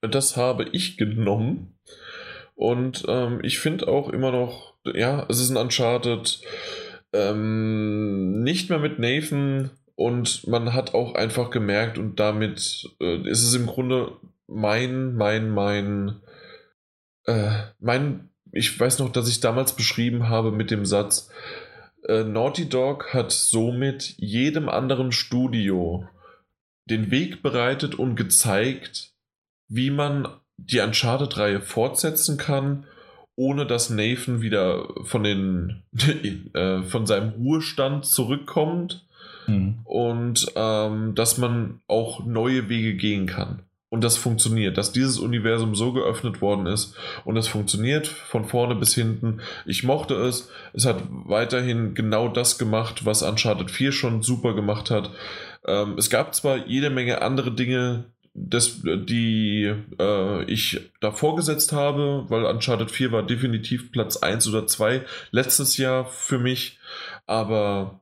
Das habe ich genommen und ähm, ich finde auch immer noch, ja, es ist ein Uncharted. Ähm, nicht mehr mit Nathan und man hat auch einfach gemerkt, und damit äh, ist es im Grunde mein, mein, mein, äh, mein, ich weiß noch, dass ich damals beschrieben habe mit dem Satz, äh, Naughty Dog hat somit jedem anderen Studio den Weg bereitet und gezeigt, wie man die Uncharted-Reihe fortsetzen kann, ohne dass Nathan wieder von, den, äh, von seinem Ruhestand zurückkommt Mhm. Und ähm, dass man auch neue Wege gehen kann. Und das funktioniert, dass dieses Universum so geöffnet worden ist und es funktioniert von vorne bis hinten. Ich mochte es. Es hat weiterhin genau das gemacht, was Uncharted 4 schon super gemacht hat. Ähm, es gab zwar jede Menge andere Dinge, das, die äh, ich da vorgesetzt habe, weil Uncharted 4 war definitiv Platz 1 oder 2 letztes Jahr für mich. Aber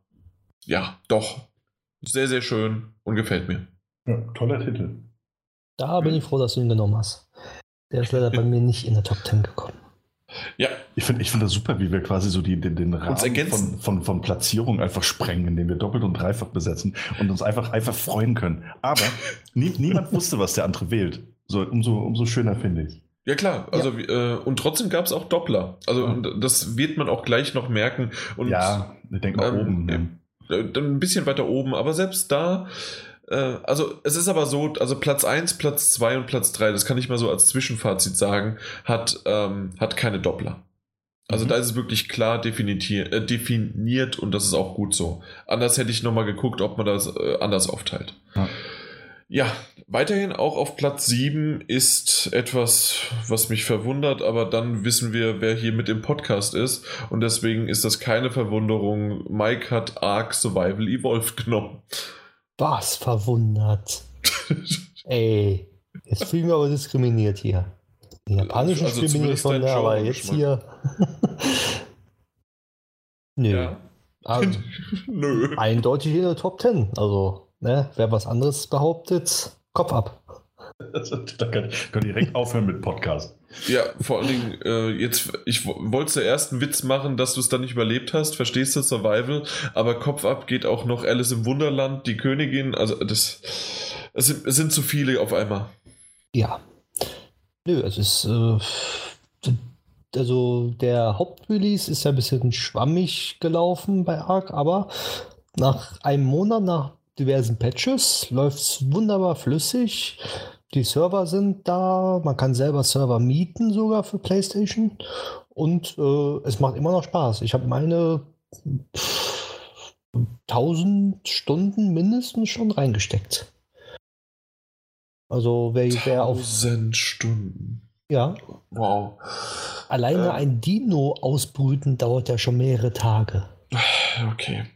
ja, doch. Sehr, sehr schön und gefällt mir. Ja, toller Titel. Da bin ich froh, dass du ihn genommen hast. Der ist leider bei mir nicht in der Top 10 gekommen. Ja. Ich finde ich find das super, wie wir quasi so die, den, den Rahmen von, von, von Platzierung einfach sprengen, indem wir doppelt und dreifach besetzen und uns einfach, einfach freuen können. Aber nie, niemand wusste, was der andere wählt. So, umso, umso schöner finde ich. Ja klar, also ja. Äh, und trotzdem gab es auch Doppler. Also ja. das wird man auch gleich noch merken. Und, ja, ich denke auch ähm, oben. Ne? Äh, ein bisschen weiter oben, aber selbst da, äh, also es ist aber so, also Platz 1, Platz 2 und Platz 3, das kann ich mal so als Zwischenfazit sagen, hat, ähm, hat keine Doppler. Also mhm. da ist es wirklich klar äh, definiert und das ist auch gut so. Anders hätte ich nochmal geguckt, ob man das äh, anders aufteilt. Ja. Ja, weiterhin auch auf Platz 7 ist etwas, was mich verwundert, aber dann wissen wir, wer hier mit im Podcast ist und deswegen ist das keine Verwunderung. Mike hat Ark Survival Evolved genommen. Was verwundert? Ey, jetzt fühlen wir aber diskriminiert hier. Die japanischen also Spiele bin von der, aber jetzt hier. Nö. Ja. Also, Nö. Eindeutig in der Top 10. Also Ne? Wer was anderes behauptet, Kopf ab. Da kann ich direkt aufhören mit Podcast. Ja, vor allen Dingen, äh, jetzt, ich wollte zuerst einen Witz machen, dass du es dann nicht überlebt hast, verstehst du Survival, aber Kopf ab geht auch noch Alice im Wunderland, die Königin, also das, es sind, es sind zu viele auf einmal. Ja. Nö, es ist, äh, also der Hauptrelease ist ja ein bisschen schwammig gelaufen bei Arc, aber nach einem Monat, nach diversen Patches, läuft es wunderbar flüssig. Die Server sind da, man kann selber Server mieten sogar für PlayStation und äh, es macht immer noch Spaß. Ich habe meine 1000 Stunden mindestens schon reingesteckt. Also wer, wer auf 1000 Stunden. Ja. Wow. Alleine äh, ein Dino ausbrüten dauert ja schon mehrere Tage. Okay.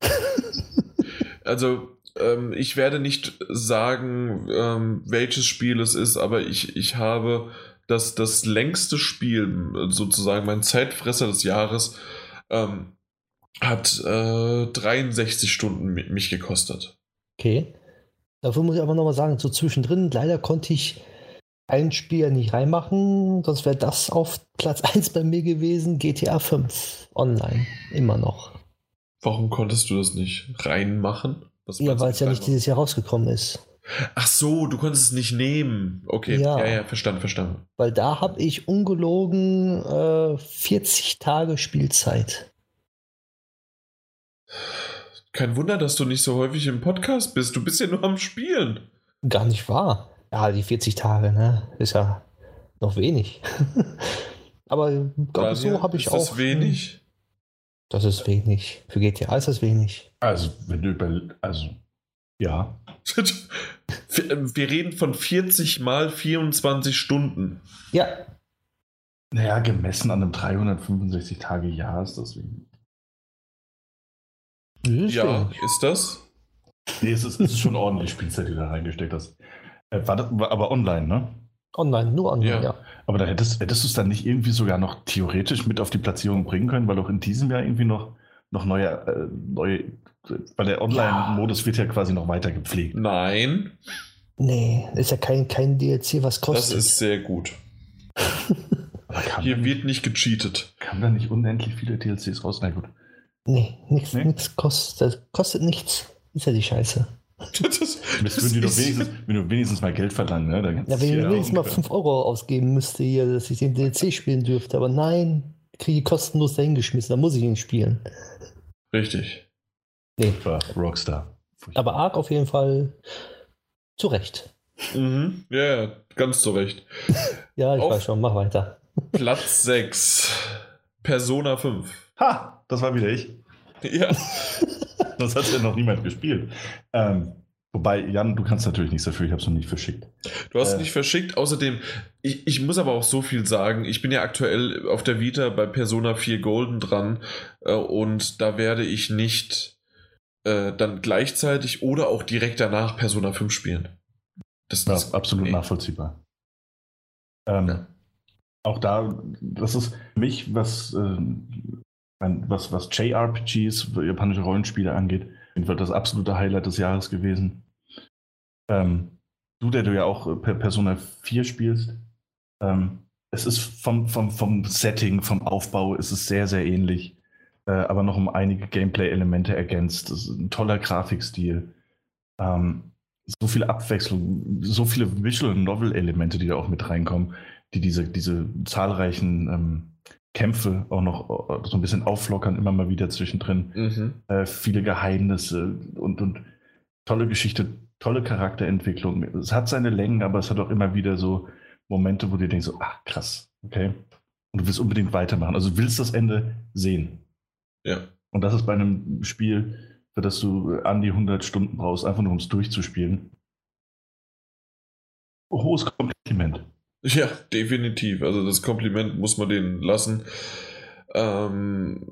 also ähm, ich werde nicht sagen, ähm, welches Spiel es ist, aber ich, ich habe das, das längste Spiel, sozusagen mein Zeitfresser des Jahres, ähm, hat äh, 63 Stunden mich gekostet. Okay. Dafür muss ich aber nochmal sagen, so zwischendrin, leider konnte ich ein Spiel nicht reinmachen, sonst wäre das auf Platz 1 bei mir gewesen, GTA 5 online, immer noch. Warum konntest du das nicht reinmachen? Ja, weil es ja nicht dieses Jahr rausgekommen ist. Ach so, du konntest es nicht nehmen. Okay, ja, ja, ja verstanden, verstanden. Weil da habe ich ungelogen äh, 40 Tage Spielzeit. Kein Wunder, dass du nicht so häufig im Podcast bist. Du bist ja nur am Spielen. Gar nicht wahr. Ja, die 40 Tage, ne? Ist ja noch wenig. Aber glaube so habe ich ist auch. Ist das wenig? Das ist wenig. Für GTA ist das wenig. Also, wenn du über. Also, ja. Wir reden von 40 mal 24 Stunden. Ja. Naja, gemessen an einem 365 Tage Jahr ist das wenig. Ja, ist das? Nee, es ist, es ist schon ordentlich Spielzeit, die du da reingesteckt hast. Äh, war das, aber online, ne? Online, nur online, ja. ja. Aber da hättest, hättest du es dann nicht irgendwie sogar noch theoretisch mit auf die Platzierung bringen können, weil auch in diesem Jahr irgendwie noch, noch neue, äh, neue, weil der Online-Modus ja. wird ja quasi noch weiter gepflegt. Nein. Nee, ist ja kein, kein DLC, was kostet. Das ist sehr gut. Hier wird nicht gecheatet. Kann da nicht unendlich viele DLCs raus? Na gut. Nee, nichts nee? kostet, kostet nichts. Ist ja die Scheiße. Das, das wenn, du wenigstens, wenn du wenigstens mal Geld verlangen, ne? Dann ja, wenn ich wenigstens mal 5 Euro ausgeben müsste hier, dass ich den DLC spielen dürfte. Aber nein, kriege ich kostenlos dahingeschmissen, dann muss ich ihn spielen. Richtig. Nee. Rockstar. Aber Ark auf jeden Fall zu Recht. Mhm. Ja, ganz zu Recht. ja, ich auf weiß schon, mach weiter. Platz 6. Persona 5. Ha, das war wieder ich. Ja. das hat ja noch niemand gespielt. Ähm, wobei, Jan, du kannst natürlich nichts dafür, ich habe es noch nicht verschickt. Du hast es äh, nicht verschickt, außerdem, ich, ich muss aber auch so viel sagen, ich bin ja aktuell auf der Vita bei Persona 4 Golden dran äh, und da werde ich nicht äh, dann gleichzeitig oder auch direkt danach Persona 5 spielen. Das, das ist absolut nee. nachvollziehbar. Ähm, ja. Auch da, das ist für mich, was äh, was, was JRPGs, japanische Rollenspiele angeht, wird das absolute Highlight des Jahres gewesen. Ähm, du, der du ja auch per Persona 4 spielst, ähm, es ist vom, vom, vom Setting, vom Aufbau, ist es sehr, sehr ähnlich, äh, aber noch um einige Gameplay-Elemente ergänzt. Das ist ein toller Grafikstil. Ähm, so viel Abwechslung, so viele Visual Novel-Elemente, die da auch mit reinkommen, die diese, diese zahlreichen ähm, Kämpfe auch noch äh, so ein bisschen auflockern, immer mal wieder zwischendrin. Mhm. Äh, viele Geheimnisse und, und tolle Geschichte, tolle Charakterentwicklung. Es hat seine Längen, aber es hat auch immer wieder so Momente, wo du denkst, so, ach krass, okay. Und du willst unbedingt weitermachen. Also du willst das Ende sehen. Ja. Und das ist bei einem Spiel, für das du an die 100 Stunden brauchst, einfach nur um es durchzuspielen. Hohes Kompliment. Ja, definitiv. Also das Kompliment muss man denen lassen. Ähm,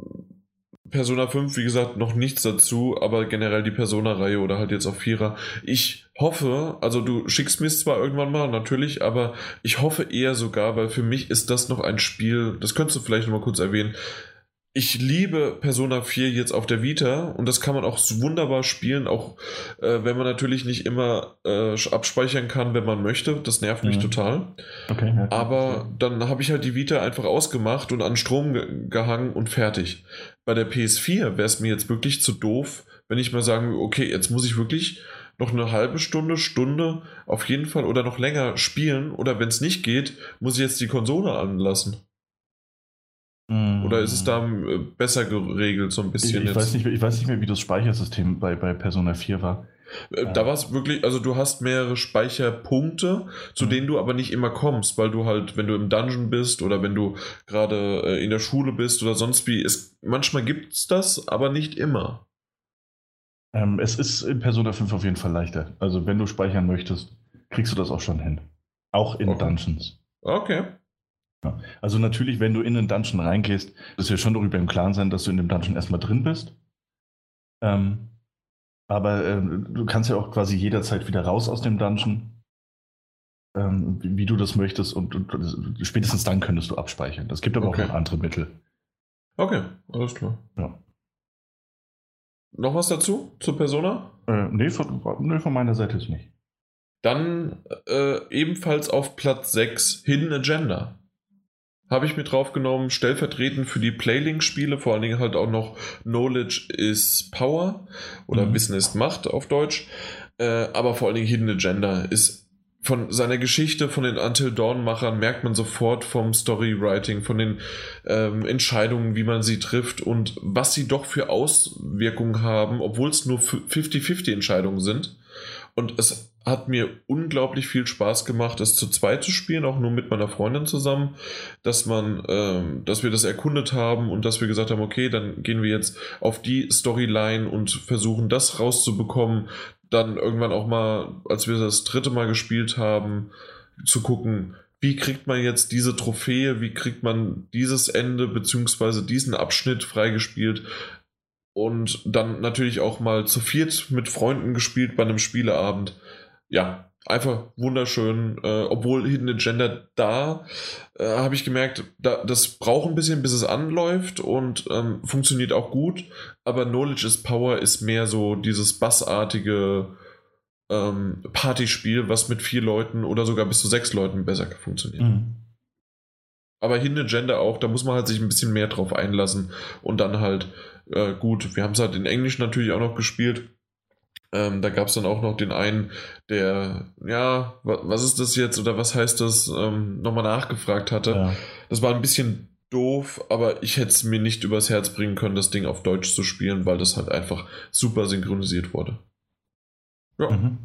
Persona 5, wie gesagt, noch nichts dazu, aber generell die Persona-Reihe oder halt jetzt auch Vierer. Ich hoffe, also du schickst mir es zwar irgendwann mal, natürlich, aber ich hoffe eher sogar, weil für mich ist das noch ein Spiel, das könntest du vielleicht noch mal kurz erwähnen, ich liebe Persona 4 jetzt auf der Vita und das kann man auch wunderbar spielen, auch äh, wenn man natürlich nicht immer äh, abspeichern kann, wenn man möchte. Das nervt mich mhm. total. Okay, ja, Aber dann habe ich halt die Vita einfach ausgemacht und an Strom ge gehangen und fertig. Bei der PS4 wäre es mir jetzt wirklich zu doof, wenn ich mal sagen, okay, jetzt muss ich wirklich noch eine halbe Stunde, Stunde auf jeden Fall oder noch länger spielen oder wenn es nicht geht, muss ich jetzt die Konsole anlassen. Mm. Oder ist es da äh, besser geregelt, so ein bisschen? Ich, ich weiß, nicht, ich weiß nicht mehr, wie das Speichersystem bei, bei Persona 4 war. Äh, da war es wirklich, also du hast mehrere Speicherpunkte, zu mhm. denen du aber nicht immer kommst, weil du halt, wenn du im Dungeon bist oder wenn du gerade äh, in der Schule bist oder sonst wie, ist, manchmal gibt es das, aber nicht immer. Ähm, es ist in Persona 5 auf jeden Fall leichter. Also wenn du speichern möchtest, kriegst du das auch schon hin. Auch in okay. Dungeons. Okay. Ja. Also natürlich, wenn du in einen Dungeon reingehst, ist ja schon darüber im Klaren sein, dass du in dem Dungeon erstmal drin bist. Ähm, aber äh, du kannst ja auch quasi jederzeit wieder raus aus dem Dungeon, ähm, wie, wie, du das möchtest. Und, und, und, spätestens dann könntest du abspeichern. Es gibt aber okay. auch noch andere Mittel. Okay, alles klar. Ja. Noch was dazu zur Persona? Äh, nee, von, nee, von meiner Seite ist nicht. Dann äh, ebenfalls auf Platz 6 Hidden Agenda habe ich mir draufgenommen, stellvertretend für die Playlink-Spiele, vor allen Dingen halt auch noch Knowledge is Power oder mhm. Wissen ist Macht auf Deutsch. Äh, aber vor allen Dingen Hidden Agenda ist von seiner Geschichte, von den Until Dawn-Machern merkt man sofort vom Storywriting, von den ähm, Entscheidungen, wie man sie trifft und was sie doch für Auswirkungen haben, obwohl es nur 50-50 Entscheidungen sind. Und es hat mir unglaublich viel Spaß gemacht, es zu zweit zu spielen, auch nur mit meiner Freundin zusammen, dass man, ähm, dass wir das erkundet haben und dass wir gesagt haben, okay, dann gehen wir jetzt auf die Storyline und versuchen das rauszubekommen. Dann irgendwann auch mal, als wir das dritte Mal gespielt haben, zu gucken, wie kriegt man jetzt diese Trophäe, wie kriegt man dieses Ende beziehungsweise diesen Abschnitt freigespielt und dann natürlich auch mal zu viert mit Freunden gespielt bei einem Spieleabend ja, einfach wunderschön. Äh, obwohl Hidden Agenda da, äh, habe ich gemerkt, da, das braucht ein bisschen, bis es anläuft und ähm, funktioniert auch gut. Aber Knowledge is Power ist mehr so dieses bassartige ähm, Partyspiel, was mit vier Leuten oder sogar bis zu sechs Leuten besser funktioniert. Mhm. Aber Hidden Agenda auch, da muss man halt sich ein bisschen mehr drauf einlassen und dann halt äh, gut. Wir haben es halt in Englisch natürlich auch noch gespielt ähm, da gab es dann auch noch den einen, der, ja, was ist das jetzt oder was heißt das, ähm, nochmal nachgefragt hatte. Ja. Das war ein bisschen doof, aber ich hätte es mir nicht übers Herz bringen können, das Ding auf Deutsch zu spielen, weil das halt einfach super synchronisiert wurde. Ja. Mhm.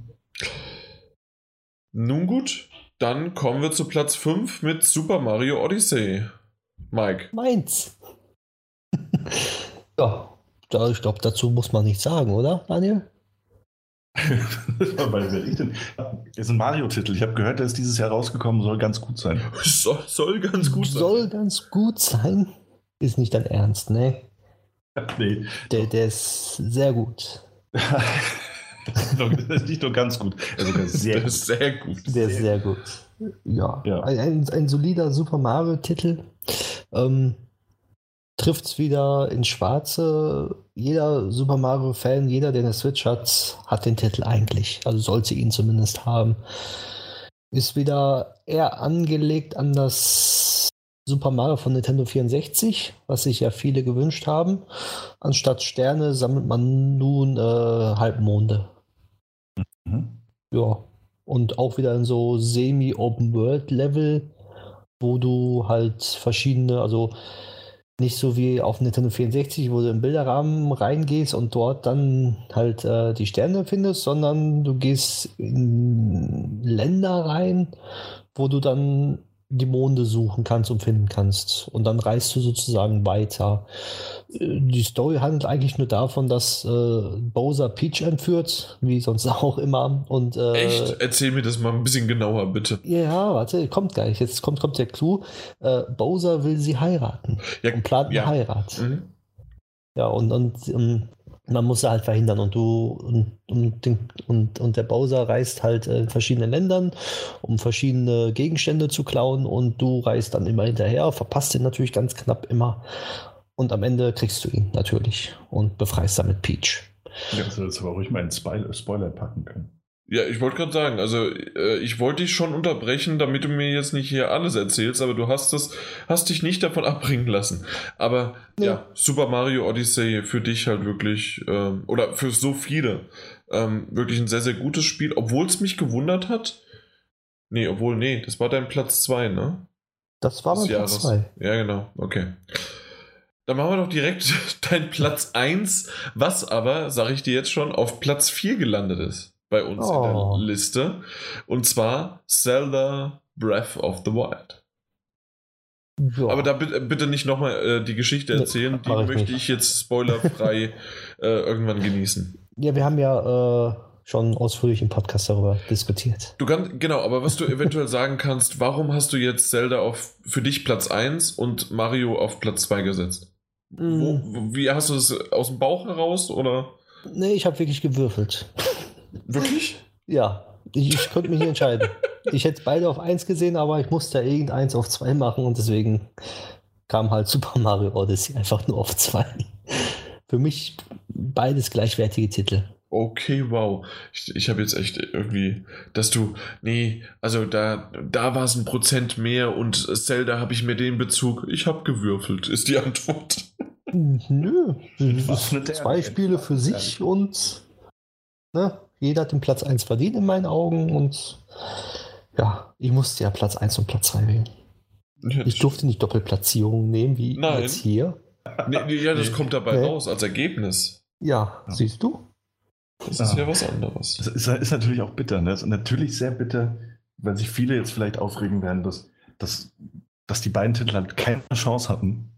Nun gut, dann kommen wir zu Platz 5 mit Super Mario Odyssey. Mike. Meins. ja, ich glaube, dazu muss man nichts sagen, oder, Daniel? Wer ich denn? Ist ein Mario-Titel. Ich habe gehört, der ist dieses Jahr rausgekommen, soll ganz gut sein. Soll, soll ganz gut sein. Soll ganz gut sein. Ist nicht dein Ernst, ne? Nee. Der, der ist sehr gut. das ist nicht nur ganz gut, er sogar sehr der Ist sehr gut. Der ist sehr gut. Ja. ja. Ein, ein, ein solider Super Mario-Titel. Ähm, trifft es wieder ins Schwarze. Jeder Super Mario-Fan, jeder, der eine Switch hat, hat den Titel eigentlich. Also sollte ihn zumindest haben. Ist wieder eher angelegt an das Super Mario von Nintendo 64, was sich ja viele gewünscht haben. Anstatt Sterne sammelt man nun äh, Halbmonde. Mhm. Ja. Und auch wieder in so semi-Open-World-Level, wo du halt verschiedene, also nicht so wie auf Nintendo 64, wo du im Bilderrahmen reingehst und dort dann halt äh, die Sterne findest, sondern du gehst in Länder rein, wo du dann die Monde suchen kannst und finden kannst. Und dann reist du sozusagen weiter. Die Story handelt eigentlich nur davon, dass äh, Bowser Peach entführt, wie sonst auch immer. Und, äh, Echt? Erzähl mir das mal ein bisschen genauer, bitte. Ja, warte, kommt gleich. Jetzt kommt, kommt der Clou. Äh, Bowser will sie heiraten ja, und plant eine ja. Heirat. Mhm. Ja, und, und um, ähm, man muss halt verhindern und du und, und, und, und der Bowser reist halt in verschiedenen Ländern, um verschiedene Gegenstände zu klauen und du reist dann immer hinterher, verpasst ihn natürlich ganz knapp immer und am Ende kriegst du ihn natürlich und befreist damit Peach. Ja, das hättest aber ruhig mal einen Spoiler packen können. Ja, ich wollte gerade sagen, also äh, ich wollte dich schon unterbrechen, damit du mir jetzt nicht hier alles erzählst, aber du hast das, hast dich nicht davon abbringen lassen. Aber ja, ja Super Mario Odyssey für dich halt wirklich, ähm, oder für so viele, ähm, wirklich ein sehr, sehr gutes Spiel, obwohl es mich gewundert hat. Nee, obwohl, nee, das war dein Platz 2, ne? Das war mein Platz 2. Ja, genau, okay. Dann machen wir doch direkt dein Platz 1, was aber, sage ich dir jetzt schon, auf Platz 4 gelandet ist bei uns oh. in der oh. Liste. Und zwar Zelda Breath of the Wild. Ja. Aber da bitte, bitte nicht nochmal äh, die Geschichte erzählen, die möchte ich, ich jetzt spoilerfrei äh, irgendwann genießen. Ja, wir haben ja äh, schon ausführlich im Podcast darüber diskutiert. Du kannst, genau, aber was du eventuell sagen kannst, warum hast du jetzt Zelda auf für dich Platz 1 und Mario auf Platz 2 gesetzt? Mm. Wo, wie hast du das aus dem Bauch heraus oder? Nee, ich habe wirklich gewürfelt. Wirklich? ja, ich, ich konnte mich nicht entscheiden. Ich hätte beide auf 1 gesehen, aber ich musste ja irgendeins auf 2 machen und deswegen kam halt Super Mario Odyssey einfach nur auf 2. Für mich beides gleichwertige Titel. Okay, wow. Ich, ich habe jetzt echt irgendwie, dass du, nee, also da, da war es ein Prozent mehr und Zelda habe ich mir den Bezug, ich habe gewürfelt, ist die Antwort. Nö, zwei Spiele für sich und ne, jeder hat den Platz 1 verdient in meinen Augen und ja, ich musste ja Platz 1 und Platz 2 wählen. Ich durfte nicht Doppelplatzierungen nehmen, wie Nein. jetzt hier. Nee, nee, ja, das kommt dabei nee. raus als Ergebnis. Ja, ja, siehst du? Das ist ja, ja was anderes. Das ist, ist, natürlich auch bitter. Ne? Das ist natürlich sehr bitter, weil sich viele jetzt vielleicht aufregen werden, dass, dass, dass die beiden Titel halt keine Chance hatten,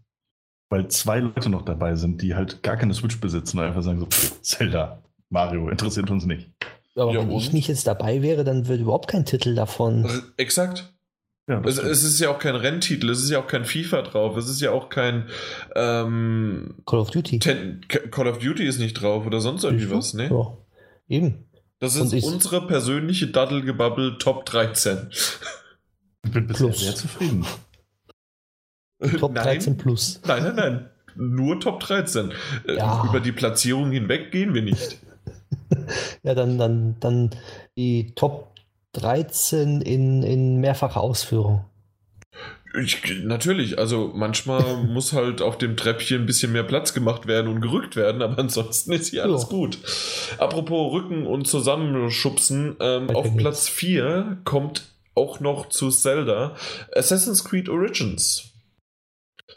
weil zwei Leute noch dabei sind, die halt gar keine Switch besitzen und einfach sagen so, Zelda, Mario, interessiert uns nicht. Aber ja, wenn und? ich nicht jetzt dabei wäre, dann würde überhaupt kein Titel davon. Exakt. Ja, es, es, ist ja auch kein Renntitel, es ist ja auch kein FIFA drauf, es ist ja auch kein ähm, Call of Duty. Ten, Call of Duty ist nicht drauf oder sonst irgendwie was, ne? Ja, eben. Das ist unsere persönliche Daddelgebubble Top 13. Ich bin bisher plus. sehr zufrieden. Top nein, 13 plus. Nein, nein, nein. Nur Top 13. Äh, ja. Über die Platzierung hinweg gehen wir nicht. ja, dann, dann, dann die Top 13 in, in mehrfacher Ausführung. Ich, natürlich, also manchmal muss halt auf dem Treppchen ein bisschen mehr Platz gemacht werden und gerückt werden, aber ansonsten ist hier alles ja. gut. Apropos Rücken und Zusammenschubsen, ähm, auf Platz 4 kommt auch noch zu Zelda Assassin's Creed Origins.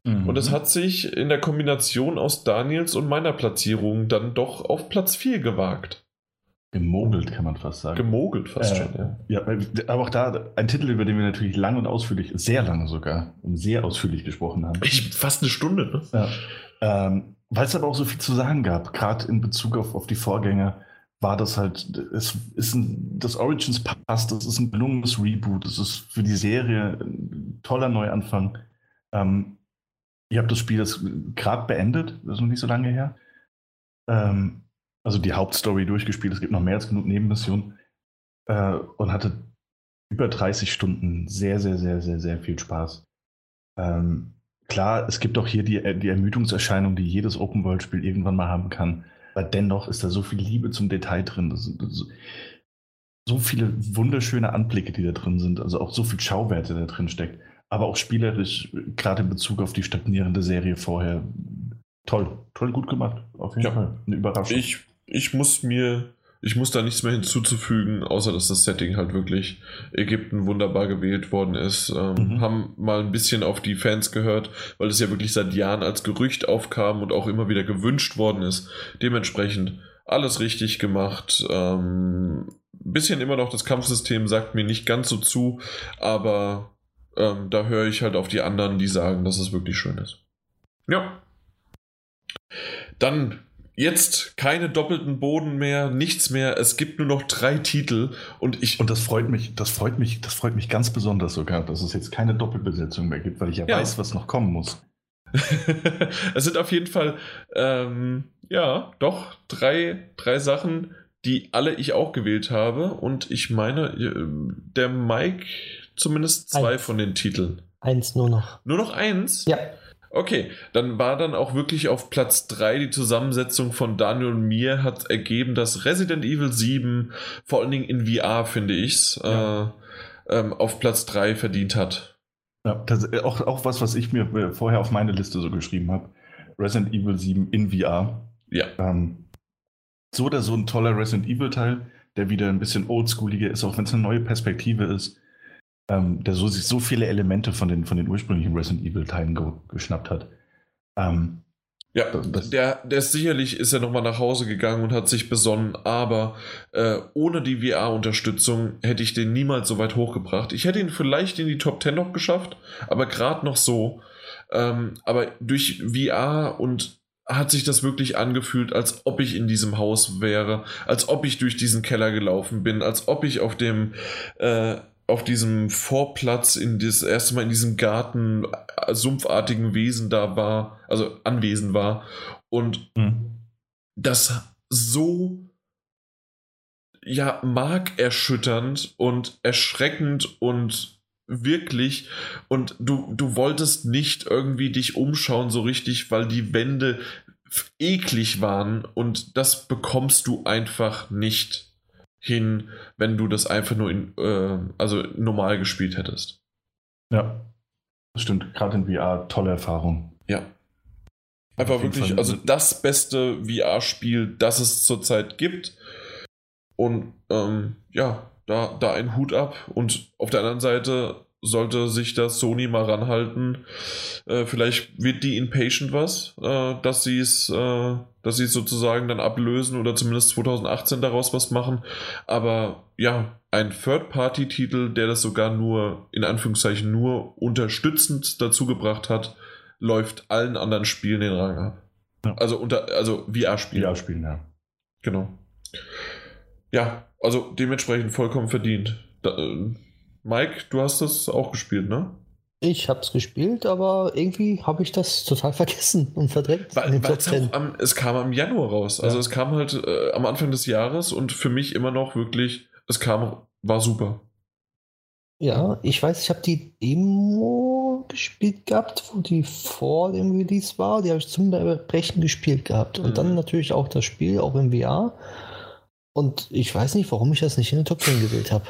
Mhm. Und es hat sich in der Kombination aus Daniels und meiner Platzierung dann doch auf Platz 4 gewagt. Gemogelt, kann man fast sagen. Gemogelt fast äh, schon, ja. ja. Aber auch da ein Titel, über den wir natürlich lang und ausführlich, sehr lange sogar, und sehr ausführlich gesprochen haben. Ich, fast eine Stunde, ne? Ja. Ähm, Weil es aber auch so viel zu sagen gab, gerade in Bezug auf, auf die Vorgänger, war das halt, es ist ein, das Origins passt, das ist ein gelungenes Reboot, es ist für die Serie ein toller Neuanfang. Ähm, ihr habt das Spiel jetzt gerade beendet, das ist noch nicht so lange her. Ähm, also die Hauptstory durchgespielt. Es gibt noch mehr als genug Nebenmissionen. Äh, und hatte über 30 Stunden sehr, sehr, sehr, sehr, sehr viel Spaß. Ähm, klar, es gibt auch hier die, die Ermüdungserscheinung, die jedes Open-World-Spiel irgendwann mal haben kann. Aber dennoch ist da so viel Liebe zum Detail drin. Das, das, so viele wunderschöne Anblicke, die da drin sind. Also auch so viel Schauwerte da drin steckt. Aber auch spielerisch, gerade in Bezug auf die stagnierende Serie vorher, toll. Toll gut gemacht. Auf jeden ja. Fall. Eine Überraschung. Ich ich muss mir, ich muss da nichts mehr hinzuzufügen, außer dass das Setting halt wirklich Ägypten wunderbar gewählt worden ist. Ähm, mhm. Haben mal ein bisschen auf die Fans gehört, weil es ja wirklich seit Jahren als Gerücht aufkam und auch immer wieder gewünscht worden ist. Dementsprechend alles richtig gemacht. Ähm, bisschen immer noch das Kampfsystem sagt mir nicht ganz so zu, aber ähm, da höre ich halt auf die anderen, die sagen, dass es wirklich schön ist. Ja. Dann Jetzt keine doppelten Boden mehr, nichts mehr. Es gibt nur noch drei Titel und ich. Und das freut mich, das freut mich, das freut mich ganz besonders sogar, dass es jetzt keine Doppelbesetzung mehr gibt, weil ich ja, ja. weiß, was noch kommen muss. es sind auf jeden Fall, ähm, ja, doch drei, drei Sachen, die alle ich auch gewählt habe. Und ich meine, äh, der Mike zumindest zwei eins. von den Titeln. Eins nur noch. Nur noch eins? Ja. Okay, dann war dann auch wirklich auf Platz 3 die Zusammensetzung von Daniel und mir hat ergeben, dass Resident Evil 7, vor allen Dingen in VR, finde ich's, ja. äh, ähm, auf Platz 3 verdient hat. Ja, das ist auch, auch was, was ich mir vorher auf meine Liste so geschrieben habe. Resident Evil 7 in VR. Ja. Ähm, so oder so ein toller Resident Evil Teil, der wieder ein bisschen oldschooliger ist, auch wenn es eine neue Perspektive ist ähm, der so, sich so viele Elemente von den, von den ursprünglichen Resident Evil-Teilen ge geschnappt hat. Ähm, ja, der, der ist sicherlich ist er nochmal nach Hause gegangen und hat sich besonnen, aber äh, ohne die VR-Unterstützung hätte ich den niemals so weit hochgebracht. Ich hätte ihn vielleicht in die Top 10 noch geschafft, aber gerade noch so. Ähm, aber durch VR und hat sich das wirklich angefühlt, als ob ich in diesem Haus wäre, als ob ich durch diesen Keller gelaufen bin, als ob ich auf dem äh, auf diesem Vorplatz in das erste Mal in diesem Garten äh, sumpfartigen Wesen da war, also anwesend war. Und mhm. das so ja markerschütternd und erschreckend und wirklich. Und du du wolltest nicht irgendwie dich umschauen so richtig, weil die Wände eklig waren und das bekommst du einfach nicht hin, wenn du das einfach nur in, äh, also normal gespielt hättest. Ja, das stimmt. Gerade in VR, tolle Erfahrung. Ja. Einfach wirklich, also das beste VR-Spiel, das es zurzeit gibt. Und ähm, ja, da, da ein Hut ab. Und auf der anderen Seite sollte sich das Sony mal ranhalten. Äh, vielleicht wird die Impatient was, äh, dass sie es, äh, dass sie es sozusagen dann ablösen oder zumindest 2018 daraus was machen. Aber ja, ein Third-Party-Titel, der das sogar nur, in Anführungszeichen, nur unterstützend dazu gebracht hat, läuft allen anderen Spielen den Rang ab. Ja. Also unter, also VR-Spielen. VR-Spielen, ja. Genau. Ja, also dementsprechend vollkommen verdient. Da, äh, Mike, du hast das auch gespielt, ne? Ich habe es gespielt, aber irgendwie habe ich das total vergessen und verdrängt. Weil, am, es kam am Januar raus. Also es kam halt äh, am Anfang des Jahres und für mich immer noch wirklich, es kam, war super. Ja, ich weiß, ich habe die Demo gespielt gehabt, wo die vor dem Release war. Die habe ich zum Brechen gespielt gehabt. Und mhm. dann natürlich auch das Spiel, auch im VR. Und ich weiß nicht, warum ich das nicht in den Top 10 gewählt habe.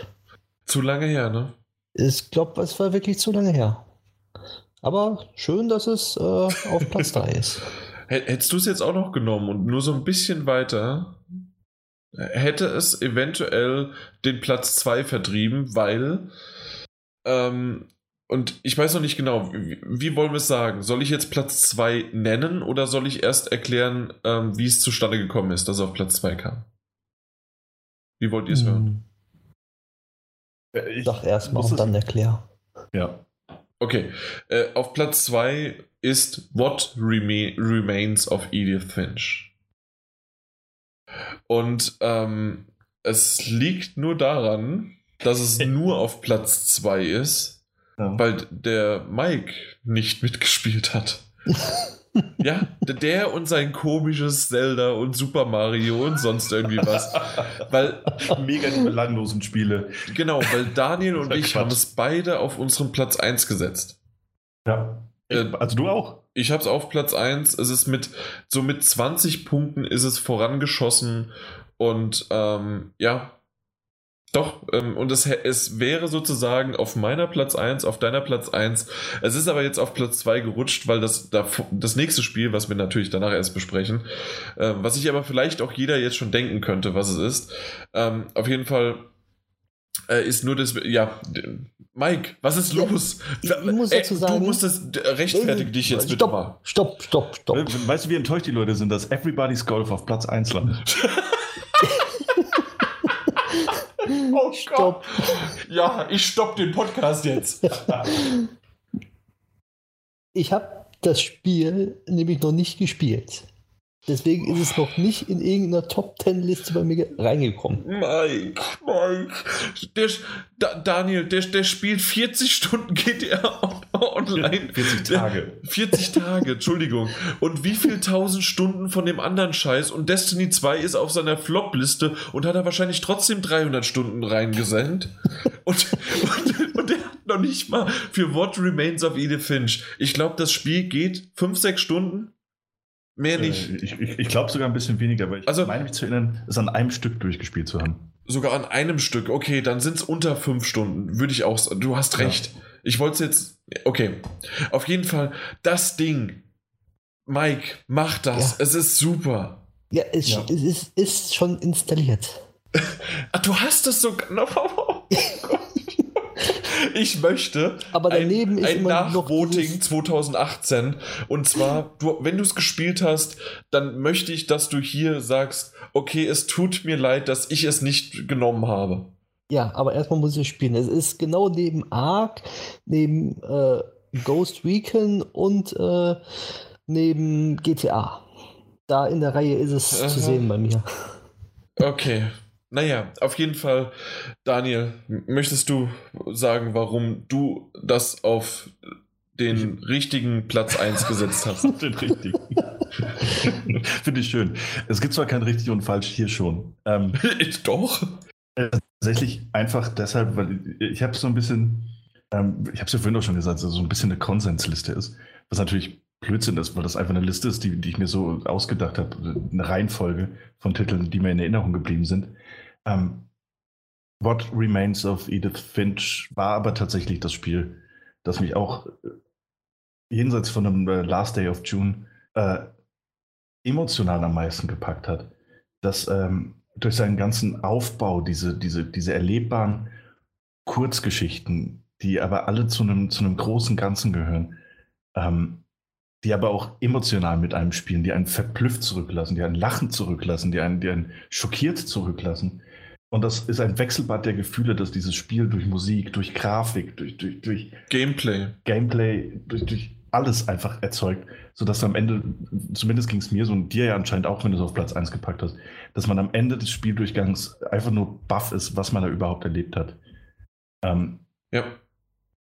Zu lange her, ne? Ich glaube, es war wirklich zu lange her. Aber schön, dass es äh, auf Platz 3 ist. Hättest du es jetzt auch noch genommen und nur so ein bisschen weiter, hätte es eventuell den Platz 2 vertrieben, weil. Ähm, und ich weiß noch nicht genau, wie, wie wollen wir es sagen? Soll ich jetzt Platz 2 nennen oder soll ich erst erklären, ähm, wie es zustande gekommen ist, dass es auf Platz 2 kam? Wie wollt ihr es hm. hören? Ich Sag erstmal und dann erklär. Ja. Okay. Äh, auf Platz 2 ist What Rema Remains of Edith Finch. Und ähm, es liegt nur daran, dass es nur auf Platz 2 ist, ja. weil der Mike nicht mitgespielt hat. Ja, der und sein komisches Zelda und Super Mario und sonst irgendwie was. Weil. Mega die belanglosen Spiele. Genau, weil Daniel und ich Quatsch. haben es beide auf unseren Platz 1 gesetzt. Ja. Äh, also du auch? Ich habe es auf Platz 1. Es ist mit, so mit 20 Punkten ist es vorangeschossen und ähm, ja, doch, ähm, und es, es wäre sozusagen auf meiner Platz 1, auf deiner Platz 1. Es ist aber jetzt auf Platz 2 gerutscht, weil das, das nächste Spiel, was wir natürlich danach erst besprechen, äh, was sich aber vielleicht auch jeder jetzt schon denken könnte, was es ist. Ähm, auf jeden Fall äh, ist nur das, ja, Mike, was ist los? Ich, ich muss dazu sagen, du musst das, rechtfertige dich jetzt bitte mal. Stopp, stopp, stopp. Weißt du, wie enttäuscht die Leute sind, dass Everybody's Golf auf Platz 1 landet? Oh stopp. Ja, ich stopp den Podcast jetzt. ich habe das Spiel nämlich noch nicht gespielt. Deswegen ist es noch nicht in irgendeiner Top Ten Liste bei mir reingekommen. Mike, Mike, der, da, Daniel, der, der spielt 40 Stunden GTA online. 40 Tage. 40 Tage, Entschuldigung. Und wie viel tausend Stunden von dem anderen Scheiß? Und Destiny 2 ist auf seiner Flop-Liste und hat er wahrscheinlich trotzdem 300 Stunden reingesendet. und, und, und der hat noch nicht mal für What Remains of Edith Finch. Ich glaube, das Spiel geht 5, 6 Stunden. Mehr äh, nicht. Äh, ich, ich, ich glaube sogar ein bisschen weniger, aber ich also, meine mich zu erinnern, es an einem Stück durchgespielt zu haben. Sogar an einem Stück, okay, dann sind es unter fünf Stunden, würde ich auch sagen. Du hast recht. Ja. Ich wollte es jetzt. Okay. Auf jeden Fall, das Ding. Mike, mach das. Ja. Es ist super. Ja, es, ja. es ist, ist schon installiert. Ach, du hast es sogar. ich möchte Aber daneben ein, ist ein Nachvoting dieses- 2018. Und zwar, du, wenn du es gespielt hast, dann möchte ich, dass du hier sagst, okay, es tut mir leid, dass ich es nicht genommen habe. Ja, aber erstmal muss ich spielen. Es ist genau neben Ark, neben äh, Ghost Recon und äh, neben GTA. Da in der Reihe ist es Aha. zu sehen bei mir. Okay. Naja, auf jeden Fall, Daniel, möchtest du sagen, warum du das auf den richtigen Platz 1 gesetzt hast? Den richtigen. Finde ich schön. Es gibt zwar kein richtig und falsch hier schon. Ähm, Doch. tatsächlich einfach deshalb, weil ich habe so ein bisschen, ähm, ich habe es ja vorhin auch schon gesagt, dass es so ein bisschen eine Konsensliste ist, was natürlich Blödsinn ist, weil das einfach eine Liste ist, die, die ich mir so ausgedacht habe, eine Reihenfolge von Titeln, die mir in Erinnerung geblieben sind. Ähm, What Remains of Edith Finch war aber tatsächlich das Spiel, das mich auch äh, jenseits von einem äh, Last Day of June äh, emotional am meisten gepackt hat. Das ähm, durch seinen ganzen Aufbau, diese, diese, diese erlebbaren Kurzgeschichten, die aber alle zu einem, zu großen Ganzen gehören, ähm, die aber auch emotional mit einem spielen, die einen verblüfft zurücklassen, die einen lachen zurücklassen, die einen, die einen schockiert zurücklassen. Und das ist ein Wechselbad der Gefühle, dass dieses Spiel durch Musik, durch Grafik, durch, durch, durch Gameplay. Gameplay, durch, durch alles einfach erzeugt, sodass du am Ende, zumindest ging es mir so und dir ja anscheinend auch, wenn du es auf Platz 1 gepackt hast, dass man am Ende des Spieldurchgangs einfach nur baff ist, was man da überhaupt erlebt hat. Ähm, Ja.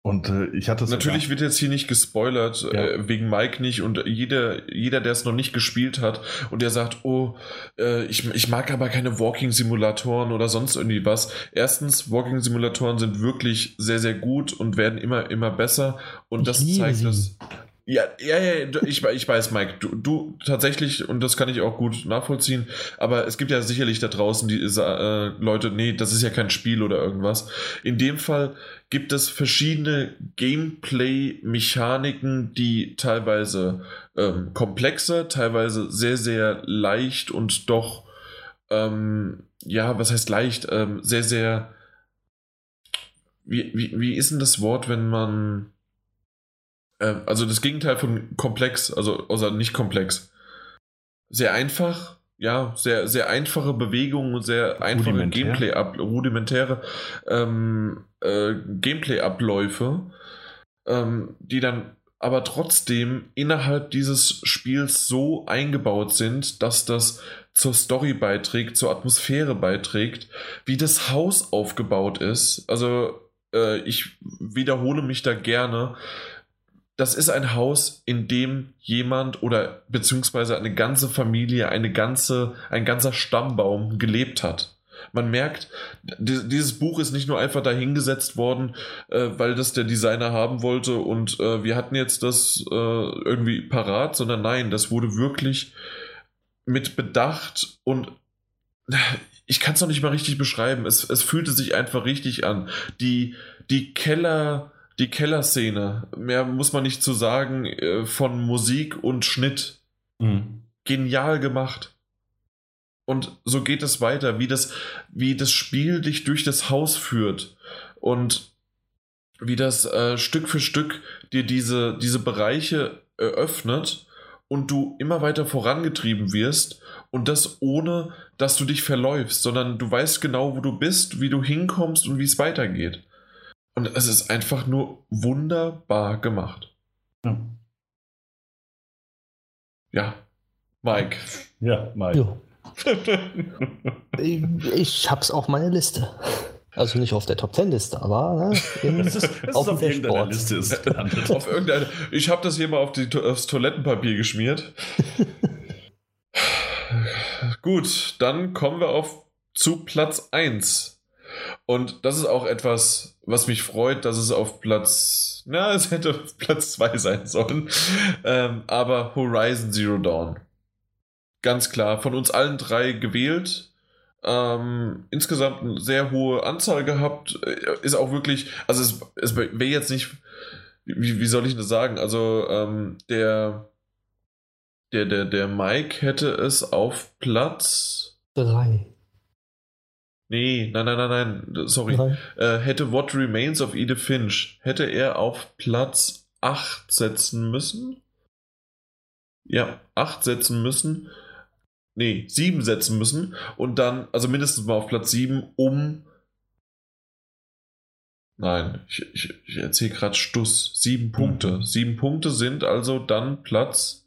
Und äh, ich hatte Natürlich wird jetzt hier nicht gespoilert, Ja. äh, wegen Mike nicht. Und jeder, jeder der es noch nicht gespielt hat und der sagt, oh, äh, ich, ich mag aber keine Walking-Simulatoren oder sonst irgendwie was. Erstens, Walking-Simulatoren sind wirklich sehr, sehr gut und werden immer, immer besser. Und Ich das zeigt das. Ja, ja, ja, ich, ich weiß, Mike, du, du tatsächlich, und das kann ich auch gut nachvollziehen, aber es gibt ja sicherlich da draußen die äh, Leute, nee, das ist ja kein Spiel oder irgendwas. In dem Fall gibt es verschiedene Gameplay-Mechaniken, die teilweise ähm, komplexer, teilweise sehr, sehr leicht und doch, ähm, ja, was heißt leicht, ähm, sehr, sehr, wie, wie, wie ist denn das Wort, wenn man, ähm, also das Gegenteil von komplex, also, also nicht komplex, sehr einfach, ja, sehr, sehr einfache Bewegungen und sehr einfache. Gameplay, ab, rudimentäre ähm, äh, Gameplay-Abläufe, ähm, die dann aber trotzdem innerhalb dieses Spiels so eingebaut sind, dass das zur Story beiträgt, zur Atmosphäre beiträgt, wie das Haus aufgebaut ist. Also äh, ich wiederhole mich da gerne. Das ist ein Haus, in dem jemand oder beziehungsweise eine ganze Familie, eine ganze, ein ganzer Stammbaum gelebt hat. Man merkt, di- dieses Buch ist nicht nur einfach dahingesetzt worden, äh, weil das der Designer haben wollte und äh, wir hatten jetzt das äh, irgendwie parat, sondern nein, das wurde wirklich mit Bedacht und ich kann es noch nicht mal richtig beschreiben. Es, es fühlte sich einfach richtig an. Die, die Keller, die Kellerszene, mehr muss man nicht zu sagen, äh, von Musik und Schnitt Mhm. genial gemacht. Und so geht es weiter, wie das, wie das Spiel dich durch das Haus führt und wie das äh, Stück für Stück dir diese, diese Bereiche eröffnet und du immer weiter vorangetrieben wirst und das ohne, dass du dich verläufst, sondern du weißt genau, wo du bist, wie du hinkommst und wie es weitergeht. Und es ist einfach nur wunderbar gemacht. Ja. Ja, Mike. Ja, Mike. Jo. Ich, ich hab's auf meiner Liste. Also nicht auf der Top 10 Liste, aber ne, Das ist, das auf ist auf irgendeiner. Liste ist gelandet. auf irgendeine. Ich habe das hier mal auf die, aufs Toilettenpapier geschmiert. Gut, dann kommen wir auf zu Platz 1. Und das ist auch etwas, was mich freut, dass es auf Platz. Na, es hätte auf Platz 2 sein sollen. Ähm, aber Horizon Zero Dawn. Ganz klar, von uns allen drei gewählt. Ähm, insgesamt eine sehr hohe Anzahl gehabt. Äh, Ist auch wirklich, also es, es wäre jetzt nicht, wie, wie soll ich das sagen? Also ähm, der, der, der, der Mike hätte es auf Platz drei. Nee, nein, nein, nein, nein, sorry. Nein. Äh, hätte What Remains of Edith Finch, hätte er auf Platz 8 setzen müssen? Ja, 8 setzen müssen. Nee, 7 setzen müssen. Und dann, also mindestens mal auf Platz 7, um. Nein, ich, ich, ich erzähle gerade Stuss. 7 Punkte. Mhm. 7 Punkte sind also dann Platz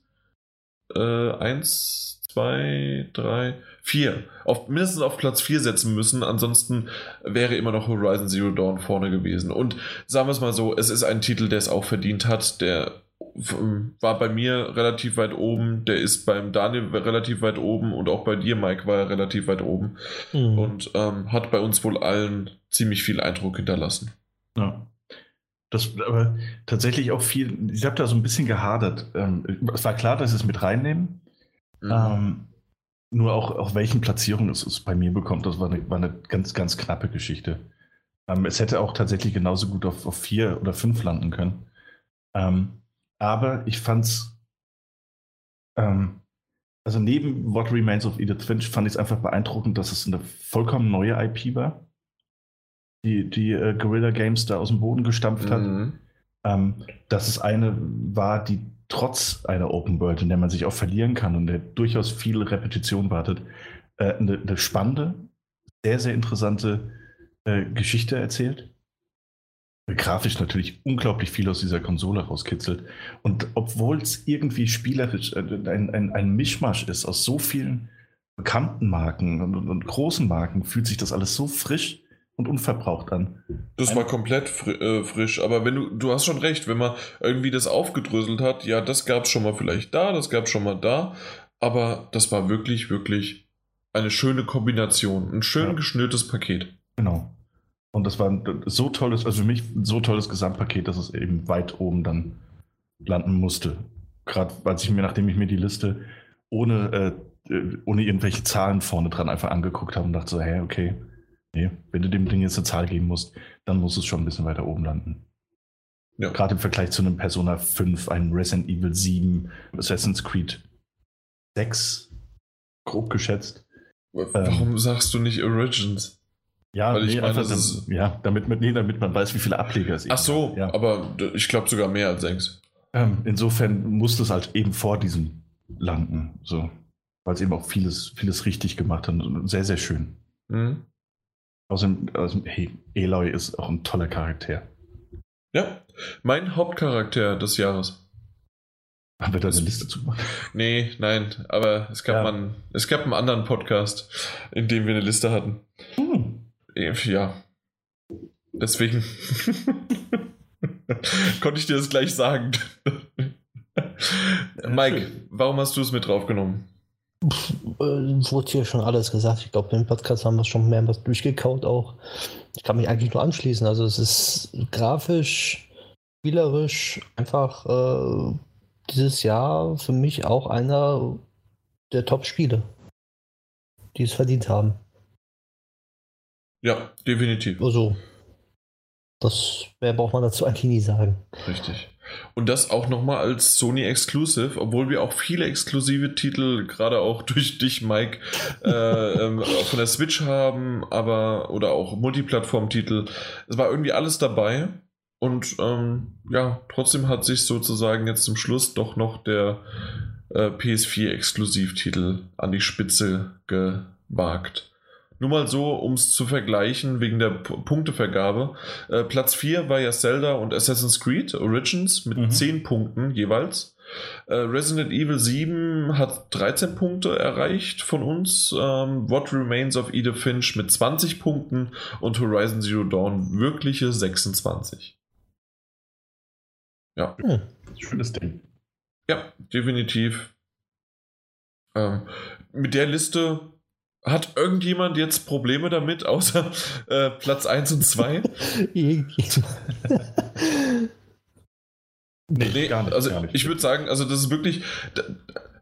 1, 2, 3, 4. Auf, mindestens auf Platz 4 setzen müssen. Ansonsten wäre immer noch Horizon Zero Dawn vorne gewesen. Und sagen wir es mal so, es ist ein Titel, der es auch verdient hat. Der war bei mir relativ weit oben, der ist beim Daniel relativ weit oben und auch bei dir, Mike, war er relativ weit oben. Mhm. Und ähm, hat bei uns wohl allen ziemlich viel Eindruck hinterlassen. Ja. Das aber tatsächlich auch viel, ich habe da so ein bisschen gehadert. Ähm, es war klar, dass sie es mit reinnehmen. Mhm. Ähm, nur auch auf welchen Platzierungen es, es bei mir bekommt, das war eine, war eine ganz, ganz knappe Geschichte. Ähm, es hätte auch tatsächlich genauso gut auf, auf vier oder fünf landen können. Ähm, aber ich fand's, ähm, also neben What Remains of Edith Finch fand ich es einfach beeindruckend, dass es eine vollkommen neue IP war die, die äh, Guerilla Games da aus dem Boden gestampft hat. Mhm. Ähm, dass es eine war, die trotz einer Open World, in der man sich auch verlieren kann und der durchaus viel Repetition wartet, äh, eine, eine, spannende, sehr, sehr interessante äh, Geschichte erzählt. Grafisch natürlich unglaublich viel aus dieser Konsole rauskitzelt. Und obwohl es irgendwie spielerisch äh, ein, ein, ein Mischmasch ist aus so vielen bekannten Marken und, und, und großen Marken, fühlt sich das alles so frisch und unverbraucht an. Das war komplett fri äh, frisch, aber wenn du, du hast schon recht, wenn man irgendwie das aufgedröselt hat, ja, das gab es schon mal vielleicht da, das gab es schon mal da, aber das war wirklich, wirklich eine schöne Kombination, ein schön ja. geschnürtes Paket. Genau. Und das war ein so tolles, also für mich ein so tolles Gesamtpaket, dass es eben weit oben dann landen musste. Gerade als ich mir, nachdem ich mir die Liste ohne, äh, äh ohne irgendwelche Zahlen vorne dran einfach angeguckt habe und dachte so, hä, okay, Nee, wenn du dem Ding jetzt eine Zahl geben musst, dann muss es schon ein bisschen weiter oben landen. Ja. Gerade im Vergleich zu einem Persona 5, einem Resident Evil 7, Assassin's Creed 6, grob geschätzt. Warum ähm, sagst du nicht Origins? Ja, Weil ich nee, meine, das ist, ja damit, nee, damit man weiß, wie viele Ableger es gibt. Ach so, ja. aber ich glaube sogar mehr als 6. Ähm, insofern muss es halt eben vor diesem landen, so. weil es eben auch vieles, vieles richtig gemacht hat und sehr, sehr schön. Mhm. Außerdem, also, hey, Eloy ist auch ein toller Charakter. Ja, mein Hauptcharakter des Jahres. Haben wir da eine Liste zu machen? Nee, nein, aber es gab, ja. einen, es gab einen anderen Podcast, in dem wir eine Liste hatten. Hm. Ja. Deswegen konnte ich dir das gleich sagen. Mike, warum hast du es mit draufgenommen? Äh, wurde hier schon alles gesagt. Ich glaube, im Podcast haben wir schon mehrmals durchgekaut auch. Ich kann mich eigentlich nur anschließen. Also es ist grafisch, spielerisch einfach äh, dieses Jahr für mich auch einer der Top-Spiele, die es verdient haben. Ja, definitiv. Also, das mehr braucht man dazu eigentlich nie sagen. Richtig. Und das auch nochmal als Sony Exclusive, obwohl wir auch viele exklusive Titel, gerade auch durch dich, Mike, äh, ähm, von der Switch haben, aber oder auch Multiplattform-Titel. Es war irgendwie alles dabei. Und ähm, ja, trotzdem hat sich sozusagen jetzt zum Schluss doch noch der äh, PS4-Exklusivtitel an die Spitze gewagt. Nur mal so, um es zu vergleichen, wegen der P Punktevergabe. Äh, Platz 4 war ja Zelda und Assassin's Creed Origins mit mhm. 10 Punkten jeweils. Äh, Resident Evil 7 hat 13 Punkte erreicht von uns. Ähm, What Remains of Edith Finch mit 20 Punkten und Horizon Zero Dawn wirkliche 26. Ja. Hm. Schönes Ding. Ja, definitiv. Ähm, mit der Liste hat irgendjemand jetzt Probleme damit, außer äh, Platz 1 und 2? nee, nee, gar nicht, also gar nicht. ich würde sagen, also das ist wirklich,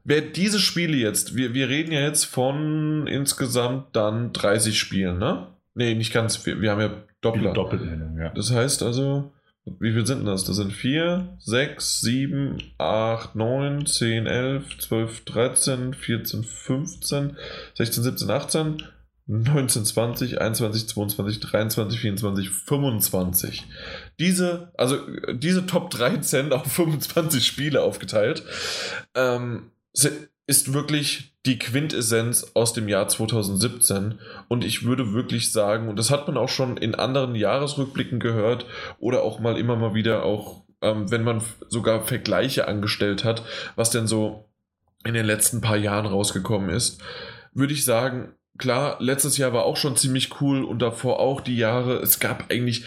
wer diese Spiele jetzt, wir, wir reden ja jetzt von insgesamt dann 30 Spielen, ne? Nee, nicht ganz, wir, wir haben ja Doppler. Doppelnennung, ja. Das heißt also, wie viel sind das? Das sind 4, 6, 7, 8, 9, 10, 11, 12, 13, 14, 15, 16, 17, 18, 19, 20, 21, 22, 23, 24, 25. Diese, also diese Top 13 auf 25 Spiele aufgeteilt, ähm, ist wirklich die Quintessenz aus dem Jahr 2017. Und ich würde wirklich sagen, und das hat man auch schon in anderen Jahresrückblicken gehört oder auch mal immer mal wieder auch, ähm, wenn man sogar Vergleiche angestellt hat, was denn so in den letzten paar Jahren rausgekommen ist, würde ich sagen, klar, letztes Jahr war auch schon ziemlich cool und davor auch die Jahre. Es gab eigentlich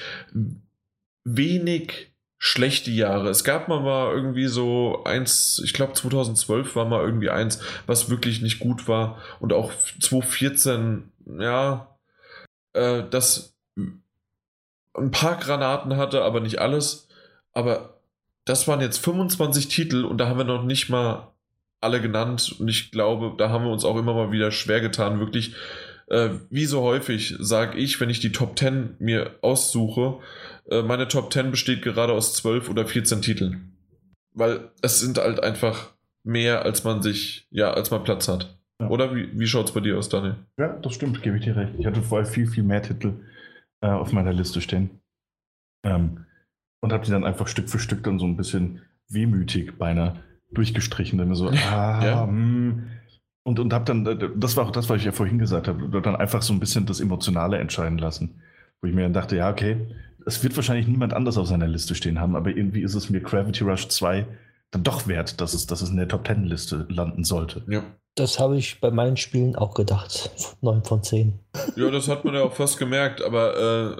wenig schlechte Jahre. Es gab mal, mal irgendwie so eins, ich glaube 2012 war mal irgendwie eins, was wirklich nicht gut war. Und auch 2014, ja, äh, das ein paar Granaten hatte, aber nicht alles. Aber das waren jetzt 25 Titel und da haben wir noch nicht mal alle genannt. Und ich glaube, da haben wir uns auch immer mal wieder schwer getan, wirklich. Äh, wie so häufig sage ich, wenn ich die Top 10 mir aussuche, äh, meine Top 10 besteht gerade aus 12 oder 14 Titeln. Weil es sind halt einfach mehr, als man sich, ja, als man Platz hat. Ja. Oder wie, wie schaut es bei dir aus, Daniel? Ja, das stimmt, gebe ich dir recht. Ich hatte vorher viel, viel mehr Titel äh, auf meiner Liste stehen. Ähm, und habe die dann einfach Stück für Stück dann so ein bisschen wehmütig beinahe durchgestrichen. Dann so, ah, ja. Hm. Und, und habe dann, äh, das war auch das, was ich ja vorhin gesagt habe, dann einfach so ein bisschen das Emotionale entscheiden lassen. Wo ich mir dann dachte, ja, okay, es wird wahrscheinlich niemand anders auf seiner Liste stehen haben, aber irgendwie ist es mir Gravity Rush 2 dann doch wert, dass es, dass es in der Top Ten Liste landen sollte. Ja. Das habe ich bei meinen Spielen auch gedacht. 9 von 10. Ja, das hat man ja auch fast gemerkt, aber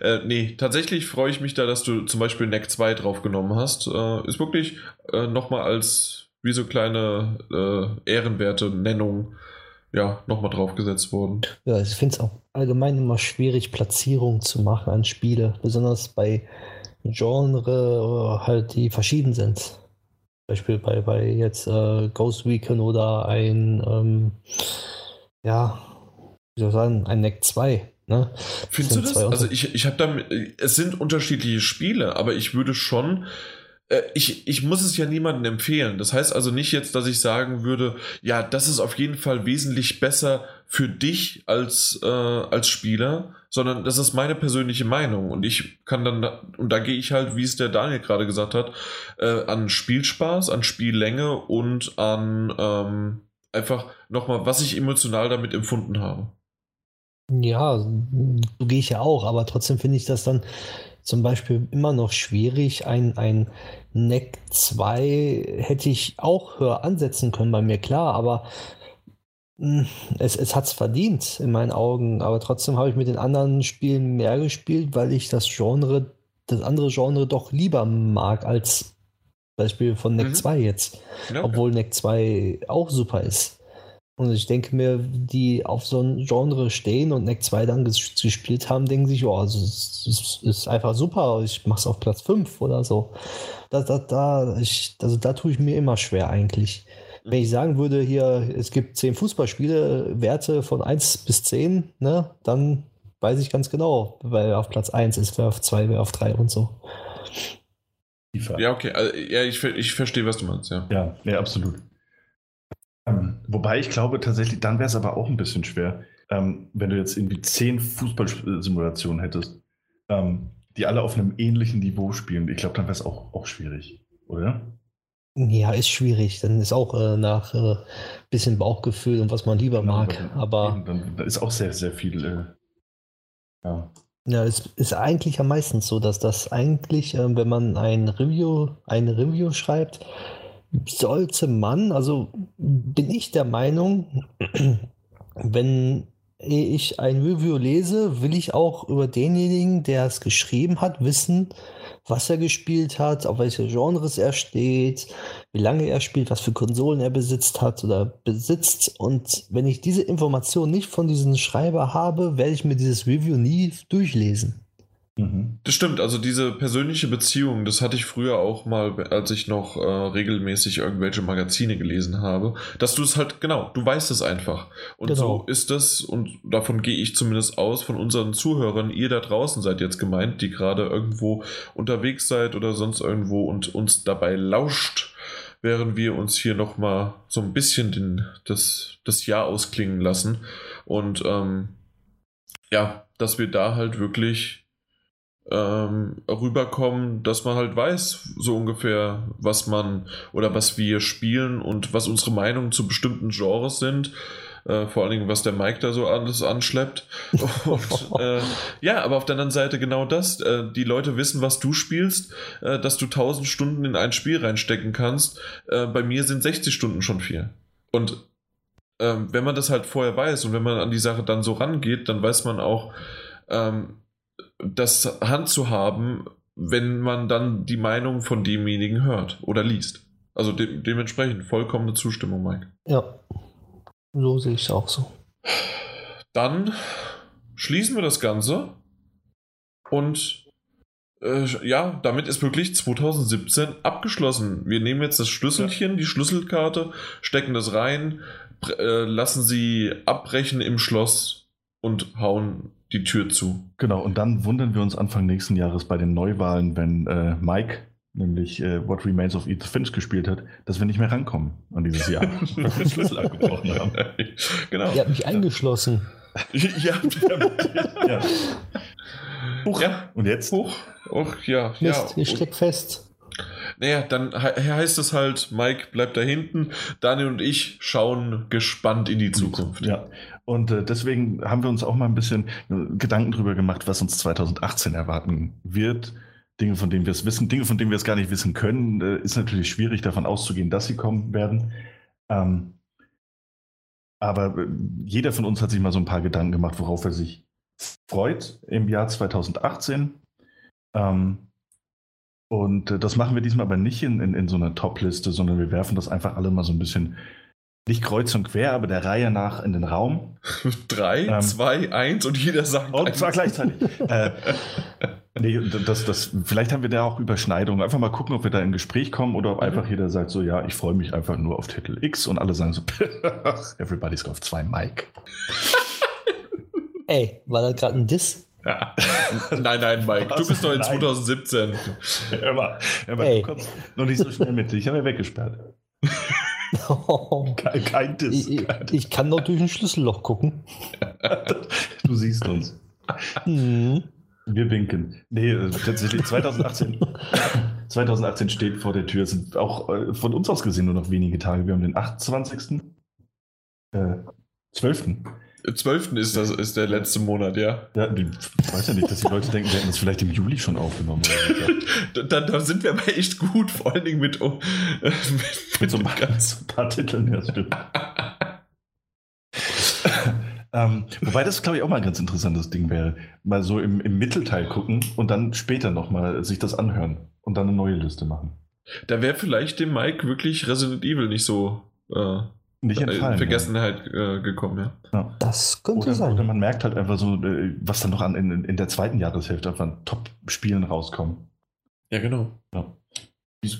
äh, äh, nee, tatsächlich freue ich mich da, dass du zum Beispiel Neck 2 draufgenommen hast. Äh, ist wirklich äh, nochmal als wie so kleine äh, Ehrenwerte Nennung ja, nochmal draufgesetzt worden. Ja, ich finde es auch allgemein immer schwierig, Platzierungen zu machen an Spiele, besonders bei Genre halt, die verschieden sind. Zum Beispiel bei, bei jetzt äh, Ghost Recon oder ein, ähm, ja, wie soll ich sagen, ein Neck 2. Ne? Findest du das? Also ich, ich habe da, es sind unterschiedliche Spiele, aber ich würde schon ich, ich muss es ja niemandem empfehlen. Das heißt also nicht jetzt, dass ich sagen würde, ja, das ist auf jeden Fall wesentlich besser für dich als, äh, als Spieler, sondern das ist meine persönliche Meinung. Und ich kann dann, und da gehe ich halt, wie es der Daniel gerade gesagt hat, äh, an Spielspaß, an Spiellänge und an ähm, einfach nochmal, was ich emotional damit empfunden habe. Ja, so gehe ich ja auch, aber trotzdem finde ich das dann zum Beispiel immer noch schwierig. Ein, ein NEC 2 hätte ich auch höher ansetzen können bei mir, klar, aber hm, es, es hat es verdient in meinen Augen. Aber trotzdem habe ich mit den anderen Spielen mehr gespielt, weil ich das Genre, das andere Genre doch lieber mag als Beispiel von NEC mhm. 2 jetzt. Ja, Obwohl ja. NEC 2 auch super ist. Und ich denke mir, die auf so ein Genre stehen und NEC 2 dann gespielt haben, denken sich, oh, also es ist einfach super, ich mache es auf Platz 5 oder so. Da, da, da, ich, also da tue ich mir immer schwer eigentlich. Wenn ich sagen würde, hier, es gibt 10 Fußballspiele, Werte von 1 bis 10, ne, dann weiß ich ganz genau, wer auf Platz 1 ist, wer auf 2, wer auf 3 und so. Ja, okay. Also, ja, ich, ich verstehe, was du meinst, ja. Ja, ja absolut. Ähm, wobei ich glaube tatsächlich, dann wäre es aber auch ein bisschen schwer, ähm, wenn du jetzt irgendwie zehn Fußballsimulationen hättest, ähm, die alle auf einem ähnlichen Niveau spielen. Ich glaube, dann wäre es auch, auch schwierig, oder? Ja, ist schwierig. Dann ist auch äh, nach äh, bisschen Bauchgefühl und was man lieber genau, mag. Dann, aber dann, da ist auch sehr, sehr viel. Äh, ja. Ja, es ist eigentlich am meisten so, dass das eigentlich, äh, wenn man ein Review, eine Review schreibt, sollte man, also bin ich der Meinung, wenn ich ein Review lese, will ich auch über denjenigen, der es geschrieben hat, wissen, was er gespielt hat, auf welche Genres er steht, wie lange er spielt, was für Konsolen er besitzt hat oder besitzt. Und wenn ich diese Information nicht von diesem Schreiber habe, werde ich mir dieses Review nie durchlesen. Mhm. Das stimmt, also diese persönliche Beziehung, das hatte ich früher auch mal, als ich noch äh, regelmäßig irgendwelche Magazine gelesen habe, dass du es halt, genau, du weißt es einfach. Und genau. so ist das, und davon gehe ich zumindest aus, von unseren Zuhörern, ihr da draußen seid jetzt gemeint, die gerade irgendwo unterwegs seid oder sonst irgendwo und uns dabei lauscht, während wir uns hier nochmal so ein bisschen den, das, das Jahr ausklingen lassen. Und ähm, ja, dass wir da halt wirklich ähm, rüberkommen, dass man halt weiß, so ungefähr, was man oder was wir spielen und was unsere Meinungen zu bestimmten Genres sind. Äh, vor allen Dingen, was der Mike da so alles anschleppt. Und, äh, ja, aber auf der anderen Seite genau das. Äh, die Leute wissen, was du spielst, äh, dass du 1000 Stunden in ein Spiel reinstecken kannst. Äh, bei mir sind 60 Stunden schon viel. Und ähm, wenn man das halt vorher weiß und wenn man an die Sache dann so rangeht, dann weiß man auch, ähm, das Hand zu haben, wenn man dann die Meinung von demjenigen hört oder liest. Also de dementsprechend vollkommene Zustimmung, Mike. Ja, so sehe ich es auch so. Dann schließen wir das Ganze und äh, ja, damit ist wirklich 2017 abgeschlossen. Wir nehmen jetzt das Schlüsselchen, ja. die Schlüsselkarte, stecken das rein, äh, lassen sie abbrechen im Schloss und hauen die Tür zu. Genau, und dann wundern wir uns Anfang nächsten Jahres bei den Neuwahlen, wenn äh, Mike nämlich äh, What Remains of Edith Finch gespielt hat, dass wir nicht mehr rankommen an dieses Jahr, weil wir den Schlüssel abgebrochen haben. genau. Ihr habt mich eingeschlossen. ja, ja. Huch. ja. Und jetzt? Huch. Och, ja, Mist, ja. ich steck fest. Naja, dann he heißt es halt, Mike bleibt da hinten, Daniel und ich schauen gespannt in die Zukunft. Ja, und äh, deswegen haben wir uns auch mal ein bisschen äh, Gedanken darüber gemacht, was uns 2018 erwarten wird. Dinge, von denen wir es wissen, Dinge, von denen wir es gar nicht wissen können, äh, ist natürlich schwierig davon auszugehen, dass sie kommen werden. Ähm, aber äh, jeder von uns hat sich mal so ein paar Gedanken gemacht, worauf er sich freut im Jahr 2018. Ähm, und äh, das machen wir diesmal aber nicht in, in, in so einer Top-Liste, sondern wir werfen das einfach alle mal so ein bisschen, nicht kreuz und quer, aber der Reihe nach in den Raum. Drei, ähm, zwei, eins und jeder sagt. Und zwar gleichzeitig. äh, nee, das, das, vielleicht haben wir da auch Überschneidungen. Einfach mal gucken, ob wir da in Gespräch kommen oder ob mhm. einfach jeder sagt so, ja, ich freue mich einfach nur auf Titel X und alle sagen so, everybody's got zwei Mike. Ey, war da gerade ein Diss? Ja. nein, nein, Mike, Was? du bist doch in 2017. Hör mal, hör mal du kommst noch nicht so schnell mit. Ich habe ja weggesperrt. Oh. Kein, kein Diss. Ich, ich, kann doch durch ein Schlüsselloch gucken. du siehst uns. Mhm. Wir winken. Nee, äh, tatsächlich 2018. 2018 steht vor der Tür. Es sind auch äh, von uns aus gesehen nur noch wenige Tage. Wir haben den 28. Äh, 12. 12. ist das ist der letzte Monat, ja. Ja, ich weiß ja nicht, dass die Leute denken, wir hätten das vielleicht im Juli schon aufgenommen. da, da, sind wir aber echt gut, vor allen Dingen mit, äh, mit, mit so ein ganz paar Titeln, ja, stimmt. ähm, wobei das, glaube ich, auch mal ein ganz interessantes Ding wäre. Mal so im, im Mittelteil gucken und dann später nochmal sich das anhören und dann eine neue Liste machen. Da wäre vielleicht dem Mike wirklich Resident Evil nicht so äh, nicht äh, entfallen, in Vergessenheit ja. äh, gekommen, ja. ja. Das könnte oder, sein. Oder man merkt halt einfach so, äh, was dann noch an, in, in der zweiten Jahreshälfte einfach an Top-Spielen rauskommen. Ja, genau. Ja.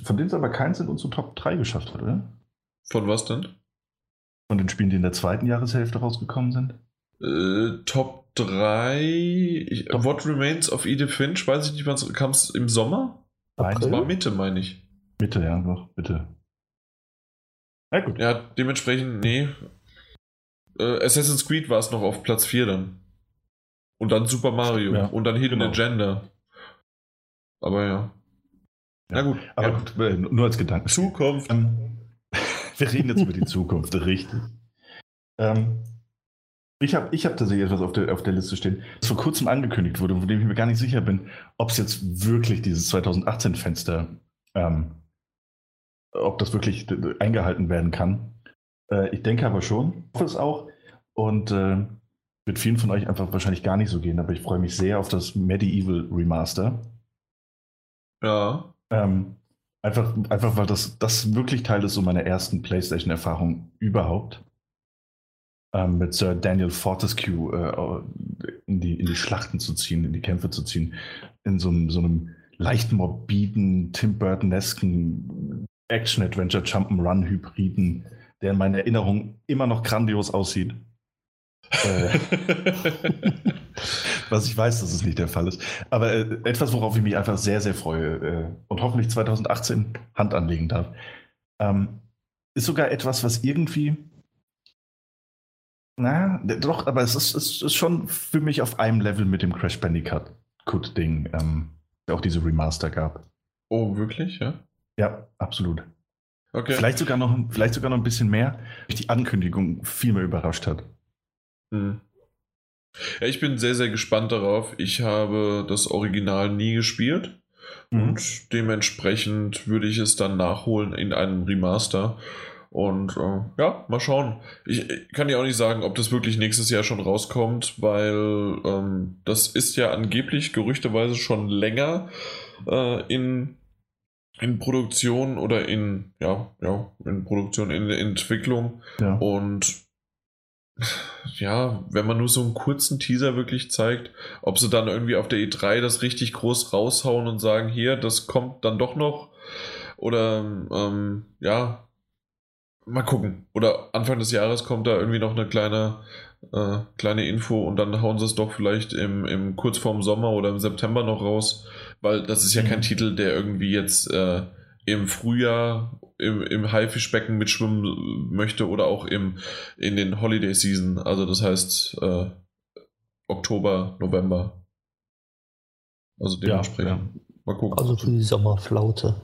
Von denen es aber keins in unsere Top 3 geschafft hat, oder? Von was denn? Von den Spielen, die in der zweiten Jahreshälfte rausgekommen sind? Äh, Top 3. Ich, What Remains of Edith Finch, weiß ich nicht, wann kam es im Sommer? April? Das war Mitte, meine ich. Mitte, ja, doch, bitte. Ja, gut. Ja, dementsprechend, nee. Äh, Assassin's Creed war es noch auf Platz 4 dann. Und dann Super Mario. Ja, und dann Hidden genau. Agenda. Aber ja. Na gut. Aber ja. gut, äh, nur als Gedanke. Zukunft. Ähm, wir reden jetzt über die Zukunft, richtig. Ähm, ich habe ich hab tatsächlich etwas auf der, auf der Liste stehen, das vor kurzem angekündigt wurde, von dem ich mir gar nicht sicher bin, ob es jetzt wirklich dieses 2018-Fenster ähm, ob das wirklich eingehalten werden kann. Äh, ich denke aber schon, ich hoffe es auch. Und äh, wird vielen von euch einfach wahrscheinlich gar nicht so gehen, aber ich freue mich sehr auf das Medieval Remaster. Ja. Ähm, einfach, einfach, weil das, das wirklich Teil ist so meiner ersten PlayStation-Erfahrung überhaupt. Ähm, mit Sir Daniel Fortescue äh, in, die, in die Schlachten zu ziehen, in die Kämpfe zu ziehen, in so, so einem leicht morbiden, Tim Burtonesken Action-Adventure Jump'n'Run-Hybriden, der in meiner Erinnerung immer noch grandios aussieht. Äh, was ich weiß, dass es nicht der Fall ist. Aber äh, etwas, worauf ich mich einfach sehr, sehr freue äh, und hoffentlich 2018 Hand anlegen darf. Ähm, ist sogar etwas, was irgendwie. Na, doch, aber es ist, es ist schon für mich auf einem Level mit dem Crash Bandicoot-Ding, ähm, der auch diese Remaster gab. Oh, wirklich, ja? Ja, absolut. Okay. Vielleicht sogar noch, vielleicht sogar noch ein bisschen mehr, weil die Ankündigung viel mehr überrascht hat. Hm. Ja, ich bin sehr, sehr gespannt darauf. Ich habe das Original nie gespielt. Mhm. Und dementsprechend würde ich es dann nachholen in einem Remaster. Und äh, ja, mal schauen. Ich, ich, kann ja auch nicht sagen, ob das wirklich nächstes Jahr schon rauskommt, weil ähm, das ist ja angeblich gerüchteweise schon länger äh, in, in Produktion oder in, ja, ja, in Produktion, in Entwicklung. Ja. Und ja, wenn man nur so einen kurzen Teaser wirklich zeigt, ob sie dann irgendwie auf der E3 das richtig groß raushauen und sagen, hier, das kommt dann doch noch. Oder ähm, ja, mal gucken. Oder Anfang des Jahres kommt da irgendwie noch eine kleine, äh, kleine Info und dann hauen sie es doch vielleicht im, im kurz vorm Sommer oder im September noch raus. Weil das ist ja kein mhm. Titel, der irgendwie jetzt äh, im Frühjahr im, im Haifischbecken mitschwimmen möchte oder auch im, in den Holiday Season, also das heißt äh, Oktober, November. Also dementsprechend. Ja, ja. Mal gucken. Also für die Sommerflaute.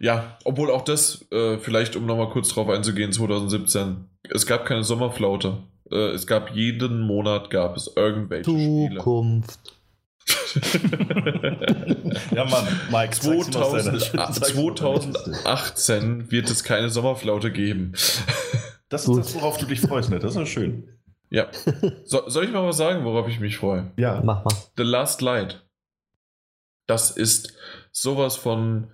Ja, obwohl auch das, äh, vielleicht um nochmal kurz drauf einzugehen, 2017, es gab keine Sommerflaute. Äh, es gab jeden Monat gab es irgendwelche Zukunft. Spiele. ja, Mann, Mike, 2000, 2018 wird es keine Sommerflaute geben. Das ist das, worauf du dich freust, ne? Das ist schön. Ja. So, soll ich mal was sagen, worauf ich mich freue? Ja. Mach mal. The Last Light. Das ist sowas von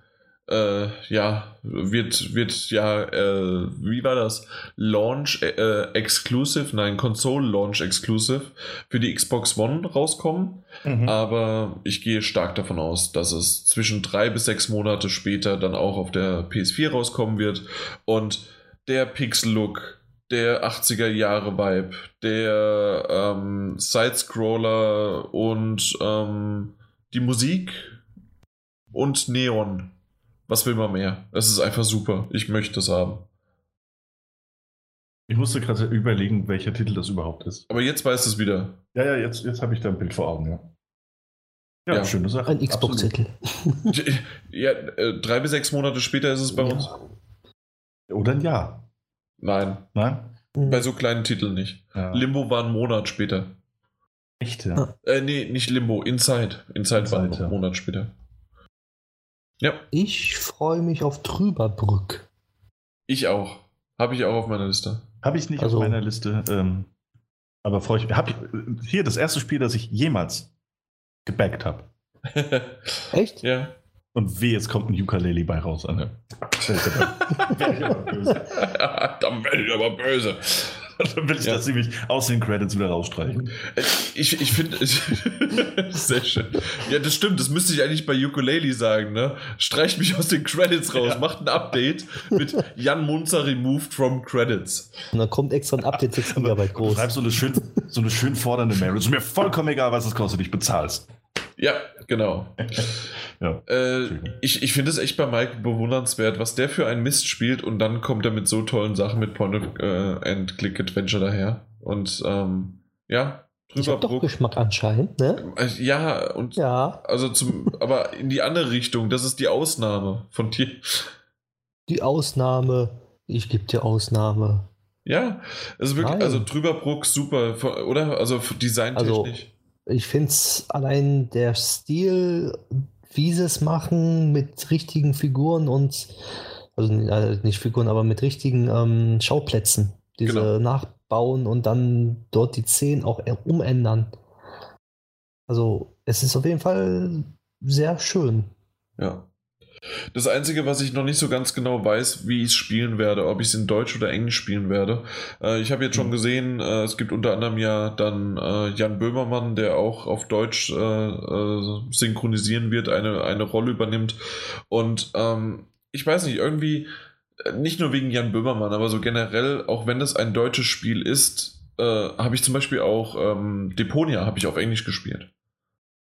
äh, ja, wird, wird ja, äh, wie war das? Launch äh, Exclusive, nein, Console Launch Exclusive für die Xbox One rauskommen. Mhm. Aber ich gehe stark davon aus, dass es zwischen drei bis sechs Monate später dann auch auf der PS4 rauskommen wird. Und der Pixel-Look, der 80er Jahre Vibe, der ähm, Side-Scroller und ähm, die Musik und Neon was will man mehr? Es ist einfach super. Ich möchte es haben. Ich musste gerade überlegen, welcher Titel das überhaupt ist. Aber jetzt weißt du es wieder. Ja, ja, jetzt, jetzt habe ich da ein Bild vor Augen, ja. Ja, ja. schöne Sache. Ein Xbox-Titel. ja, äh, drei bis sechs Monate später ist es bei uns. Oder ein Jahr. Nein. Nein? Mhm. Bei so kleinen Titeln nicht. Ja. Limbo war ein Monat später. Echt, ja? Äh, nee, nicht Limbo, Inside. Inside, Inside war ein ja. Monat später. Ja. Ich freue mich auf Trüberbrück. Ich auch. Habe ich auch auf meiner Liste. Habe ich nicht also, auf meiner Liste. Ähm, aber freue ich mich. Hab ich, hier das erste Spiel, das ich jemals gebackt habe. Echt? Ja. Und weh, jetzt kommt ein Ukulele bei raus, Anne. Dann werde ich aber böse. Dann will ich, ja. dass sie mich aus den Credits wieder rausstreichen. Ich, ich finde, sehr schön. Ja, das stimmt, das müsste ich eigentlich bei Ukulele sagen, ne? Streicht mich aus den Credits raus, ja. macht ein Update mit Jan Munzer removed from Credits. Und dann kommt extra ein Update 6 Megabyte groß. Du schreibst so eine schön, so eine schön fordernde Mail. Es ist mir vollkommen egal, was es kostet, ich bezahlst. Ja, genau. ja, äh, ich ich finde es echt bei Mike bewundernswert, was der für einen Mist spielt und dann kommt er mit so tollen Sachen mit Point-and-Click-Adventure äh, daher. Und ähm, ja, drüber. doch Geschmack anscheinend, ne? Äh, ja, und ja. also zum, aber in die andere Richtung, das ist die Ausnahme von dir. Die Ausnahme, ich gebe dir Ausnahme. Ja, also wirklich, Nein. also Trüberbruck super, oder? Also designtechnisch. Also, ich finde es allein der Stil, wie sie es machen, mit richtigen Figuren und, also äh, nicht Figuren, aber mit richtigen ähm, Schauplätzen. Diese genau. nachbauen und dann dort die Szenen auch umändern. Also, es ist auf jeden Fall sehr schön. Ja. Das Einzige, was ich noch nicht so ganz genau weiß, wie ich es spielen werde, ob ich es in Deutsch oder Englisch spielen werde. Äh, ich habe jetzt schon mhm. gesehen, äh, es gibt unter anderem ja dann äh, Jan Böhmermann, der auch auf Deutsch äh, äh, synchronisieren wird, eine, eine Rolle übernimmt. Und ähm, ich weiß nicht, irgendwie, äh, nicht nur wegen Jan Böhmermann, aber so generell, auch wenn es ein deutsches Spiel ist, habe ich zum Beispiel auch ähm, Deponia habe ich auf Englisch gespielt.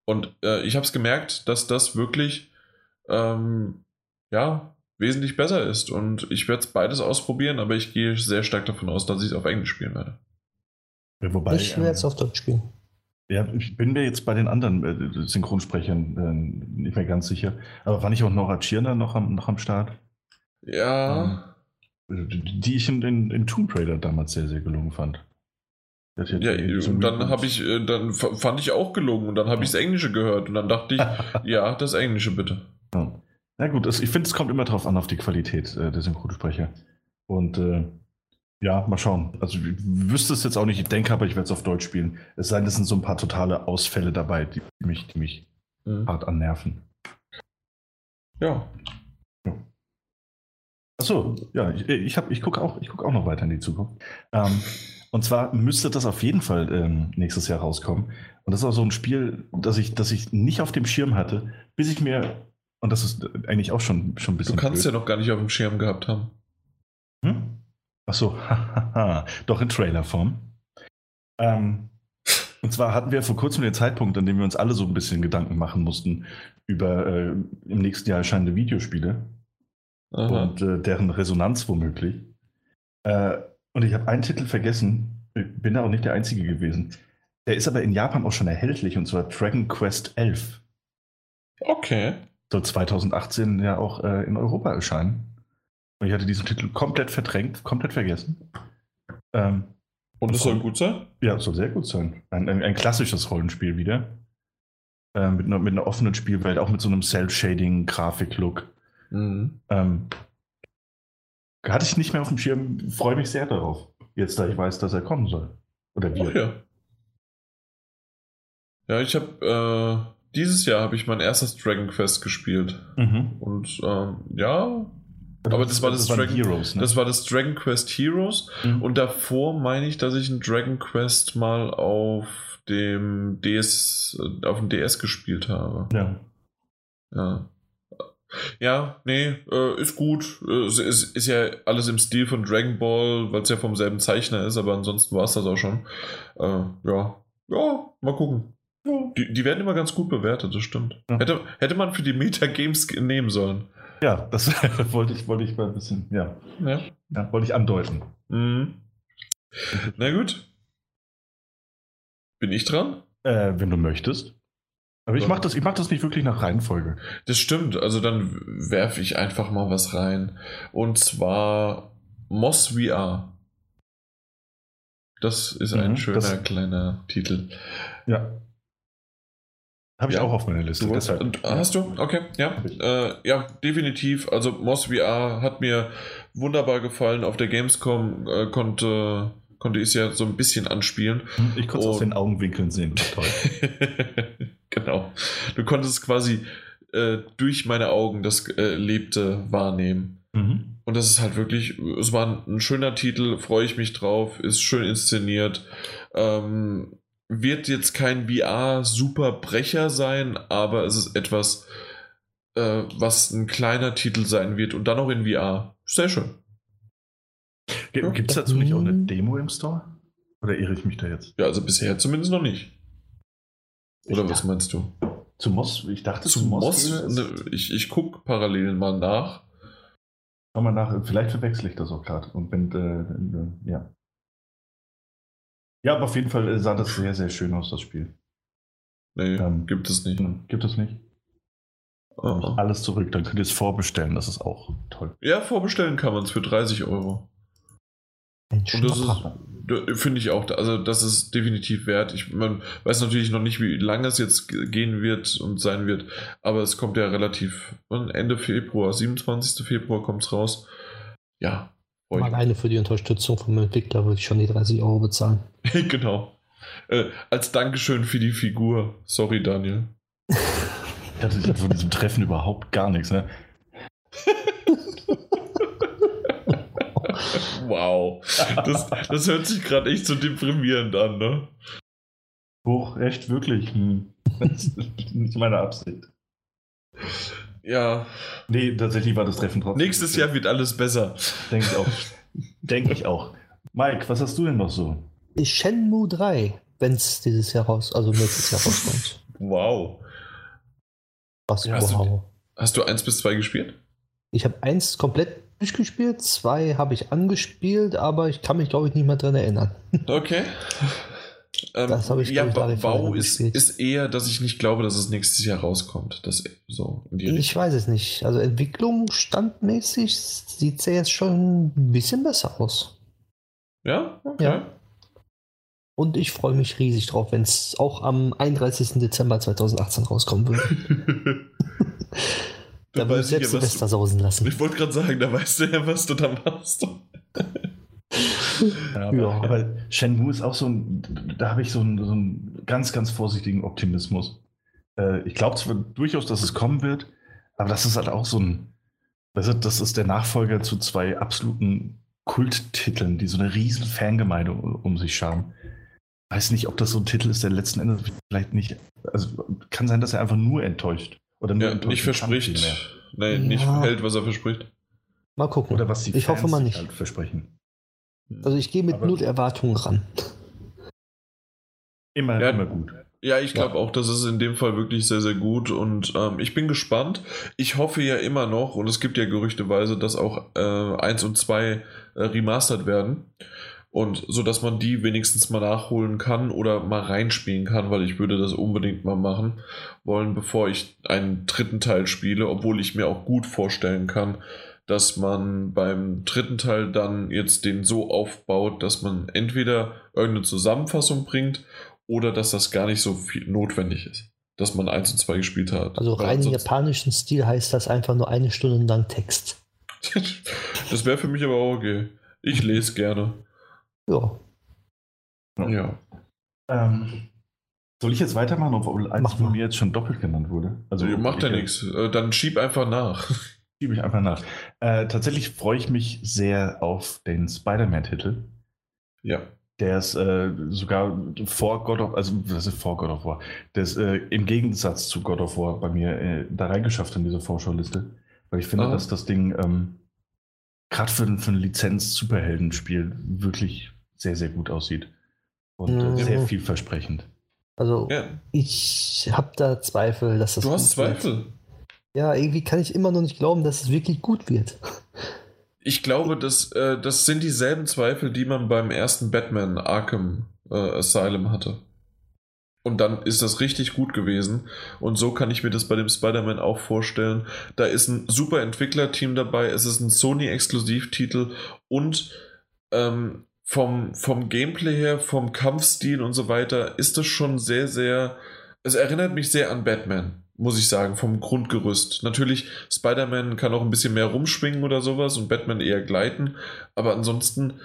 Und ich habe es gemerkt, dass das wirklich ähm, ja, wesentlich besser ist. Und ich werde es beides ausprobieren, aber ich gehe sehr stark davon aus, dass ich es auf Englisch spielen werde. Ja, wobei, ich werde es ähm, auf Deutsch spielen. Ja, ich bin mir jetzt bei den anderen äh, Synchronsprechern äh, nicht mehr ganz sicher. Aber war nicht auch Nora Tschirner noch am, noch am Start? Ja. Ähm, die ich in, in, in Tomb Raider damals sehr, sehr gelungen fand. Ja, und dann habe ich, äh, dann fand ich auch gelungen und dann habe ich das Englische gehört und dann dachte ich, ja, das Englische bitte. Ja. Na gut, ich finde, es kommt immer darauf an, auf die Qualität äh, der Synchronsprecher. Und äh, ja, mal schauen. Also ich wüsste es jetzt auch nicht, ich denke aber, ich werde es auf Deutsch spielen. Es sei denn, es sind so ein paar totale Ausfälle dabei, die mich, die mich mhm. hart annerven. Ja. ja. Achso, ja, ich, ich, ich gucke auch, guck auch noch weiter in die Zukunft. Ähm, und zwar müsste das auf jeden Fall ähm, nächstes Jahr rauskommen. Und das ist auch so ein Spiel, das ich, das ich nicht auf dem Schirm hatte, bis ich mir, und das ist eigentlich auch schon, schon ein bisschen. Du kannst blöd. ja noch gar nicht auf dem Schirm gehabt haben. Hm? Achso, doch in Trailerform. Ähm, und zwar hatten wir vor kurzem den Zeitpunkt, an dem wir uns alle so ein bisschen Gedanken machen mussten über äh, im nächsten Jahr erscheinende Videospiele Aha. und äh, deren Resonanz womöglich. Äh, und ich habe einen Titel vergessen, ich bin da auch nicht der Einzige gewesen. Der ist aber in Japan auch schon erhältlich, und zwar Dragon Quest 11. Okay. Soll 2018 ja auch äh, in Europa erscheinen. Ich hatte diesen Titel komplett verdrängt, komplett vergessen. Ähm, und es soll gut sein? Ja, es soll sehr gut sein. Ein, ein, ein klassisches Rollenspiel wieder. Ähm, mit, einer, mit, einer, offenen Spielwelt, auch mit so einem Cell-Shading-Grafik-Look. Mhm. Ähm, hatte ich nicht mehr auf dem Schirm, freue mich sehr darauf. Jetzt, da ich weiß, dass er kommen soll. Oder wir. ja. Ja, ich habe äh, dieses Jahr habe ich mein erstes Dragon Quest gespielt. Mhm. Und ähm, ja, aber das, das war das, das Dragon Heroes, ne? Das war das Dragon Quest Heroes. Mhm. Und davor meine ich, dass ich ein Dragon Quest mal auf dem DS, auf dem DS gespielt habe. Ja. Ja. Ja, nee, äh, ist gut. Es ist, ist, ja alles im Stil von Dragon Ball, weil es ja vom selben Zeichner ist, aber ansonsten war es das auch schon. Äh, ja, ja, mal gucken. Die, die, werden immer ganz gut bewertet, das stimmt. Ja. Hätte, hätte man für die Metagames nehmen sollen. Ja, das wollte ich, wollte ich mal ein bisschen, ja. Ja, ja wollte ich andeuten. Mhm. Na gut. Bin ich dran? Äh, wenn du möchtest. Aber ich mache das, mach das nicht wirklich nach Reihenfolge. Das stimmt, also dann werfe ich einfach mal was rein. Und zwar Moss VR. Das ist ein mhm, schöner kleiner Titel. Ja. Habe ich ja. auch auf meiner Liste. Und, hast du? Okay, ja. Äh, ja, definitiv. Also Moss VR hat mir wunderbar gefallen. Auf der Gamescom äh, konnte, konnte ich es ja so ein bisschen anspielen. Ich konnte es aus den Augenwinkeln sehen. Toll. genau. Du konntest quasi äh, durch meine Augen das äh, Lebte wahrnehmen. Mhm. Und das ist halt wirklich, es war ein schöner Titel, freue ich mich drauf, ist schön inszeniert. Ähm, wird jetzt kein VR-Superbrecher sein, aber es ist etwas, äh, was ein kleiner Titel sein wird und dann auch in VR. Sehr schön. Gibt es dazu nicht auch eine Demo im Store? Oder irre ich mich da jetzt? Ja, also bisher zumindest noch nicht. Oder ich was meinst du? Zu Moss? Ich dachte zu, zu Moss. Moss ne, ich ich gucke parallel mal nach. Schau mal nach, vielleicht verwechsel ich das auch gerade. Und wenn, äh, ja. Ja, aber auf jeden Fall äh, sah das sehr, sehr schön aus, das Spiel. Nee, ähm, gibt es nicht. Gibt es nicht? Oh. Alles zurück, dann könnt ihr es vorbestellen, das ist auch toll. Ja, vorbestellen kann man es für 30 Euro. Ein Und das ist, finde ich auch, also das ist definitiv wert. Ich, man weiß natürlich noch nicht, wie lange es jetzt gehen wird und sein wird, aber es kommt ja relativ Ende Februar, 27. Februar kommt es raus. Ja, Alleine für die Unterstützung vom Entwickler würde ich schon die 30 Euro bezahlen. genau. Äh, als Dankeschön für die Figur. Sorry, Daniel. ich hatte von diesem Treffen überhaupt gar nichts, ne? wow. Das, das hört sich gerade echt so deprimierend an, ne? Hoch, echt, wirklich. Hm. Das ist nicht meine Absicht. Ja. Nee, tatsächlich war das Treffen trotzdem. Nächstes Jahr wird alles besser. Denke ich auch. Denke ich auch. Mike, was hast du denn noch so? Shenmue 3, wenn es dieses Jahr raus, also nächstes Jahr rauskommt. Wow. Was ja, hast, wow. du, hast du 1 bis 2 gespielt? Ich habe eins komplett durchgespielt, zwei habe ich angespielt, aber ich kann mich, glaube ich, nicht mehr dran erinnern. Okay. Ähm, das habe ich ja, Bau ist, ist, eher, dass ich nicht glaube, dass es nächstes Jahr rauskommt. Das so ich weiß es nicht. Also Entwicklung standmäßig sieht es ja jetzt schon ein bisschen besser aus. Ja? Okay. Ja. Und ich freue mich riesig drauf, wenn es auch am 31. Dezember 2018 rauskommen würde. da würde ich selbst ja, Silvester sausen lassen. Ich wollte gerade sagen, da weißt du ja, was du da machst. ja, aber, ja. aber Shenmue ist auch so ein, da habe ich so einen, so einen, ganz, ganz vorsichtigen Optimismus. Äh, ich glaube zwar durchaus, dass es kommen wird, aber das ist halt auch so ein, das ist der Nachfolger zu zwei absoluten Kulttiteln, die so eine riesen Fangemeinde um sich scharen weiß nicht, ob das so ein Titel ist, der letzten Endes vielleicht nicht. Also kann sein, dass er einfach nur enttäuscht. Oder nur ja, enttäuscht nicht verspricht. Nein, ja. nicht hält, was er verspricht. Mal gucken. Oder was die ich Fans hoffe mal nicht. Halt versprechen. Also ich gehe mit Aber null Erwartungen ran. Immer, ja, immer gut. Ja, ich glaube ja. auch, das ist in dem Fall wirklich sehr, sehr gut und ähm, ich bin gespannt. Ich hoffe ja immer noch, und es gibt ja gerüchteweise, dass auch äh, 1 und 2 äh, remastert werden. Und so dass man die wenigstens mal nachholen kann oder mal reinspielen kann, weil ich würde das unbedingt mal machen wollen, bevor ich einen dritten Teil spiele, obwohl ich mir auch gut vorstellen kann, dass man beim dritten Teil dann jetzt den so aufbaut, dass man entweder irgendeine Zusammenfassung bringt oder dass das gar nicht so viel notwendig ist, dass man eins und zwei gespielt hat. Also rein im japanischen Stil heißt das einfach nur eine Stunde lang Text. das wäre für mich aber auch okay. Ich lese gerne. Ja. Ja. Ähm, soll ich jetzt weitermachen, obwohl eins von mir jetzt schon doppelt genannt wurde? Also macht ja nichts. Äh, dann schieb einfach nach. Schiebe ich einfach nach. Äh, tatsächlich freue ich mich sehr auf den Spider-Man-Titel. Ja. Der ist äh, sogar vor God of also was ist vor God of War? Der ist äh, im Gegensatz zu God of War bei mir äh, da reingeschafft in diese Vorschauliste. Weil ich finde, ah. dass das Ding ähm, gerade für, für ein Lizenz-Superheldenspiel wirklich sehr, sehr gut aussieht. Und mhm. sehr vielversprechend. Also, ja. ich habe da Zweifel, dass das. Du hast Zweifel. Wird. Ja, irgendwie kann ich immer noch nicht glauben, dass es wirklich gut wird. Ich glaube, das, äh, das sind dieselben Zweifel, die man beim ersten Batman Arkham äh, Asylum hatte. Und dann ist das richtig gut gewesen. Und so kann ich mir das bei dem Spider-Man auch vorstellen. Da ist ein super Entwicklerteam dabei, es ist ein Sony-Exklusivtitel und ähm, vom, vom Gameplay her, vom Kampfstil und so weiter, ist das schon sehr, sehr. Es erinnert mich sehr an Batman, muss ich sagen, vom Grundgerüst. Natürlich, Spider-Man kann auch ein bisschen mehr rumschwingen oder sowas und Batman eher gleiten, aber ansonsten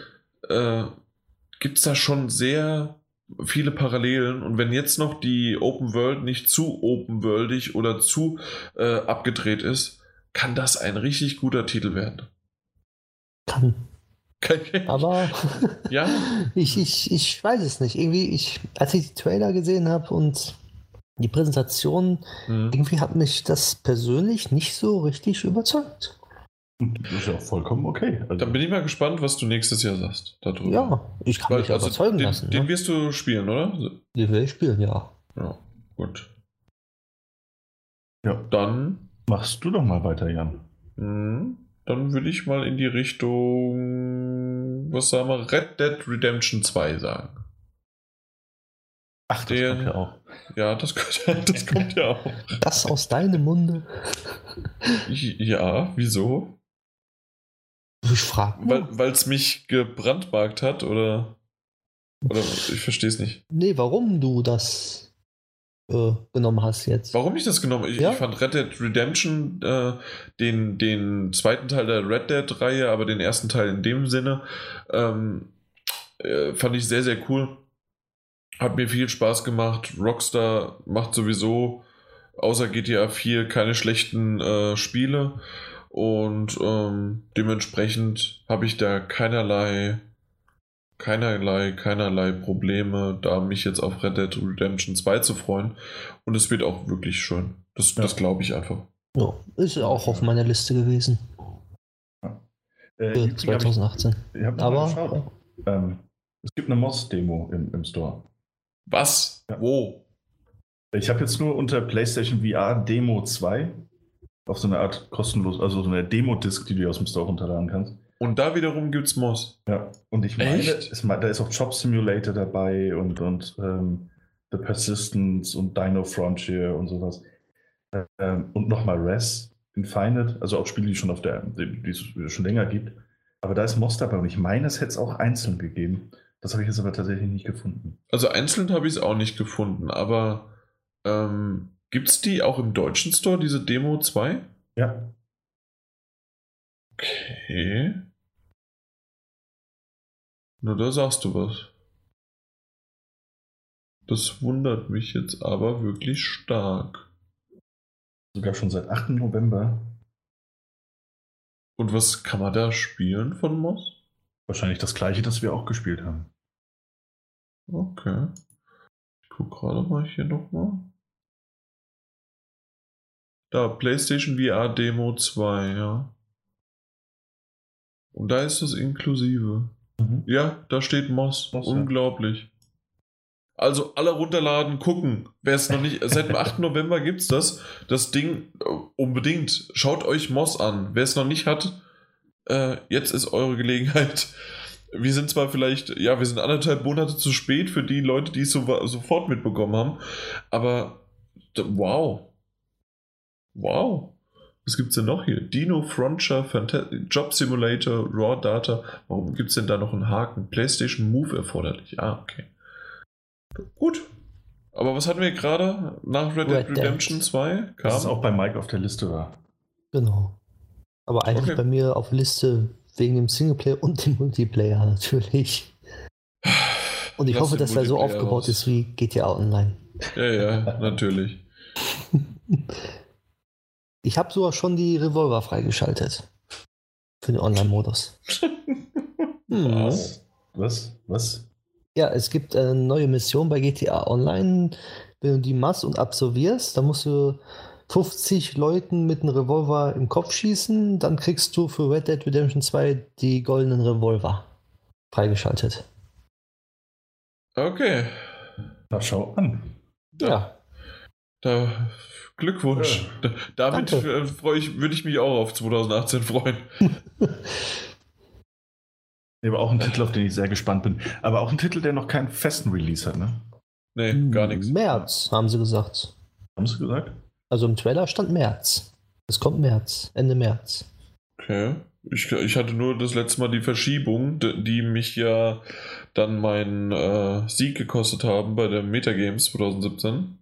äh, gibt es da schon sehr viele Parallelen und wenn jetzt noch die Open World nicht zu open worldig oder zu äh, abgedreht ist, kann das ein richtig guter Titel werden. Kann. Aber ja? ich, ich, ich weiß es nicht. Irgendwie, ich, als ich die Trailer gesehen habe und die Präsentation, mhm. irgendwie hat mich das persönlich nicht so richtig überzeugt. Das ist ja auch vollkommen okay. Also Dann bin ich mal gespannt, was du nächstes Jahr sagst darüber. Ja, ich kann Weil, mich also überzeugen den, lassen. Den ne? wirst du spielen, oder? Den will ich spielen, ja. Ja, gut. Ja, dann machst du doch mal weiter, Jan. Mhm dann würde ich mal in die Richtung, was sagen wir, Red Dead Redemption 2 sagen. Ach, das Der, kommt ja auch. Ja, das, das kommt ja auch. Das aus deinem Munde? Ja, wieso? Ich frage Weil es mich gebrandmarkt hat, oder? Oder ich verstehe es nicht. Nee, warum du das äh, genommen hast jetzt. Warum ich das genommen? Ich, ja? ich fand Red Dead Redemption äh, den, den zweiten Teil der Red Dead-Reihe, aber den ersten Teil in dem Sinne, ähm, äh, fand ich sehr, sehr cool. Hat mir viel Spaß gemacht. Rockstar macht sowieso außer GTA 4 keine schlechten äh, Spiele. Und ähm, dementsprechend habe ich da keinerlei keinerlei, keinerlei Probleme, da mich jetzt auf Red Dead Redemption 2 zu freuen. Und es wird auch wirklich schön. Das, ja. das glaube ich einfach. Ja, ist auch auf meiner Liste gewesen. Ja. Äh, 2018. Ich, ich Aber ähm, es gibt eine Moss-Demo im, im Store. Was? Ja. Wo? Ich habe jetzt nur unter PlayStation VR Demo 2 Auf so eine Art kostenlos, also so eine Demo-Disc, die du aus dem Store runterladen kannst. Und da wiederum gibt's Moss. Ja, und ich meine, ist, da ist auch Job Simulator dabei und, und ähm, The Persistence und Dino Frontier und sowas. Ähm, und nochmal Res Infinite, also auch Spiele, die schon auf der, die, die es schon länger gibt. Aber da ist Moss dabei und ich meine, es hätte es auch einzeln gegeben. Das habe ich jetzt aber tatsächlich nicht gefunden. Also einzeln habe ich es auch nicht gefunden, aber ähm, gibt es die auch im deutschen Store, diese Demo 2? Ja. Okay. Nur da sagst du was. Das wundert mich jetzt aber wirklich stark. Sogar schon seit 8. November. Und was kann man da spielen von Moss? Wahrscheinlich das gleiche, das wir auch gespielt haben. Okay. Ich gucke gerade mal hier nochmal. Da, PlayStation VR Demo 2, ja. Und da ist das inklusive. Mhm. Ja, da steht Moss. Moss Unglaublich. Ja. Also alle runterladen, gucken. Wer es noch nicht, seit dem 8. November gibt es das. Das Ding äh, unbedingt. Schaut euch Moss an. Wer es noch nicht hat, äh, jetzt ist eure Gelegenheit. Wir sind zwar vielleicht, ja, wir sind anderthalb Monate zu spät für die Leute, die es so, sofort mitbekommen haben, aber wow. Wow. Was gibt es denn noch hier? Dino Frontier, Fanta Job Simulator, Raw Data. Warum gibt es denn da noch einen Haken? PlayStation Move erforderlich. Ah, okay. Gut. Aber was hatten wir gerade nach Red, Dead Redemption 2? Kam? Das ist auch bei Mike auf der Liste war. Genau. Aber eigentlich okay. bei mir auf Liste wegen dem Singleplayer und dem Multiplayer natürlich. Und ich Lass hoffe, dass er so aufgebaut raus. ist wie GTA Online. Ja, ja, natürlich. Ich habe sogar schon die Revolver freigeschaltet. Für den Online-Modus. Was? Was? Was? Ja, es gibt eine neue Mission bei GTA Online. Wenn du die machst und absolvierst, dann musst du 50 Leuten mit einem Revolver im Kopf schießen. Dann kriegst du für Red Dead Redemption 2 die goldenen Revolver freigeschaltet. Okay. Na, schau an. Ja. ja. Da, Glückwunsch. Ja. Da, damit freue ich, würde ich mich auch auf 2018 freuen. Aber auch ein Titel, auf den ich sehr gespannt bin. Aber auch ein Titel, der noch keinen festen Release hat, ne? Nee, gar nichts. März, haben sie gesagt. Haben sie gesagt? Also im Trailer stand März. Es kommt März, Ende März. Okay. Ich, ich hatte nur das letzte Mal die Verschiebung, die mich ja dann meinen äh, Sieg gekostet haben bei der Metagames 2017.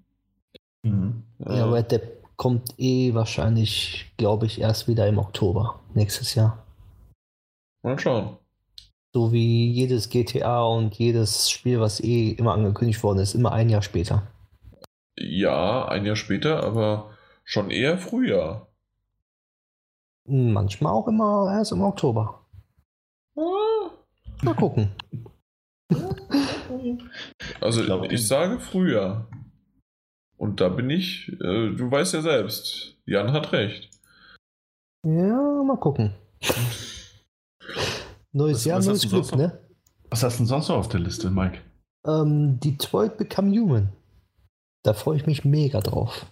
Mhm. Äh, ja, Red Dead kommt eh wahrscheinlich, glaube ich, erst wieder im Oktober nächstes Jahr. Mal schauen. So wie jedes GTA und jedes Spiel, was eh immer angekündigt worden ist, immer ein Jahr später. Ja, ein Jahr später, aber schon eher Frühjahr. Manchmal auch immer erst im Oktober. Ah. Mal gucken. Also ich, glaub, ich sage Frühjahr. Und da bin ich, äh, du weißt ja selbst, Jan hat recht. Ja, mal gucken. Neues was, Jahr, was neues Glück, ne? Was hast du denn sonst noch auf der Liste, Mike? Ähm, Detroit Become Human. Da freue ich mich mega drauf.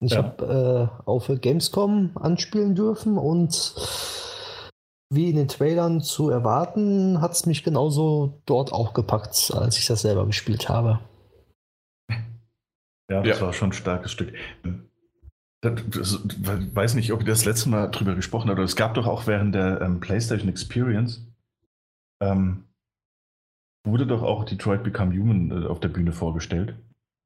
Ich ja. habe äh, auch für Gamescom anspielen dürfen und wie in den Trailern zu erwarten, hat es mich genauso dort auch gepackt, als ich das selber gespielt habe. Ja, das ja. war schon ein starkes Stück. Das, weiß nicht, ob ihr das letzte Mal drüber gesprochen habt, aber es gab doch auch während der ähm, PlayStation Experience ähm, wurde doch auch Detroit Become Human äh, auf der Bühne vorgestellt.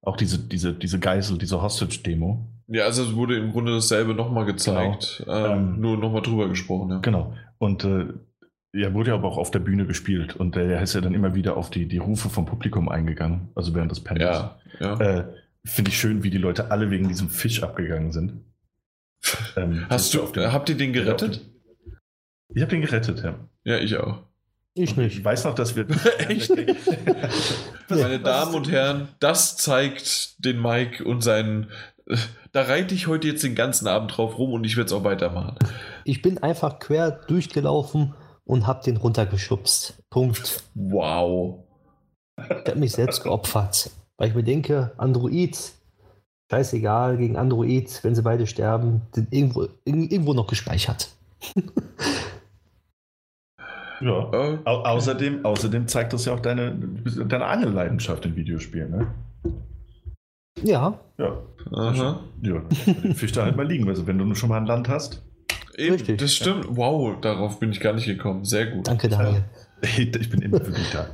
Auch diese, diese, diese Geisel, diese Hostage-Demo. Ja, also es wurde im Grunde dasselbe nochmal gezeigt, genau. ähm, ähm, nur nochmal drüber gesprochen. Ja. Genau. Und äh, ja, wurde ja aber auch auf der Bühne gespielt und der ist ja dann immer wieder auf die, die Rufe vom Publikum eingegangen, also während des Panels. Ja, ja. Äh, Finde ich schön, wie die Leute alle wegen diesem Fisch abgegangen sind. Ähm, Hast du, den, habt ihr den gerettet? Ich habe den gerettet, ja. Ja, ich auch. Ich nicht. Ich weiß noch, dass wir. Echt? Meine Damen und Herren, das zeigt den Mike und seinen. Da reite ich heute jetzt den ganzen Abend drauf rum und ich werde es auch weitermachen. Ich bin einfach quer durchgelaufen und habe den runtergeschubst. Punkt. Wow. Ich habe mich selbst geopfert. Weil ich mir denke, Android scheißegal, gegen Android, wenn sie beide sterben, sind irgendwo, irgendwo noch gespeichert. ja. Äh, Au außerdem, außerdem zeigt das ja auch deine, deine Angelleidenschaft in Videospielen, ne? Ja. Ja. Aha. Ja, den Fisch da halt mal liegen. Also wenn du nur schon mal ein Land hast. Eben, Richtig. das stimmt. Wow, darauf bin ich gar nicht gekommen. Sehr gut. Danke, Daniel. ich bin immer wirklich da.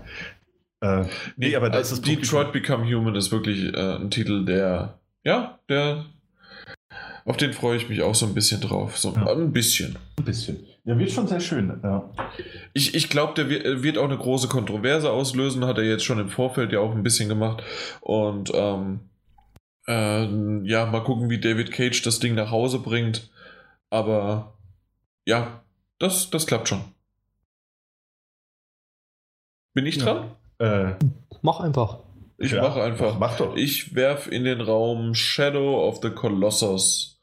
Äh, nee, aber das also ist Detroit Become Human ist wirklich äh, ein Titel, der, ja, der, auf den freue ich mich auch so ein bisschen drauf. So ja. ein bisschen. Ein bisschen. Der wird schon sehr schön. Ja. Ich, ich glaube, der wird, wird, auch eine große Kontroverse auslösen, hat er jetzt schon im Vorfeld ja auch ein bisschen gemacht. Und ähm, äh, ja, mal gucken, wie David Cage das Ding nach Hause bringt. Aber ja, das, das klappt schon. Bin ich dran? Äh, mach einfach. Ich ja, mache einfach. Mach doch. Ich werfe in den Raum Shadow of the Colossus.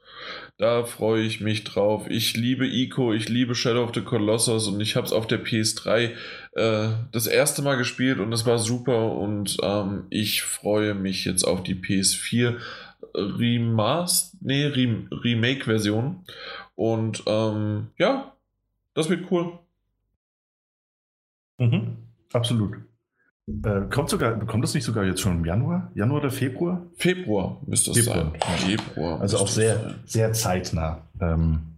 Da freue ich mich drauf. Ich liebe Ico, ich liebe Shadow of the Colossus und ich habe es auf der PS3 äh, das erste Mal gespielt und es war super und ähm, ich freue mich jetzt auf die PS4 Remaster, nee, Rem Remake-Version und ähm, ja, das wird cool. Mhm, absolut. Äh, kommt sogar, kommt das nicht sogar jetzt schon im Januar? Januar oder Februar? Februar müsste es Februar. sein. Februar. Also auch sehr, sehr zeitnah. Ähm,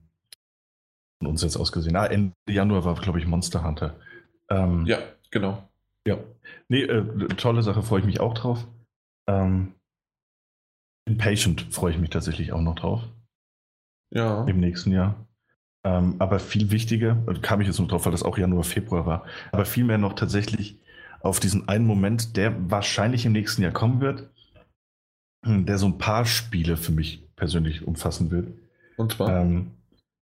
von uns jetzt ausgesehen. Ah, Ende Januar war, glaube ich, Monster Hunter. Ähm, ja, genau. Ja. Nee, äh, tolle Sache, freue ich mich auch drauf. Ähm, Impatient freue ich mich tatsächlich auch noch drauf. Ja. Im nächsten Jahr. Ähm, aber viel wichtiger, kam ich jetzt nur drauf, weil das auch Januar, Februar war, aber vielmehr noch tatsächlich auf diesen einen Moment, der wahrscheinlich im nächsten Jahr kommen wird, hm, der so ein paar Spiele für mich persönlich umfassen wird. Und zwar? Ähm,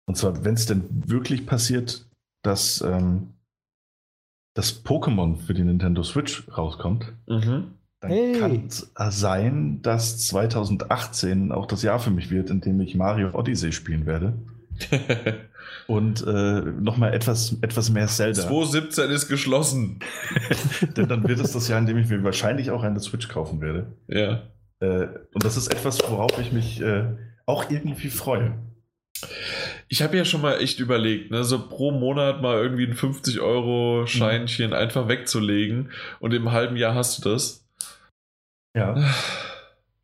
und zwar, wenn es denn wirklich passiert, dass ähm, das Pokémon für die Nintendo Switch rauskommt, mhm. dann hey. kann es sein, dass 2018 auch das Jahr für mich wird, in dem ich Mario Odyssey spielen werde. und äh, nochmal etwas, etwas mehr Zelda. 2017 ist geschlossen. Denn dann wird es das Jahr, in dem ich mir wahrscheinlich auch eine Switch kaufen werde. Ja. Äh, und das ist etwas, worauf ich mich äh, auch irgendwie freue. Ich habe ja schon mal echt überlegt, ne, so pro Monat mal irgendwie ein 50-Euro-Scheinchen mhm. einfach wegzulegen und im halben Jahr hast du das. Ja.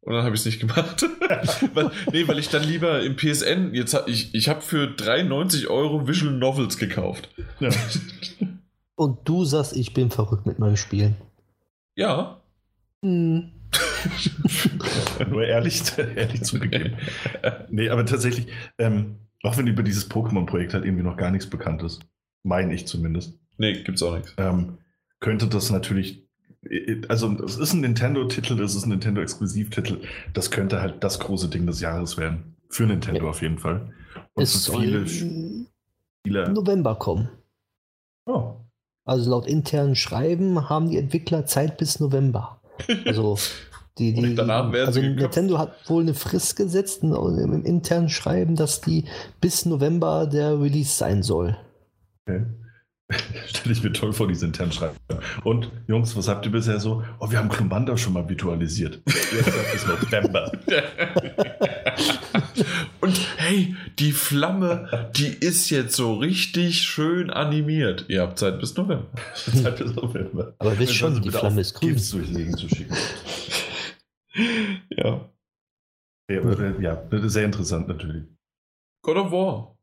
Und dann habe ich es nicht gemacht. weil, nee, weil ich dann lieber im PSN, jetzt ich, ich habe für 93 Euro Visual Novels gekauft. Ja. Und du sagst, ich bin verrückt mit meinen Spielen. Ja. Hm. Nur ehrlich, ehrlich zugegeben. Nee, aber tatsächlich, ähm, auch wenn über dieses Pokémon-Projekt halt irgendwie noch gar nichts bekannt ist, meine ich zumindest. Nee, gibt's auch nichts. Ähm, könnte das natürlich also es ist ein Nintendo-Titel, es ist ein Nintendo-Exklusivtitel. Das könnte halt das große Ding des Jahres werden. Für Nintendo ja. auf jeden Fall. Und es viele Spiele. November kommen. Oh. Also laut internen Schreiben haben die Entwickler Zeit bis November. Also die, die, also Nintendo hat wohl eine Frist gesetzt im internen Schreiben, dass die bis November der Release sein soll. Okay. Stelle ich mir toll vor, diese internen Schreiben. Und Jungs, was habt ihr bisher so? Oh, wir haben Klumbanda schon mal virtualisiert. Jetzt ist November. Und hey, die Flamme, die ist jetzt so richtig schön animiert. Ihr habt Zeit bis November. Zeit bis November. Aber wisst schon, die Flamme ist grün. Gips durchlegen zu schicken. ja. Ja, ja, sehr interessant natürlich. God of War.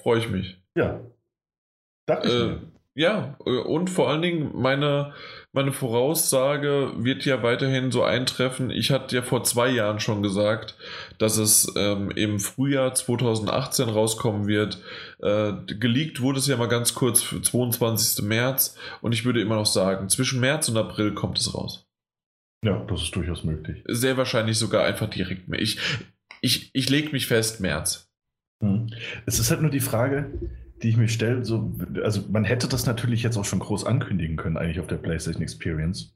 Freue ich mich. Ja, äh, ja, und vor allen Dingen meine, meine Voraussage wird ja weiterhin so eintreffen. Ich hatte ja vor zwei Jahren schon gesagt, dass es ähm, im Frühjahr 2018 rauskommen wird. Äh, geleakt wurde es ja mal ganz kurz für 22. März und ich würde immer noch sagen, zwischen März und April kommt es raus. Ja, das ist durchaus möglich. Sehr wahrscheinlich sogar einfach direkt mehr. Ich, ich, ich lege mich fest, März. Hm. Es ist halt nur die Frage, die ich mir stelle, so, also man hätte das natürlich jetzt auch schon groß ankündigen können, eigentlich auf der PlayStation Experience.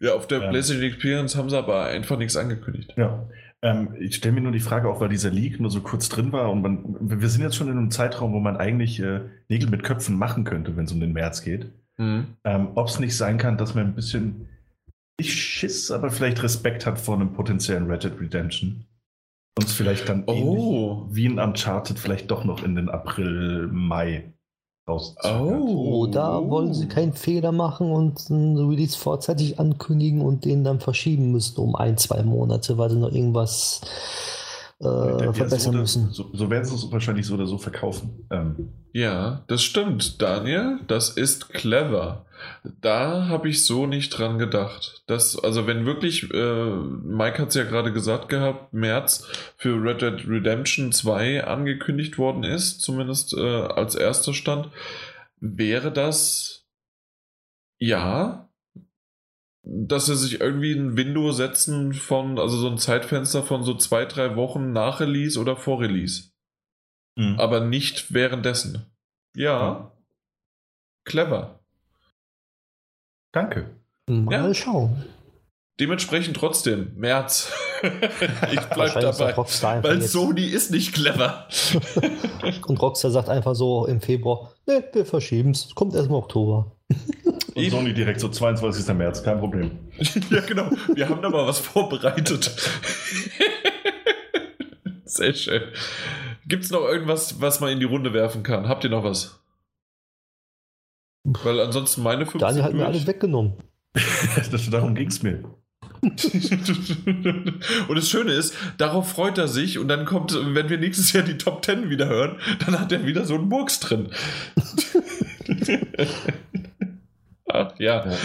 Ja, auf der ähm, PlayStation Experience haben sie aber einfach nichts angekündigt. Ja. Ähm, ich stelle mir nur die Frage, auch weil dieser Leak nur so kurz drin war und man, wir sind jetzt schon in einem Zeitraum, wo man eigentlich äh, Nägel mit Köpfen machen könnte, wenn es um den März geht. Mhm. Ähm, Ob es nicht sein kann, dass man ein bisschen ich Schiss, aber vielleicht Respekt hat vor einem potenziellen Red Dead Redemption. Und es vielleicht dann oh. wie ein Uncharted vielleicht doch noch in den April, Mai rauszögert. Oh. Oder wollen sie keinen Fehler machen und einen Release vorzeitig ankündigen und den dann verschieben müssen um ein, zwei Monate, weil sie noch irgendwas äh, verbessern so müssen. So, so werden sie es wahrscheinlich so oder so verkaufen. Ähm. Ja, das stimmt, Daniel. Das ist clever. Da habe ich so nicht dran gedacht. Das, also wenn wirklich, äh, Mike hat es ja gerade gesagt gehabt, März für Red Dead Redemption 2 angekündigt worden ist, zumindest äh, als erster Stand, wäre das ja dass sie sich irgendwie ein Window setzen von, also so ein Zeitfenster von so zwei, drei Wochen nach Release oder vor Release. Mhm. Aber nicht währenddessen. Ja. Mhm. Clever. Danke. Mal ja. schauen. Dementsprechend trotzdem, März. ich bleib dabei. Weil Sony ist nicht clever. Und Rockstar sagt einfach so im Februar, ne, wir verschieben es. Kommt erst im Oktober. Und Sony direkt so 22. März, kein Problem. ja, genau. Wir haben da mal was vorbereitet. Sehr schön. Gibt es noch irgendwas, was man in die Runde werfen kann? Habt ihr noch was? Weil ansonsten meine 15 Daniel hat mir alles weggenommen. das, darum ging es mir. und das Schöne ist, darauf freut er sich und dann kommt, wenn wir nächstes Jahr die Top 10 wieder hören, dann hat er wieder so einen Murks drin. Ach, ja. ja.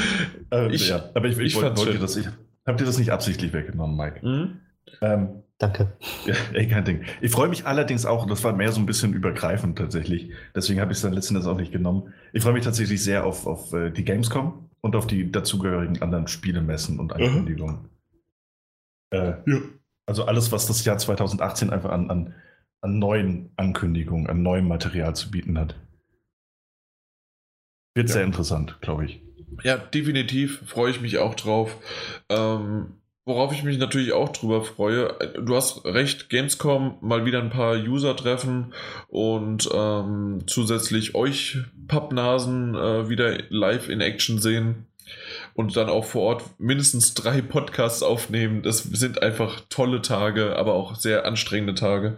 Äh, ich, ja. Aber ich, ich, ich wollte, wollte das, ich, habt ihr das nicht absichtlich weggenommen, Mike? Mhm. Ähm, Danke. Ja, ey, kein Ding. Ich freue mich allerdings auch, und das war mehr so ein bisschen übergreifend tatsächlich, deswegen habe ich es dann letzten Endes auch nicht genommen. Ich freue mich tatsächlich sehr auf, auf äh, die Gamescom und auf die dazugehörigen anderen Spielemessen und Ankündigungen. Äh, ja. Also alles, was das Jahr 2018 einfach an, an, an neuen Ankündigungen, an neuem Material zu bieten hat. Wird ja. sehr interessant, glaube ich. Ja, definitiv freue ich mich auch drauf. Ähm, worauf ich mich natürlich auch drüber freue, du hast recht, Gamescom mal wieder ein paar User treffen und ähm, zusätzlich euch Pappnasen äh, wieder live in Action sehen und dann auch vor Ort mindestens drei Podcasts aufnehmen. Das sind einfach tolle Tage, aber auch sehr anstrengende Tage.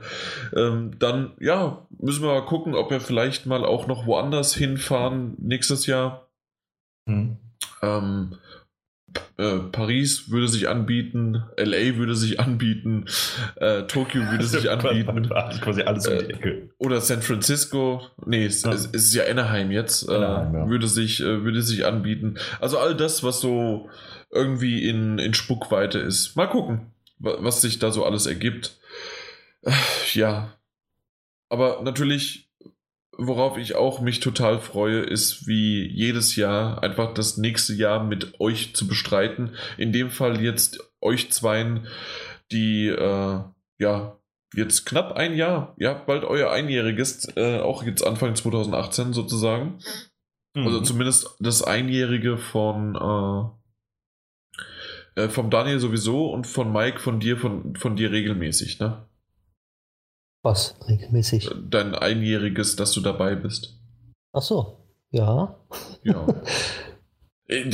Ähm, dann, ja, müssen wir mal gucken, ob wir vielleicht mal auch noch woanders hinfahren nächstes Jahr. Mhm. Ähm, äh, Paris würde sich anbieten, LA würde sich anbieten, äh, Tokio würde sich anbieten. Quasi alles um die äh, Ecke. Oder San Francisco, nee, es, ja. es ist ja Anaheim jetzt, äh, Anaheim, ja. würde, sich, würde sich anbieten. Also all das, was so irgendwie in, in Spuckweite ist. Mal gucken, was sich da so alles ergibt. Ja. Aber natürlich worauf ich auch mich total freue, ist wie jedes Jahr einfach das nächste Jahr mit euch zu bestreiten. In dem Fall jetzt euch zweien, die äh, ja jetzt knapp ein Jahr, ja, bald euer Einjähriges, äh, auch jetzt Anfang 2018 sozusagen. Mhm. Also zumindest das Einjährige von äh, äh, vom Daniel sowieso und von Mike von dir, von, von dir regelmäßig, ne? Was regelmäßig? Dein Einjähriges, dass du dabei bist. Ach so, ja. Ja. Äh,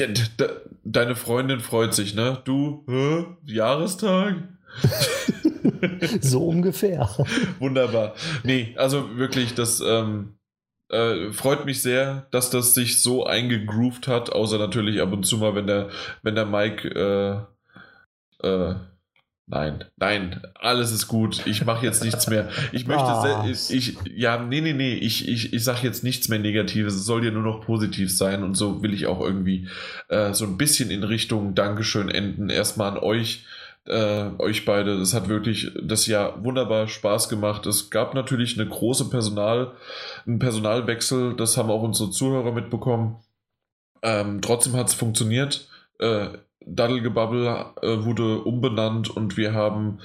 deine Freundin freut sich, ne? Du, hä? Jahrestag? so ungefähr. Wunderbar. Nee, also wirklich, das ähm, äh, freut mich sehr, dass das sich so eingegroovt hat, außer natürlich ab und zu mal, wenn der, wenn der Mike äh, äh, Nein, nein, alles ist gut. Ich mache jetzt nichts mehr. Ich möchte, ich, ich, ja, nee, nee, nee, ich, ich, ich sage jetzt nichts mehr Negatives. Es soll ja nur noch positiv sein und so will ich auch irgendwie äh, so ein bisschen in Richtung Dankeschön enden. Erstmal an euch, äh, euch beide. Es hat wirklich das Jahr wunderbar Spaß gemacht. Es gab natürlich eine große Personal, einen Personalwechsel. Das haben auch unsere Zuhörer mitbekommen. Ähm, trotzdem hat es funktioniert. Äh, Daddelgebabbel äh, wurde umbenannt und wir haben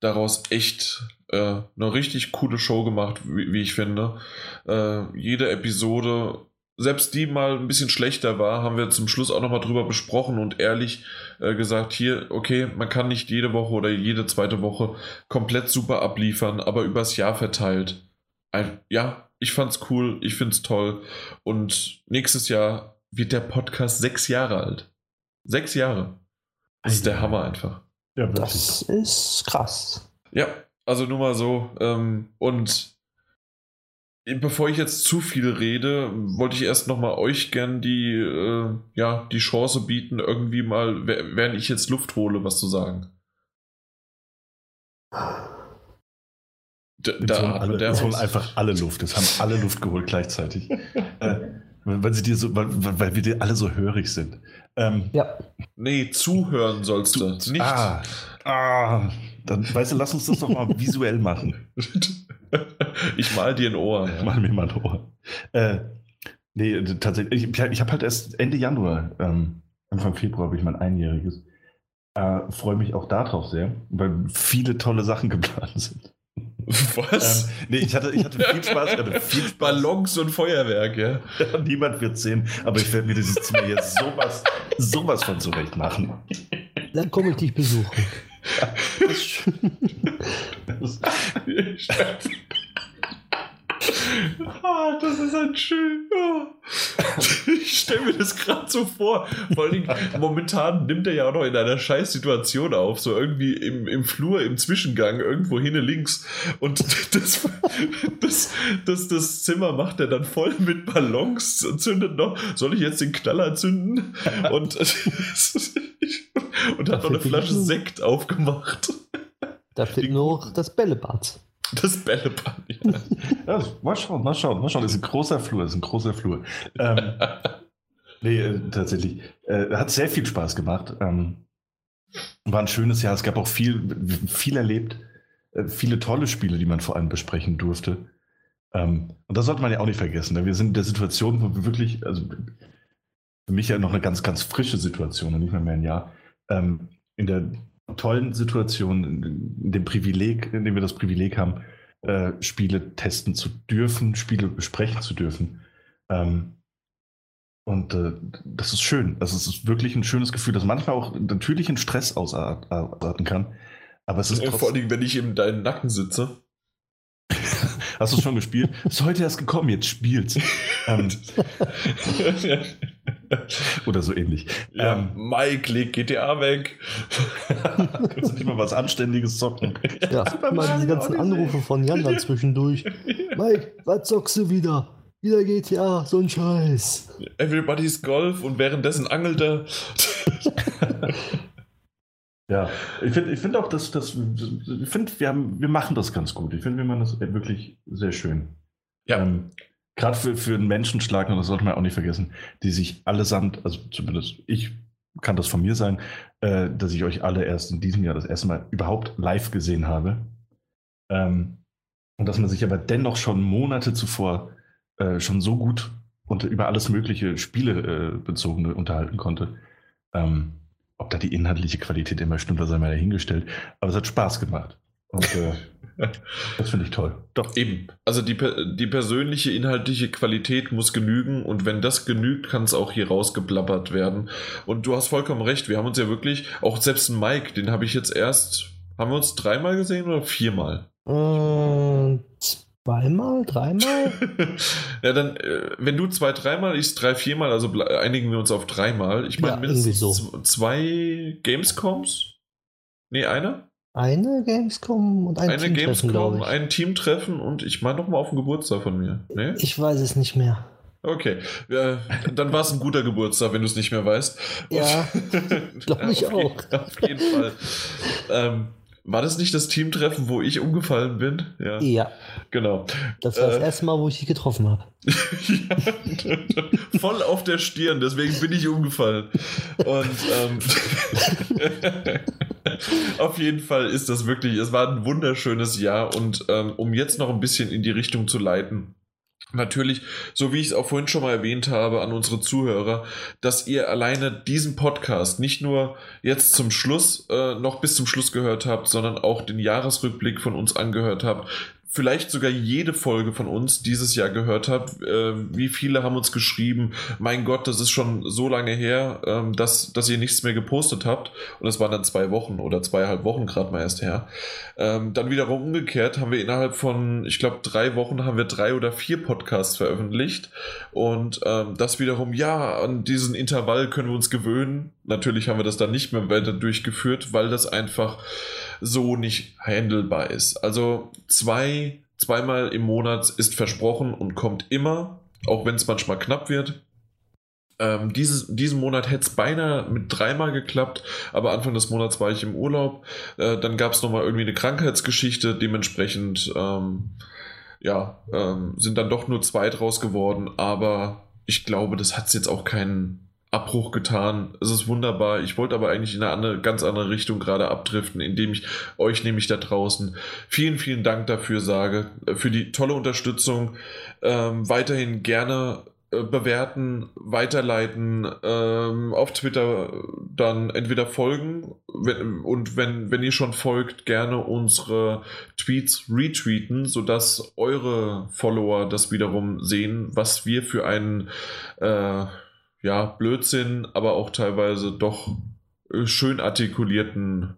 daraus echt äh, eine richtig coole Show gemacht, wie, wie ich finde. Äh, jede Episode, selbst die mal ein bisschen schlechter war, haben wir zum Schluss auch nochmal drüber besprochen und ehrlich äh, gesagt, hier, okay, man kann nicht jede Woche oder jede zweite Woche komplett super abliefern, aber übers Jahr verteilt. Ein, ja, ich fand's cool, ich find's toll und nächstes Jahr wird der Podcast sechs Jahre alt. Sechs Jahre. Das ist der Hammer einfach. Ja, das ist krass. Ja, also nur mal so. Ähm, und bevor ich jetzt zu viel rede, wollte ich erst nochmal euch gern die, äh, ja, die Chance bieten, irgendwie mal, während ich jetzt Luft hole, was zu sagen. Da, da alle, der holen einfach alle Luft. Es haben alle Luft geholt gleichzeitig. weil, sie dir so, weil, weil wir dir alle so hörig sind. Ähm, ja. Nee, zuhören sollst du. Nicht. Ah, ah, dann weißt du, lass uns das doch mal visuell machen. ich mal dir ein Ohr. Ja. Mal mir mal ein Ohr. Äh, nee, tatsächlich, ich, ich habe halt erst Ende Januar, ähm, Anfang Februar habe ich mein Einjähriges. Äh, Freue mich auch darauf sehr, weil viele tolle Sachen geplant sind. Was? Ähm, nee, ich hatte, ich hatte viel Spaß. hatte viel Spaß. Ballons und Feuerwerk, ja. Niemand wird sehen, aber ich werde mir dieses Zimmer hier sowas, sowas von zurecht machen. Dann komme ich dich besuchen. Das, das, ah, das ist ein schön. Oh. Ich stelle mir das gerade so vor. Vor allem, momentan nimmt er ja auch noch in einer Scheißsituation auf. So irgendwie im, im Flur, im Zwischengang, irgendwo hinne links. Und das, das, das, das Zimmer macht er dann voll mit Ballons und zündet noch. Soll ich jetzt den Knaller zünden? Und, und hat noch eine Flasche Sekt aufgemacht. Da fehlt nur das Bällebad. Das Bällebad. Ja. ja, mal schauen, mal schauen, mal schauen. Das ist ein großer Flur, das ist ein großer Flur. Ähm, nee, äh, tatsächlich. Äh, hat sehr viel Spaß gemacht. Ähm, war ein schönes Jahr. Es gab auch viel, viel erlebt. Äh, viele tolle Spiele, die man vor allem besprechen durfte. Ähm, und das sollte man ja auch nicht vergessen. Ne? Wir sind in der Situation, wo wir wirklich, also für mich ja noch eine ganz, ganz frische Situation und nicht mehr mehr ein Jahr, ähm, in der tollen Situation, in dem Privileg, in dem wir das Privileg haben, äh, Spiele testen zu dürfen, Spiele besprechen zu dürfen. Ähm, und äh, das ist schön. Also es ist wirklich ein schönes Gefühl, das manchmal auch natürlich in Stress ausarten kann. Aber es ist ja, vor allem, wenn ich in deinem Nacken sitze. Hast du schon gespielt? Ist heute erst gekommen, jetzt spielt's. ähm, Oder so ähnlich. Ja, ähm, Mike, leg GTA weg. Kannst du nicht mal was Anständiges zocken? Ja, mal diese ganzen Anrufe von Jan dann zwischendurch. Mike, was zockst du wieder? Wieder GTA, so ein Scheiß. Everybody's Golf und währenddessen angelt er. Ja, ich finde ich find auch, dass das, ich finde, wir, wir machen das ganz gut. Ich finde, wir machen das wirklich sehr schön. Ja. Ähm, gerade für, für einen Menschenschlag, und das sollte man auch nicht vergessen, die sich allesamt, also zumindest ich kann das von mir sein, äh, dass ich euch alle erst in diesem Jahr das erste Mal überhaupt live gesehen habe. Ähm, und dass man sich aber dennoch schon Monate zuvor äh, schon so gut und über alles mögliche Spiele äh, bezogene unterhalten konnte. Ähm, ob da die inhaltliche Qualität immer stimmt, das sei mal dahingestellt. Aber es hat Spaß gemacht. Und äh, das finde ich toll. Doch. Eben. Also die, die persönliche, inhaltliche Qualität muss genügen und wenn das genügt, kann es auch hier rausgeblabbert werden. Und du hast vollkommen recht, wir haben uns ja wirklich, auch selbst ein Mike, den habe ich jetzt erst, haben wir uns dreimal gesehen oder viermal? Äh, zweimal, dreimal? ja, dann, äh, wenn du zwei, dreimal, ich drei, viermal, also einigen wir uns auf dreimal. Ich meine, ja, mindestens so. zwei Gamescoms? Nee, einer? Eine Gamescom und ein eine Teamtreffen, Gamescom, ein Teamtreffen und ich meine nochmal auf den Geburtstag von mir. Nee? Ich weiß es nicht mehr. Okay, ja, dann war es ein guter Geburtstag, wenn du es nicht mehr weißt. Ja, glaube ich auch. auf jeden Fall. ähm, war das nicht das Teamtreffen, wo ich umgefallen bin? Ja. ja. Genau. Das war das äh, erste Mal, wo ich dich getroffen habe. ja, voll auf der Stirn, deswegen bin ich umgefallen. Und ähm, auf jeden Fall ist das wirklich, es war ein wunderschönes Jahr und ähm, um jetzt noch ein bisschen in die Richtung zu leiten, Natürlich, so wie ich es auch vorhin schon mal erwähnt habe an unsere Zuhörer, dass ihr alleine diesen Podcast nicht nur jetzt zum Schluss äh, noch bis zum Schluss gehört habt, sondern auch den Jahresrückblick von uns angehört habt, vielleicht sogar jede Folge von uns dieses Jahr gehört habt. Äh, wie viele haben uns geschrieben, mein Gott, das ist schon so lange her, ähm, dass, dass ihr nichts mehr gepostet habt. Und es waren dann zwei Wochen oder zweieinhalb Wochen gerade mal erst her. Ähm, dann wiederum umgekehrt haben wir innerhalb von, ich glaube, drei Wochen haben wir drei oder vier Podcasts veröffentlicht. Und ähm, das wiederum, ja, an diesen Intervall können wir uns gewöhnen. natürlich haben wir das dann nicht mehr weiter durchgeführt, weil das einfach so nicht handelbar ist. Also zwei, zweimal im Monat ist versprochen und kommt immer, auch wenn es manchmal knapp wird. Ähm, dieses, diesen Monat hätte es beinahe mit dreimal geklappt, aber Anfang des Monats war ich im Urlaub. Äh, dann gab es nochmal irgendwie eine Krankheitsgeschichte, dementsprechend ähm, ja, ähm, sind dann doch nur zwei draus geworden, aber ich glaube, das hat jetzt auch keinen Abbruch getan. Es ist wunderbar. Ich wollte aber eigentlich in eine andere, ganz andere Richtung gerade abdriften, indem ich euch nämlich da draußen vielen, vielen Dank dafür sage, äh, für die tolle Unterstützung. Ähm, weiterhin gerne äh, bewerten, weiterleiten, ähm, auf Twitter dann entweder folgen wenn, und wenn, wenn ihr schon folgt, gerne unsere Tweets retweeten, sodass eure Follower das wiederum sehen, was wir für einen äh, ja, Blödsinn, aber auch teilweise doch äh, schön artikulierten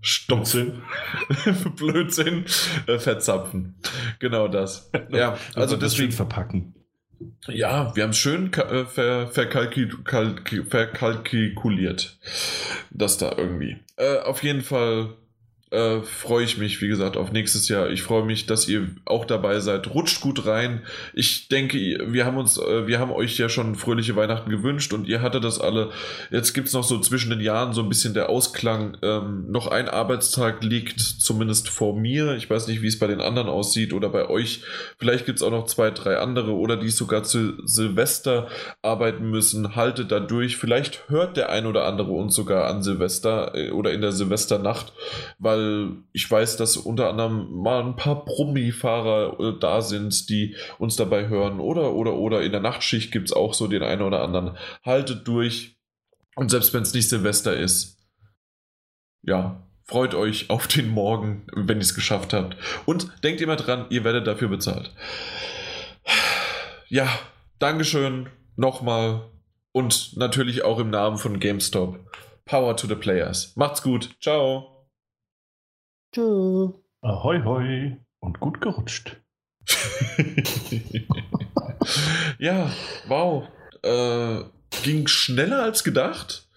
Stopseln, Blödsinn, äh, verzapfen. Genau das. Ja, also, also deswegen verpacken. Ja, wir haben es schön äh, ver verkalkuliert. Das da irgendwie. Äh, auf jeden Fall äh, freue ich mich, wie gesagt, auf nächstes Jahr. Ich freue mich, dass ihr auch dabei seid. Rutscht gut rein. Ich denke, wir haben uns, äh, wir haben euch ja schon fröhliche Weihnachten gewünscht und ihr hattet das alle. Jetzt gibt es noch so zwischen den Jahren so ein bisschen der Ausklang. Ähm, noch ein Arbeitstag liegt zumindest vor mir. Ich weiß nicht, wie es bei den anderen aussieht oder bei euch. Vielleicht gibt es auch noch zwei, drei andere oder die sogar zu Silvester arbeiten müssen. Haltet da durch. Vielleicht hört der ein oder andere uns sogar an Silvester äh, oder in der Silvesternacht, weil weil ich weiß, dass unter anderem mal ein paar Promi-Fahrer äh, da sind, die uns dabei hören. Oder, oder, oder in der Nachtschicht gibt es auch so den einen oder anderen. Haltet durch. Und selbst wenn es nicht Silvester ist, ja, freut euch auf den Morgen, wenn ihr es geschafft habt. Und denkt immer dran, ihr werdet dafür bezahlt. Ja, Dankeschön nochmal und natürlich auch im Namen von GameStop. Power to the Players. Macht's gut. Ciao. Tschö. Ahoi, hoi und gut gerutscht. ja, wow. Äh, ging schneller als gedacht.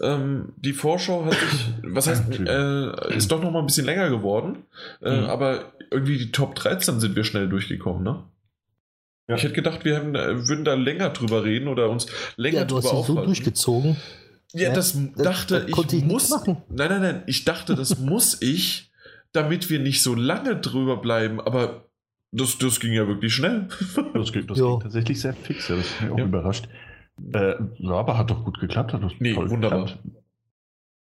Ähm, die Vorschau hat sich, was heißt, äh, ist doch noch mal ein bisschen länger geworden. Äh, mhm. Aber irgendwie die Top 13 sind wir schnell durchgekommen, ne? Ja. Ich hätte gedacht, wir haben, äh, würden da länger drüber reden oder uns länger ja, du drüber hast so durchgezogen. Ja, ja, das dachte das ich, ich muss. Nein, nein, nein. Ich dachte, das muss ich, damit wir nicht so lange drüber bleiben. Aber das, das ging ja wirklich schnell. Das ging, das ging tatsächlich sehr fix. Ja, das hat mich auch ja. überrascht. Äh, aber hat doch gut geklappt. Hat das nee, wunderbar.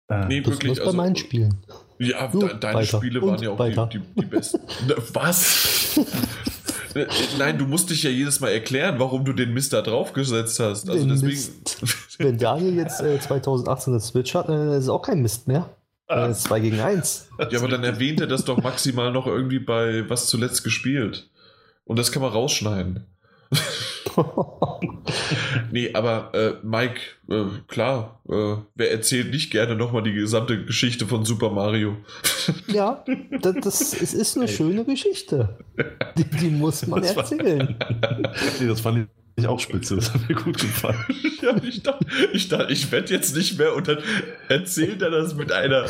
Äh, nee, das wirklich. Also, bei meinen Spielen. Ja, de, deine weiter. Spiele waren Und ja auch die, die, die besten. Was? Nein, du musst dich ja jedes Mal erklären, warum du den Mist da draufgesetzt hast. Also deswegen. Wenn Daniel jetzt äh, 2018 eine Switch hat, dann ist es auch kein Mist mehr. Äh, 2 gegen 1. Ja, aber dann erwähnt er das doch maximal noch irgendwie bei was zuletzt gespielt. Und das kann man rausschneiden. nee, aber äh, Mike, äh, klar, äh, wer erzählt nicht gerne nochmal die gesamte Geschichte von Super Mario? ja, das, das es ist eine Ey. schöne Geschichte. Die, die muss man das erzählen. War, nee, das fand ich auch spitze, das hat mir gut gefallen. ja, ich dachte, ich, dachte, ich werde jetzt nicht mehr und dann erzählt er das mit einer.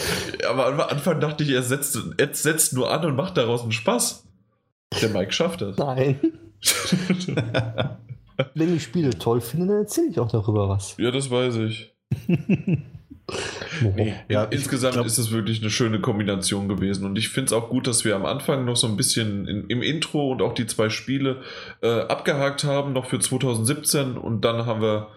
Aber am Anfang dachte ich, er setzt, er setzt nur an und macht daraus einen Spaß. Der Mike schafft das. Nein. Wenn ich Spiele toll finde, dann erzähle ich auch darüber was. Ja, das weiß ich. nee, ja, insgesamt glaub, ist es wirklich eine schöne Kombination gewesen und ich finde es auch gut, dass wir am Anfang noch so ein bisschen in, im Intro und auch die zwei Spiele äh, abgehakt haben, noch für 2017 und dann haben wir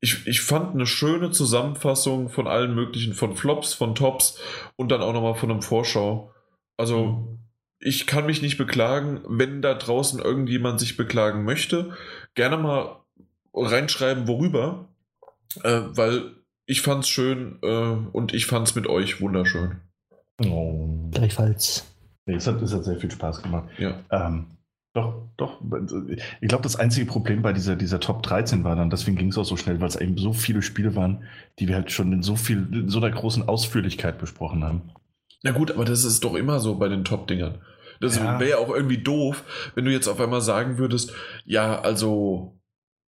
ich, ich fand eine schöne Zusammenfassung von allen möglichen, von Flops, von Tops und dann auch nochmal von einem Vorschau. Also, mhm. Ich kann mich nicht beklagen. Wenn da draußen irgendjemand sich beklagen möchte, gerne mal reinschreiben, worüber. Äh, weil ich fand's schön äh, und ich fand's mit euch wunderschön. Oh. Gleichfalls. Nee, es, hat, es hat sehr viel Spaß gemacht. Ja. Ähm, doch, doch. Ich glaube, das einzige Problem bei dieser, dieser Top 13 war dann, deswegen ging es auch so schnell, weil es eben so viele Spiele waren, die wir halt schon in so viel, in so einer großen Ausführlichkeit besprochen haben. Na gut, aber das ist doch immer so bei den Top-Dingern. Das ja. wäre ja auch irgendwie doof, wenn du jetzt auf einmal sagen würdest, ja, also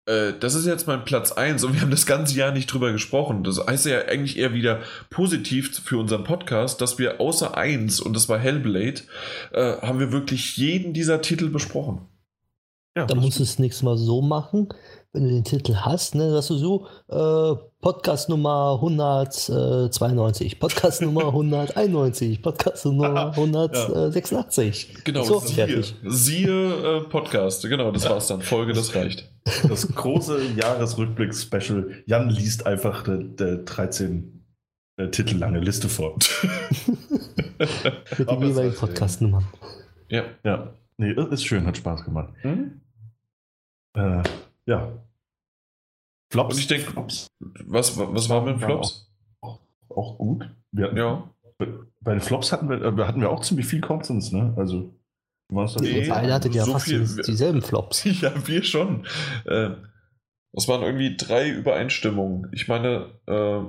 äh, das ist jetzt mein Platz 1 und wir haben das ganze Jahr nicht drüber gesprochen. Das heißt ja eigentlich eher wieder positiv für unseren Podcast, dass wir außer 1, und das war Hellblade, äh, haben wir wirklich jeden dieser Titel besprochen. Ja, da musst du es nächstes Mal so machen, wenn du den Titel hast, ne, dass du so äh, Podcast Nummer 192, Podcast Nummer 191, Podcast Nummer 186. Genau, so, siehe, siehe äh, Podcast, genau, das war's dann. Folge, das reicht. Das große Jahresrückblick-Special. Jan liest einfach der, der 13 äh, Titel lange Liste vor. Mit den jeweiligen Podcast-Nummern. Ja. Ja. Nee, ist schön, hat Spaß gemacht. Mhm. Äh, ja. Flops. Und ich denke, was, was war mit Flops? Auch, auch, gut. Wir hatten, ja. Bei den Flops hatten wir, äh, hatten wir auch ziemlich viel Konsens, ne? Also, nee, beide hattet ja so fast viel, dieselben Flops. Ja, wir schon. Äh, das waren irgendwie drei Übereinstimmungen. Ich meine, äh,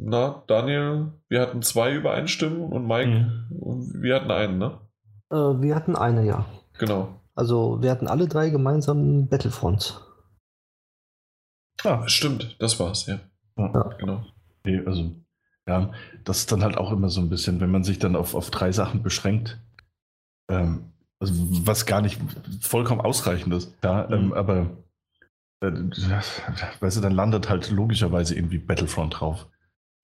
na, Daniel, wir hatten zwei Übereinstimmungen und Mike, mhm. wir hatten einen, ne? Äh, wir hatten eine, ja. Genau. Also, wir hatten alle drei gemeinsam Battlefront. Ah, stimmt, das war's, ja. ja. Genau. Okay, also, ja, das ist dann halt auch immer so ein bisschen, wenn man sich dann auf, auf drei Sachen beschränkt, ähm, also was gar nicht vollkommen ausreichend ist, ja, mhm. ähm, aber äh, weißt du, dann landet halt logischerweise irgendwie Battlefront drauf.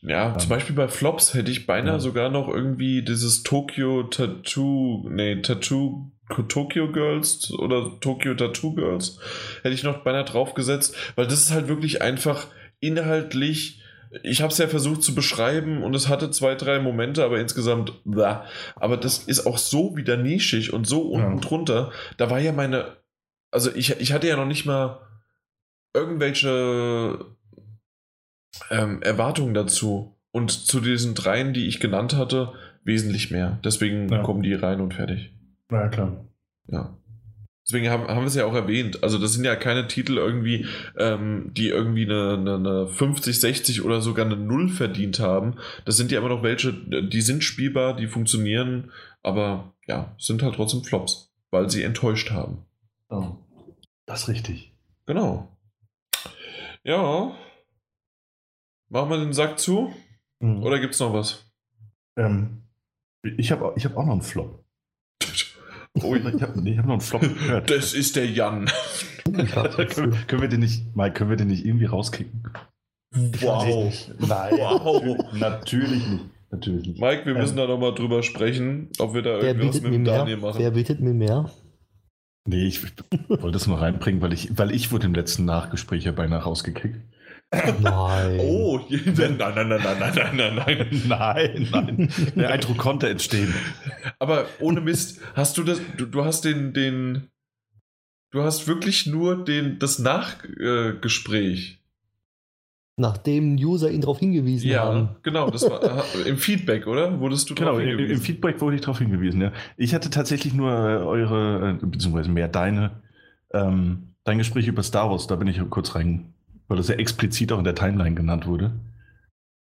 Ja, ähm, zum Beispiel bei Flops hätte ich beinahe ja. sogar noch irgendwie dieses Tokyo Tattoo, nee, Tattoo Tokyo Girls oder Tokyo Tattoo Girls hätte ich noch beinahe draufgesetzt, weil das ist halt wirklich einfach inhaltlich. Ich habe es ja versucht zu beschreiben und es hatte zwei, drei Momente, aber insgesamt, blah. aber das ist auch so wieder nischig und so unten ja. drunter. Da war ja meine, also ich, ich hatte ja noch nicht mal irgendwelche ähm, Erwartungen dazu. Und zu diesen dreien, die ich genannt hatte, wesentlich mehr. Deswegen ja. kommen die rein und fertig. Ja, klar. Ja. Deswegen haben, haben wir es ja auch erwähnt. Also, das sind ja keine Titel irgendwie, ähm, die irgendwie eine, eine, eine 50, 60 oder sogar eine Null verdient haben. Das sind ja immer noch welche, die sind spielbar, die funktionieren, aber ja, sind halt trotzdem Flops, weil sie enttäuscht haben. Oh, das ist richtig. Genau. Ja. Machen wir den Sack zu? Mhm. Oder gibt es noch was? Ähm, ich habe ich hab auch noch einen Flop. Oh, ich habe nee, hab noch einen Flop gehört. Das ist der Jan. können, können, wir den nicht, Mike, können wir den nicht irgendwie rauskicken? Wow. Nein. Wow. Natürlich nicht. Natürlich nicht. Mike, wir müssen ähm, da nochmal drüber sprechen, ob wir da irgendwas mit dem Daniel machen. Wer bietet mir mehr? Nee, ich, ich wollte es nur reinbringen, weil ich, weil ich wurde im letzten Nachgespräch ja beinahe rausgekickt. Nein. Oh, nein, nein, nein, nein, nein, nein, nein, nein. Nein, nein. Der Eindruck konnte entstehen. Aber ohne Mist, hast du das, du, du hast den, den, du hast wirklich nur den, das Nachgespräch. Nachdem User ihn darauf hingewiesen ja, haben. Ja, genau, das war im Feedback, oder? Wurdest du Genau, im, im, Feedback wurde ich darauf hingewiesen, ja. Ich hatte tatsächlich nur äh, eure, äh, beziehungsweise mehr deine, ähm, dein Gespräch über Star Wars, da bin ich kurz rein weil das ja explizit auch in der Timeline genannt wurde,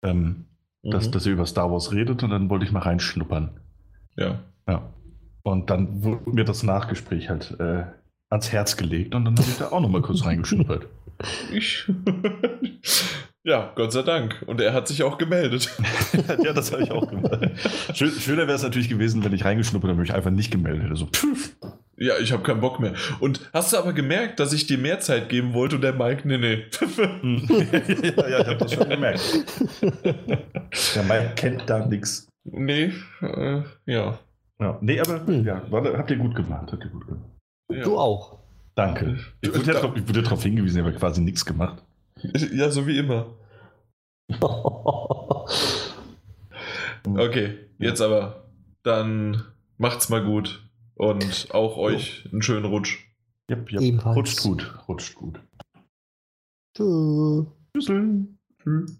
ähm, mhm. dass, dass er über Star Wars redet und dann wollte ich mal reinschnuppern. Ja. Ja. Und dann wurde mir das Nachgespräch halt äh, ans Herz gelegt und dann habe ich da auch nochmal kurz reingeschnuppert. Ich. ja, Gott sei Dank. Und er hat sich auch gemeldet. ja, das habe ich auch gemacht. Schön, schöner wäre es natürlich gewesen, wenn ich reingeschnuppert und mich einfach nicht gemeldet hätte. So, pff. Ja, ich habe keinen Bock mehr. Und hast du aber gemerkt, dass ich dir mehr Zeit geben wollte und der Mike, nee, nee. ja, ja, ich habe das schon gemerkt. Der Mike kennt da nichts. Nee, äh, ja. ja. Nee, aber hm. ja, habt ihr gut gemacht. Habt ihr gut gemacht. Ja. Du auch. Danke. Ich wurde, ja drauf, ich wurde darauf hingewiesen, ich habe quasi nichts gemacht. Ja, so wie immer. okay, jetzt aber. Dann macht's mal gut. Und auch euch einen schönen Rutsch. Yep, yep. Rutscht gut. Rutscht gut. Tschüss. Tschüss. Tschüss.